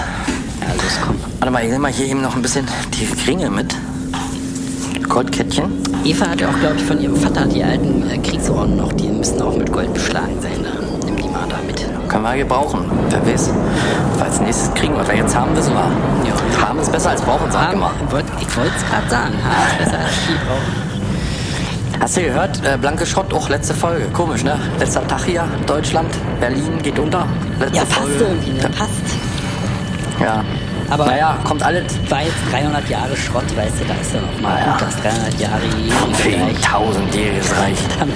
Speaker 6: Ja, los, komm.
Speaker 7: Warte mal, ich nehme mal hier eben noch ein bisschen die Ringe mit. Goldkettchen.
Speaker 6: Eva hat ja auch, glaube ich, von ihrem Vater die alten äh, Kriegsorten noch, die müssen auch mit Gold beschlagen sein. Da.
Speaker 7: Können wir gebrauchen. Wer weiß. Als nächstes kriegen, was wir jetzt haben, wissen wir.
Speaker 6: Ja.
Speaker 7: Haben ist besser als brauchen, sag immer.
Speaker 6: wollt, ich wollte es gerade sagen. Ha, ist besser als viel brauchen.
Speaker 7: Hast du gehört? Äh, blanke Schrott, auch letzte Folge. Komisch, ne? Letzter Tag hier, Deutschland, Berlin geht unter. Letzte
Speaker 6: Ja, passt
Speaker 7: Folge.
Speaker 6: irgendwie, ne? Passt.
Speaker 7: Ja.
Speaker 6: Aber-
Speaker 7: naja, kommt alles.
Speaker 6: War jetzt 300 Jahre Schrott, weißt du, da ist ja noch mal
Speaker 7: Ah, ja.
Speaker 6: gut, das 300 Jahre
Speaker 7: Wegen
Speaker 6: Reich.
Speaker 7: tausendjähriges Reich.
Speaker 6: Damit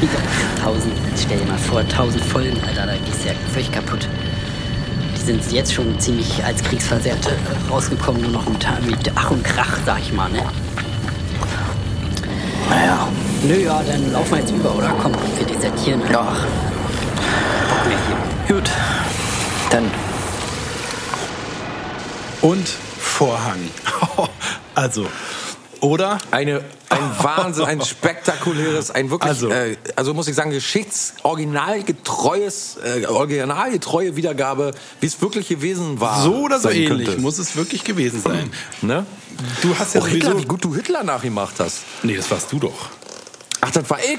Speaker 6: 1000, stell dir mal vor, 1000 Folgen, Alter, da gehst du ja völlig kaputt. Die sind jetzt schon ziemlich als Kriegsversehrte rausgekommen, nur noch mit, mit Ach und Krach, sag ich mal, ne?
Speaker 7: Naja.
Speaker 6: Nö, ja, dann laufen wir jetzt über, oder? Komm, wir desertieren
Speaker 7: Ja.
Speaker 6: Bock mehr hier.
Speaker 7: Gut. Dann.
Speaker 2: Und Vorhang. Also, oder?
Speaker 1: Eine, ein Wahnsinn, ein spektakuläres, ein wirklich,
Speaker 2: Also-
Speaker 1: äh, also muss ich sagen, geschichtsoriginalgetreues, äh, originalgetreue Wiedergabe, wie es wirklich gewesen war.
Speaker 2: So oder so ähnlich
Speaker 1: könnte.
Speaker 2: muss es wirklich gewesen sein.
Speaker 1: Ne?
Speaker 2: Du hast ja
Speaker 1: Oh, Hitler, wie gut du Hitler nachgemacht hast.
Speaker 2: Nee, das warst du doch.
Speaker 1: Ach, das war ich.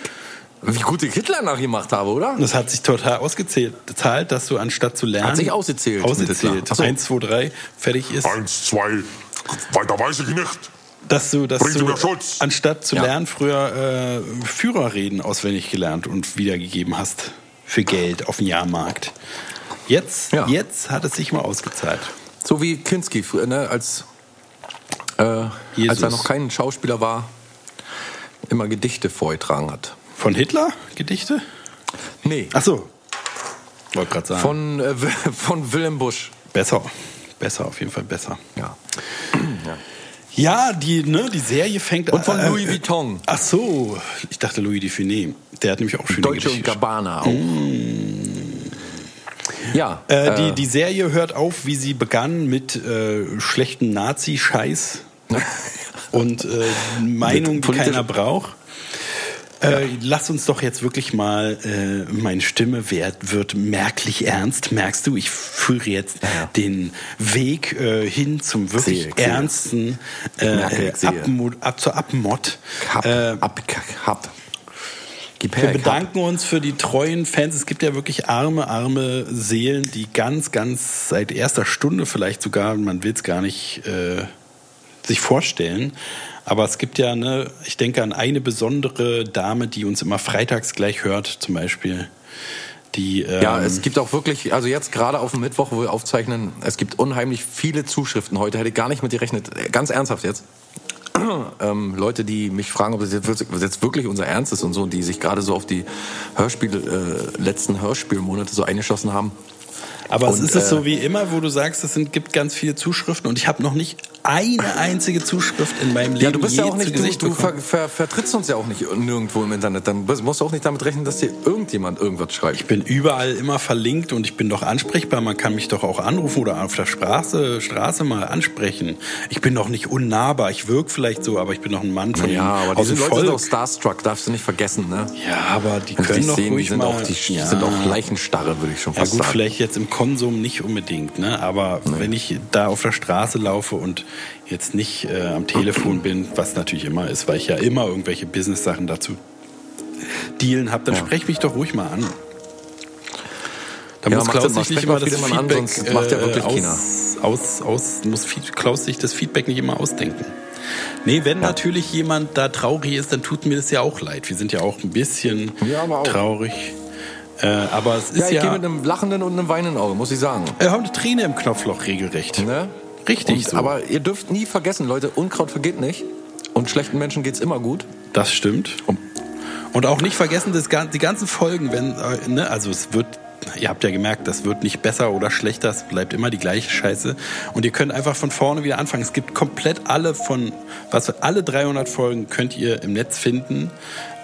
Speaker 1: Wie gut ich Hitler nachgemacht habe, oder?
Speaker 2: Das hat sich total ausgezahlt, zahlt, dass du anstatt zu lernen...
Speaker 1: Hat sich ausgezählt
Speaker 2: Ausgezählt.
Speaker 1: So.
Speaker 2: Eins, zwei, drei, fertig ist.
Speaker 4: Eins, zwei, weiter weiß ich nicht.
Speaker 2: Dass du, dass
Speaker 4: Bringt
Speaker 2: du
Speaker 4: Schutz.
Speaker 2: anstatt zu
Speaker 1: Ja.
Speaker 2: lernen, früher äh, Führerreden auswendig gelernt und wiedergegeben hast. Für Geld auf dem Jahrmarkt. Jetzt,
Speaker 1: Ja.
Speaker 2: jetzt hat es sich mal ausgezahlt.
Speaker 1: So wie Kinski früher, ne? als, äh, als er noch kein Schauspieler war, immer Gedichte vorgetragen hat.
Speaker 2: Von Hitler Gedichte?
Speaker 1: Nee,
Speaker 2: Ach so. Wollte gerade sagen.
Speaker 1: von, äh, von Willem Busch.
Speaker 2: besser. Besser, auf jeden Fall besser.
Speaker 1: Ja.
Speaker 2: Ja, die, ne, die Serie fängt
Speaker 1: Und von
Speaker 2: äh,
Speaker 1: Louis
Speaker 2: äh,
Speaker 1: Vuitton.
Speaker 2: Ach so, ich dachte Louis Dufiné. Der hat nämlich auch schöne
Speaker 1: Deutsche und
Speaker 2: Gedichte.
Speaker 1: Gabbana auch. Ja,
Speaker 2: Äh, die, die Serie hört auf, wie sie begann mit äh, schlechten Nazi-Scheiß und äh, Meinung, die keiner braucht. Äh, lass uns doch jetzt wirklich mal, äh, meine Stimme wird, wird merklich ernst. Merkst du, ich führe jetzt
Speaker 1: ja.
Speaker 2: den Weg äh, hin zum wirklich
Speaker 1: Sehe,
Speaker 2: ernsten, äh,
Speaker 1: merke, ich
Speaker 2: äh, ab, zur Abmod.
Speaker 1: hab,
Speaker 2: Äh,
Speaker 1: ab, hab.
Speaker 2: Wir bedanken uns für die treuen Fans. Es gibt ja wirklich arme, arme Seelen, die ganz, ganz seit erster Stunde vielleicht sogar, man will es gar nicht äh, sich vorstellen. Aber es gibt ja, ne, ich denke an eine besondere Dame, die uns immer freitags gleich hört, zum Beispiel. Die, ähm,
Speaker 1: Ja, es gibt auch wirklich, also jetzt gerade auf dem Mittwoch, wo wir aufzeichnen, es gibt unheimlich viele Zuschriften heute. Hätte ich gar nicht mit gerechnet. Ganz ernsthaft jetzt. Ähm, Leute, die mich fragen, ob das jetzt, wirklich- unser Ernst ist und so, die sich gerade so auf die Hörspiele, äh, letzten Hörspielmonate so eingeschossen haben.
Speaker 2: Aber es
Speaker 1: Und,
Speaker 2: ist es
Speaker 1: äh,
Speaker 2: so wie immer, wo du sagst, es sind, gibt ganz viele Zuschriften und ich habe noch nicht eine einzige Zuschrift in meinem Leben
Speaker 1: Ja, du bist ja auch nicht, du, du ver, ver, vertrittst uns ja auch nicht nirgendwo im Internet. Dann musst du auch nicht damit rechnen, dass dir irgendjemand irgendwas schreibt.
Speaker 2: Ich bin überall immer verlinkt und ich bin doch ansprechbar. Man kann mich doch auch anrufen oder auf der Straße, Straße mal ansprechen. Ich bin doch nicht unnahbar. Ich wirke vielleicht so, aber ich bin doch ein Mann von
Speaker 1: ja, aber diese Leute
Speaker 2: Volk.
Speaker 1: sind auch starstruck, darfst du nicht vergessen, ne?
Speaker 2: ja, aber die
Speaker 1: Wenn
Speaker 2: können
Speaker 1: dich
Speaker 2: doch
Speaker 1: sehen, die
Speaker 2: ruhig
Speaker 1: sind
Speaker 2: mal.
Speaker 1: auch, die
Speaker 2: ja.
Speaker 1: sind auch Leichenstarre, würde ich schon
Speaker 2: Ja
Speaker 1: fast
Speaker 2: gut,
Speaker 1: sagen.
Speaker 2: vielleicht jetzt im Konsum nicht unbedingt, ne? Aber wenn ich da auf der Straße laufe und jetzt nicht äh, am Telefon bin, was natürlich immer ist, weil ich ja immer irgendwelche Business-Sachen dazu dealen habe, dann
Speaker 1: Ja.
Speaker 2: sprech mich doch ruhig mal an. Da
Speaker 1: Ja,
Speaker 2: muss Klaus sich nicht immer das
Speaker 1: an,
Speaker 2: Feedback
Speaker 1: sonst macht ja wirklich
Speaker 2: äh,
Speaker 1: keiner.
Speaker 2: aus, aus, aus, muss Klaus sich das Feedback nicht immer ausdenken. Nee, wenn natürlich jemand da traurig ist, dann tut mir das ja auch leid. Wir sind ja auch ein bisschen
Speaker 1: Ja, auch.
Speaker 2: traurig. Äh, aber es ist
Speaker 1: Ja,
Speaker 2: ja,
Speaker 1: ich gehe mit einem lachenden und einem weinenden Auge, muss ich sagen.
Speaker 2: wir haben eine Träne im Knopfloch regelrecht.
Speaker 1: Ne?
Speaker 2: Richtig
Speaker 1: Und,
Speaker 2: so.
Speaker 1: Aber ihr dürft nie vergessen, Leute, Unkraut vergeht nicht. Und schlechten Menschen geht's immer gut.
Speaker 2: Das stimmt. Und auch nicht vergessen, das, die ganzen Folgen, wenn, äh, ne, also es wird, ihr habt ja gemerkt, das wird nicht besser oder schlechter, es bleibt immer die gleiche Scheiße. Und ihr könnt einfach von vorne wieder anfangen. Es gibt komplett alle von, was für alle 300 Folgen könnt ihr im Netz finden.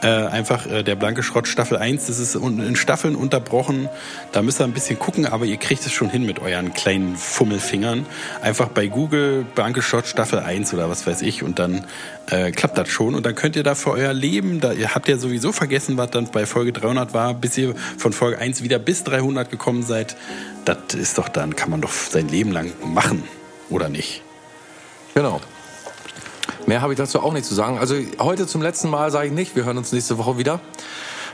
Speaker 2: Äh, einfach äh, der blanke Schrott Staffel 1, das ist in Staffeln unterbrochen. Da müsst ihr ein bisschen gucken, aber ihr kriegt es schon hin mit euren kleinen Fummelfingern. Einfach bei Google blanke Schrott Staffel 1 oder was weiß ich und dann äh, klappt das schon. Und dann könnt ihr da für euer Leben, da ihr habt ja sowieso vergessen, was dann bei Folge 300 war, bis ihr von Folge 1 wieder bis 300 gekommen seid. Das ist doch dann, kann man doch sein Leben lang machen, oder nicht?
Speaker 1: Genau. Mehr habe ich dazu auch nicht zu sagen. Also heute zum letzten Mal sage ich nicht, wir hören uns nächste Woche wieder.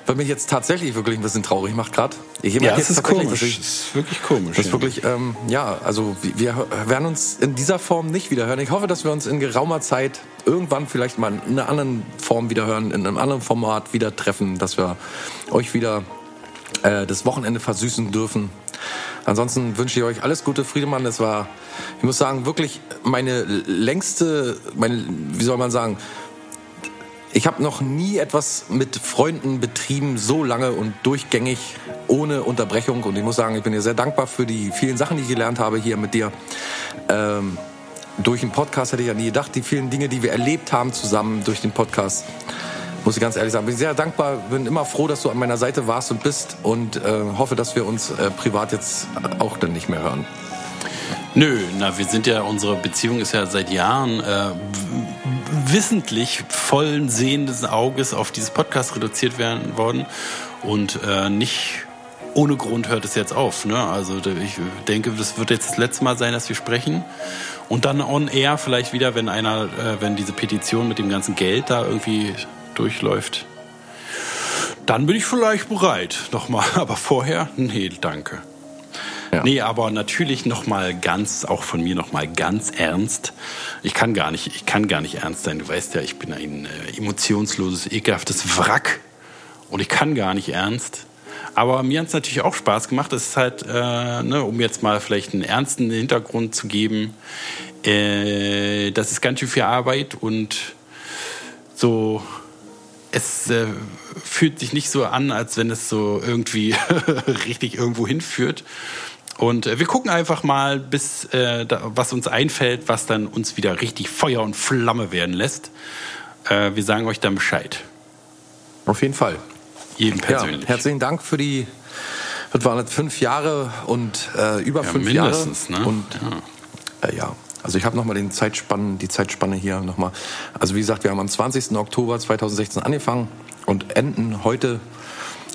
Speaker 1: Weil mich jetzt tatsächlich wirklich ein bisschen traurig macht gerade. Ich
Speaker 2: Ja,
Speaker 1: jetzt
Speaker 2: es ist komisch.
Speaker 1: ich-
Speaker 2: Es ist wirklich komisch.
Speaker 1: Das ist
Speaker 2: ja.
Speaker 1: wirklich, ähm, ja, also wir- wir werden uns in dieser Form nicht wieder hören. Ich hoffe, dass wir uns in geraumer Zeit irgendwann vielleicht mal in einer anderen Form wieder hören, in einem anderen Format wieder treffen, dass wir euch wieder äh, das Wochenende versüßen dürfen. Ansonsten wünsche ich euch alles Gute, Friedemann. Es war, ich muss sagen, wirklich meine längste, meine, wie soll man sagen, ich habe noch nie etwas mit Freunden betrieben, so lange und durchgängig, ohne Unterbrechung. Und ich muss sagen, ich bin dir sehr dankbar für die vielen Sachen, die ich gelernt habe hier mit dir. Ähm, durch den Podcast hätte ich ja nie gedacht, die vielen Dinge, die wir erlebt haben zusammen durch den Podcast. Muss ich ganz ehrlich sagen, bin sehr dankbar, bin immer froh, dass du an meiner Seite warst und bist und äh, hoffe, dass wir uns äh, privat jetzt auch dann nicht mehr hören.
Speaker 2: Nö, na, wir sind ja, unsere Beziehung ist ja seit Jahren äh, wissentlich vollen sehenden Auges auf dieses Podcast reduziert werden worden und äh, nicht ohne Grund hört es jetzt auf. Ne? Also ich denke, das wird jetzt das letzte Mal sein, dass wir sprechen. Und dann on air vielleicht wieder, wenn einer, äh, wenn diese Petition mit dem ganzen Geld da irgendwie durchläuft. Dann bin ich vielleicht bereit. Nochmal. Aber vorher, nee, danke. Ja. Nee, aber natürlich nochmal ganz, auch von mir nochmal ganz ernst. Ich kann gar nicht, ich kann gar nicht ernst sein. Du weißt ja, ich bin ein äh, emotionsloses, ekelhaftes Wrack. Und ich kann gar nicht ernst. Aber mir hat es natürlich auch Spaß gemacht. Es ist halt, äh, ne, um jetzt mal vielleicht einen ernsten Hintergrund zu geben, äh, das ist ganz schön viel Arbeit und so, es äh, fühlt sich nicht so an, als wenn es so irgendwie richtig irgendwo hinführt. Und äh, wir gucken einfach mal, bis äh, da, was uns einfällt, was dann uns wieder richtig Feuer und Flamme werden lässt. Äh, wir sagen euch dann Bescheid.
Speaker 1: Auf jeden Fall.
Speaker 2: Jedem persönlich.
Speaker 1: Ja, herzlichen Dank für die, das waren jetzt fünf Jahre und äh, über ja, fünf mindestens, Jahre. Ne? Und ja. Äh, ja. Also ich habe nochmal den Zeitspannen, die Zeitspanne hier nochmal. Also wie gesagt, wir haben am 20. Oktober 2016 angefangen und enden heute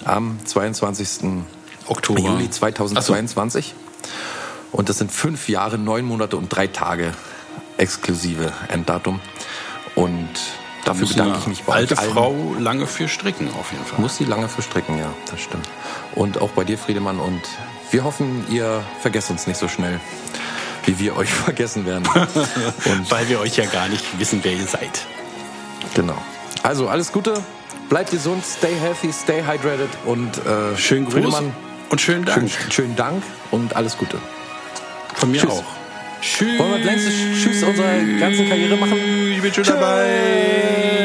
Speaker 1: am 22. Oktober. Juli 2022. So. Und das sind fünf Jahre, neun Monate und drei Tage exklusive Enddatum. Und Dafür bedanke ich mich
Speaker 2: bei alte allen. Frau lange für stricken auf jeden Fall.
Speaker 1: Muss sie lange für stricken, ja, das stimmt. Und auch bei dir, Friedemann. Und wir hoffen, ihr vergesst uns nicht so schnell, wie wir euch vergessen werden.
Speaker 2: und Weil wir euch ja gar nicht wissen, wer ihr seid.
Speaker 1: Genau. Also alles Gute, bleibt gesund, stay healthy, stay hydrated und
Speaker 2: äh, schönen Gruß Friedemann,
Speaker 1: und schönen Dank.
Speaker 2: Schönen, schönen Dank und alles Gute.
Speaker 1: Von mir Tschüss. auch.
Speaker 2: Tschüss.
Speaker 1: Wollen wir das längste Tschüss unserer ganzen Karriere machen?
Speaker 2: Ich bin schon Tschüss. dabei.